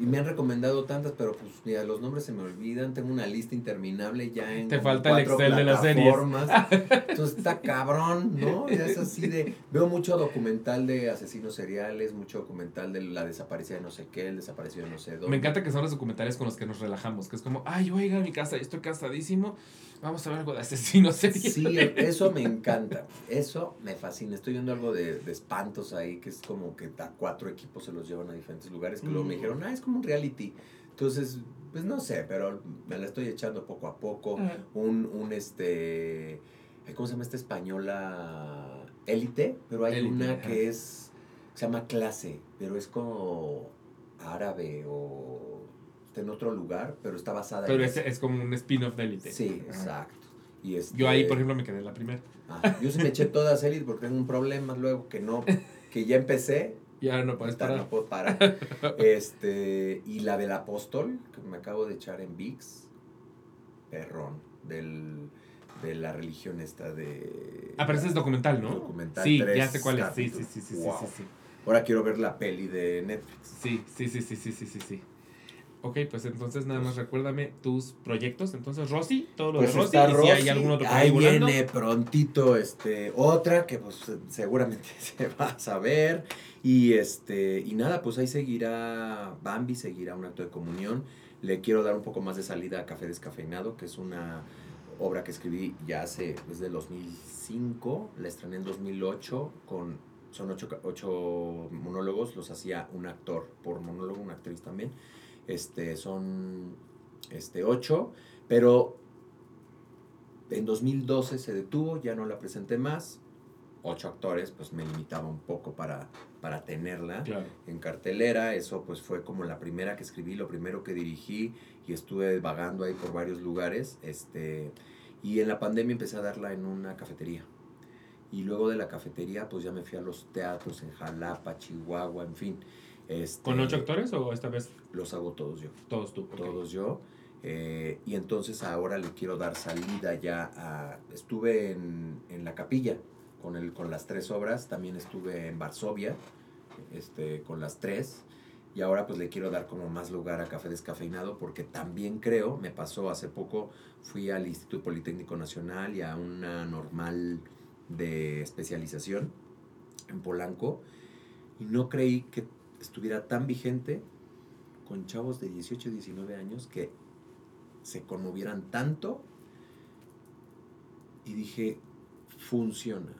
Y me han recomendado tantas, pero pues mira, los nombres se me olvidan. Tengo una lista interminable ya en. Te falta el Excel de las series. Entonces está cabrón, ¿no? Ya es así de. Veo mucho documental de asesinos seriales, mucho documental de la desaparecida de no sé qué, el desaparecido de no sé dónde. Me encanta que son los documentales con los que nos relajamos, que es como, ay, yo voy a ir a mi casa estoy cansadísimo, vamos a ver algo de asesinos seriales. Sí, eso me encanta. Eso me fascina. Estoy viendo algo de, de espantos ahí, que es como que a cuatro equipos se los llevan a diferentes lugares, que luego me Mm. dijeron, ah, es como un reality. Entonces, pues no sé, pero me la estoy echando poco a poco. Ah. Un, un este, ¿cómo se llama esta española? Élite, pero hay Élite, una ajá. que es, se llama Clase, pero es como árabe o está en otro lugar, pero está basada Pero en es, es como un spin-off de Elite. Sí, Ajá. exacto. Y Yo ahí, este- por ejemplo, me quedé en la primera. Ah, yo sí me eché todas Elite porque tengo un problema luego que no, que ya empecé, Y ahora no puedes parar. no puedo parar. Este, y la del apóstol, que me acabo de echar en VIX, perrón, del, de la religión esta de... Ah, pero ese es documental, ¿no? Documental, Sí, tres ya sé cuál es. Sí, sí, sí, sí, sí, sí, sí. Ahora quiero ver la peli de Netflix. Sí, sí, sí, sí, sí, sí, sí, sí. Ok, pues entonces nada más recuérdame tus proyectos. Entonces, Rosy, todo lo Pues de Rosy. está y si hay Rosy, algún otro ahí volando. viene prontito este, otra que pues seguramente se va a saber. Y este, y nada, pues ahí seguirá Bambi, seguirá un acto de comunión. Le quiero dar un poco más de salida a Café Descafeinado, que es una obra que escribí ya hace, desde el 2005, la estrené en 2008 con, son ocho, ocho monólogos, los hacía un actor por monólogo, una actriz también. Este, son este, ocho, pero en 2012 se detuvo, ya no la presenté más. Ocho actores, pues me limitaba un poco para, para tenerla Claro. en cartelera. Eso pues fue como la primera que escribí, lo primero que dirigí y estuve vagando ahí por varios lugares. Este, y en la pandemia empecé a darla en una cafetería. Y luego de la cafetería pues ya me fui a los teatros en Jalapa, Chihuahua, en fin. Este, ¿Con ocho actores o esta vez Los hago todos yo todos tú? Todos yo. eh, y entonces ahora le quiero dar salida ya a... Estuve en, en la capilla con, el, con las tres obras, también estuve en Varsovia este, con las tres. Y ahora pues le quiero dar como más lugar a Café Descafeinado porque también creo, me pasó hace poco, fui al Instituto Politécnico Nacional y a una normal de especialización en Polanco y no creí que estuviera tan vigente con chavos de 18 y 19 años que se conmovieran tanto y dije, funciona.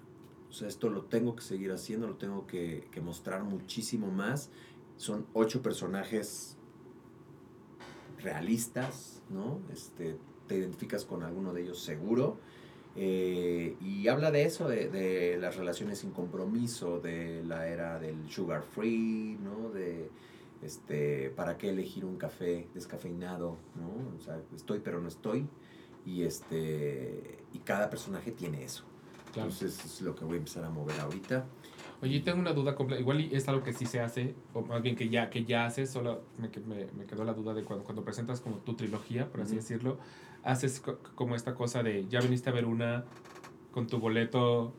O sea, esto lo tengo que seguir haciendo, lo tengo que, que mostrar muchísimo más. Son ocho personajes realistas, ¿no? Este, te identificas con alguno de ellos seguro. Eh, y habla de eso, de, de las relaciones sin compromiso, de la era del sugar free, ¿no? De este, para qué elegir un café descafeinado, ¿no? O sea, estoy pero no estoy. Y este y cada personaje tiene eso. Claro. Entonces es lo que voy a empezar a mover ahorita. Oye, tengo una duda completa. Igual es algo que sí se hace, o más bien que ya, que ya haces, solo me, me, me quedó la duda de cuando, cuando presentas como tu trilogía, por así Ujú. decirlo, haces co- como esta cosa de, ya viniste a ver una con tu boleto,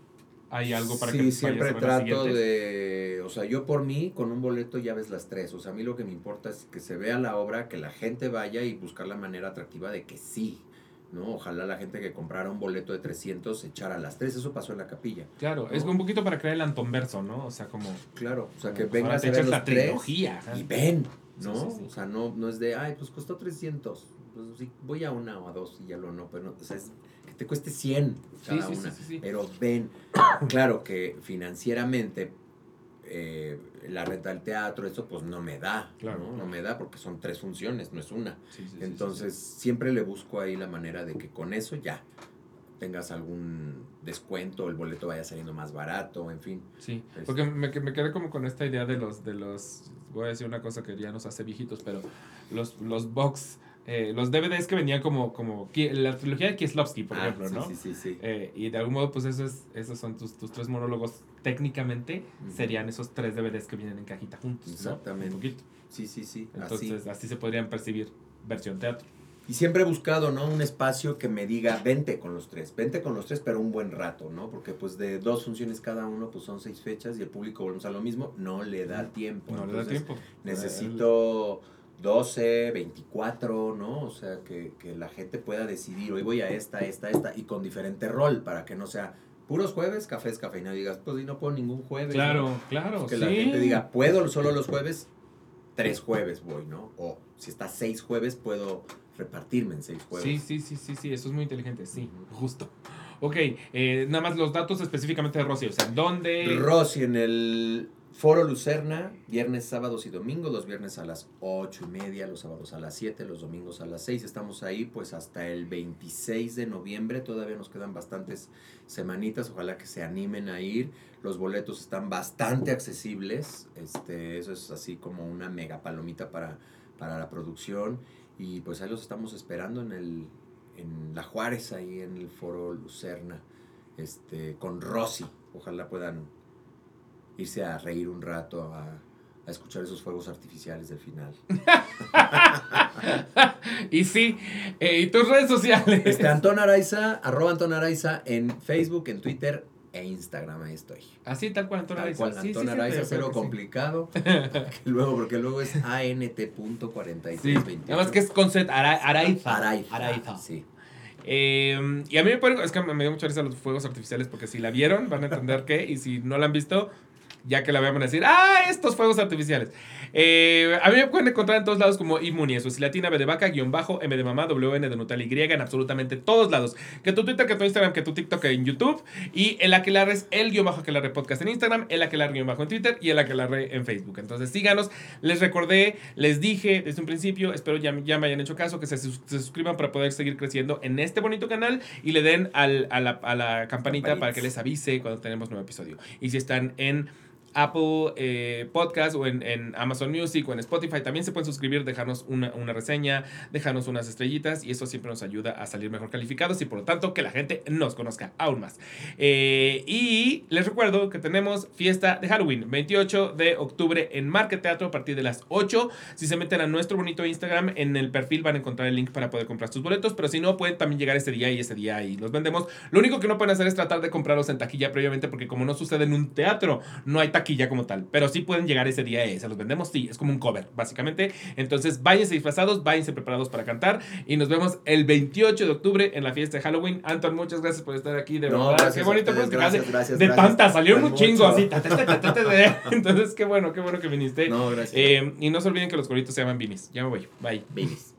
hay algo para sí, que siempre vayas a ver las trato siguientes? de, o sea, yo por mí con un boleto ya ves las tres, o sea, a mí lo que me importa es que se vea la obra, que la gente vaya y buscar la manera atractiva de que sí, ¿no? Ojalá la gente que comprara un boleto de 300 echara las tres, eso pasó en la capilla. Claro, es ¿no? un poquito para crear el antonverso, ¿no? O sea, como... Claro, o sea, como, que pues, vengas a ver los la tres trilogía. y ven, ¿no? Sí, sí, sí. O sea, no, no es de, ay, pues costó 300, pues sí, voy a una o a dos y ya lo no, pero no, o sea, es que te cueste 100 Sí, cada sí, sí, una. sí, sí. Pero ven, claro que financieramente eh, la renta del teatro, eso pues no me da, Claro, ¿no? claro. No me da porque son tres funciones, no es una. Sí, sí, sí, sí, Entonces siempre le busco ahí la manera de que con eso ya tengas algún descuento, el boleto vaya saliendo más barato, en fin. Sí, Es- porque me, me quedé como con esta idea de los, de los, voy a decir una cosa que ya nos hace viejitos, pero los, los box, eh, los DVDs que venían como, como la trilogía de Kieslowski, por Ah, ejemplo, sí, ¿no? Sí, sí, sí. Eh, y de algún modo, pues eso es, esos son tus, tus tres monólogos. Técnicamente serían esos tres DVDs que vienen en cajita juntos, ¿no? Exactamente. Un poquito. Sí, sí, sí. Entonces, así. así se podrían percibir versión teatro. Y siempre he buscado, ¿no? Un espacio que me diga, vente con los tres, vente con los tres, pero un buen rato, ¿no? Porque pues de dos funciones cada uno, pues son seis fechas y el público volvemos a lo mismo, no le da tiempo. No le da tiempo. Necesito 12, 24, ¿no? O sea, que, que la gente pueda decidir, hoy voy a esta, esta, esta, y con diferente rol, para que no sea puros jueves, cafés, café, y no digas, pues y no puedo ningún jueves. Claro, ¿no? claro, Pues que sí. la gente diga, puedo solo los jueves, tres jueves voy, ¿no? O si está seis jueves, puedo repartirme en seis jueves. Sí, sí, sí, sí, sí, eso es muy inteligente, sí, justo. Ok, eh, nada más los datos específicamente de Rosy, o sea, ¿dónde? Rosy en el Foro Lucerna, viernes, sábados y domingos, los viernes a las ocho y media, los sábados a las 7, los domingos a las 6. Estamos ahí pues hasta el 26 de noviembre, todavía nos quedan bastantes semanitas, ojalá que se animen a ir. Los boletos están bastante accesibles, este, eso es así como una mega palomita para, para la producción y pues ahí los estamos esperando en el en La Juárez, ahí en el Foro Lucerna, este, con Rosy. Ojalá puedan irse a reír un rato, a, a escuchar esos fuegos artificiales del final. y sí, eh, y tus redes sociales. Este, Antón Araiza, arroba Antón Araiza en Facebook, en Twitter e Instagram, ahí estoy. Así, tal cual, Antón Tal Araiza. cual, Sí, sí, Antón sí, Araiza, pero cero sí. complicado. luego, porque luego es ANT.4328. Sí, nada más que es con Z, Ara- Araiza. Araiza. Araiza. Sí. Eh, y a mí me ponen, es que me dio mucha risa los fuegos artificiales porque si la vieron van a entender qué y si no la han visto, ya que la vean van a decir, ah, estos fuegos artificiales. Eh, a mí me pueden encontrar en todos lados como Inmuni, eso es latina, B de vaca, guion bajo, M de mamá, WN de Nutella Y, en absolutamente todos lados. Que tu Twitter, que tu Instagram, que tu TikTok, en YouTube. Y el Aquelarre es el guion bajo Aquelarre podcast en Instagram, el Aquelarre guion bajo en Twitter y el Aquelarre en Facebook. Entonces síganos, les recordé, les dije desde un principio, espero ya, ya me hayan hecho caso, que se, se suscriban para poder seguir creciendo en este bonito canal y le den al- a, la, a la campanita Campanitas. para que les avise cuando tenemos nuevo episodio. Y si están en Apple eh, Podcast o en, Amazon Music o en Spotify, también se pueden suscribir, dejarnos una, una reseña, dejarnos unas estrellitas y eso siempre nos ayuda a salir mejor calificados y por lo tanto que la gente nos conozca aún más. Eh, y les recuerdo que tenemos fiesta de Halloween, 28 de octubre en Market Teatro a partir de las 8. Si se meten a nuestro bonito Instagram, en el perfil van a encontrar el link para poder comprar sus boletos, pero si no, pueden también llegar ese día y ese día y los vendemos. Lo único que no pueden hacer es tratar de comprarlos en taquilla previamente porque como no sucede en un teatro, no hay taquilla como tal, pero sí pueden llegar ese día y se los vendemos, sí, es como un cover, básicamente. Entonces, váyanse disfrazados, váyanse preparados para cantar y nos vemos el 28 de octubre en la fiesta de Halloween. Anton, muchas gracias por estar aquí, de No, verdad. gracias qué bonito ustedes, gracias, de salieron Fue un chingo así. ta, ta, ta. Entonces, qué bueno, qué bueno que viniste. No, gracias. Eh, y no se olviden que los gorritos se llaman Bimis. Ya me voy. Bye. Babies.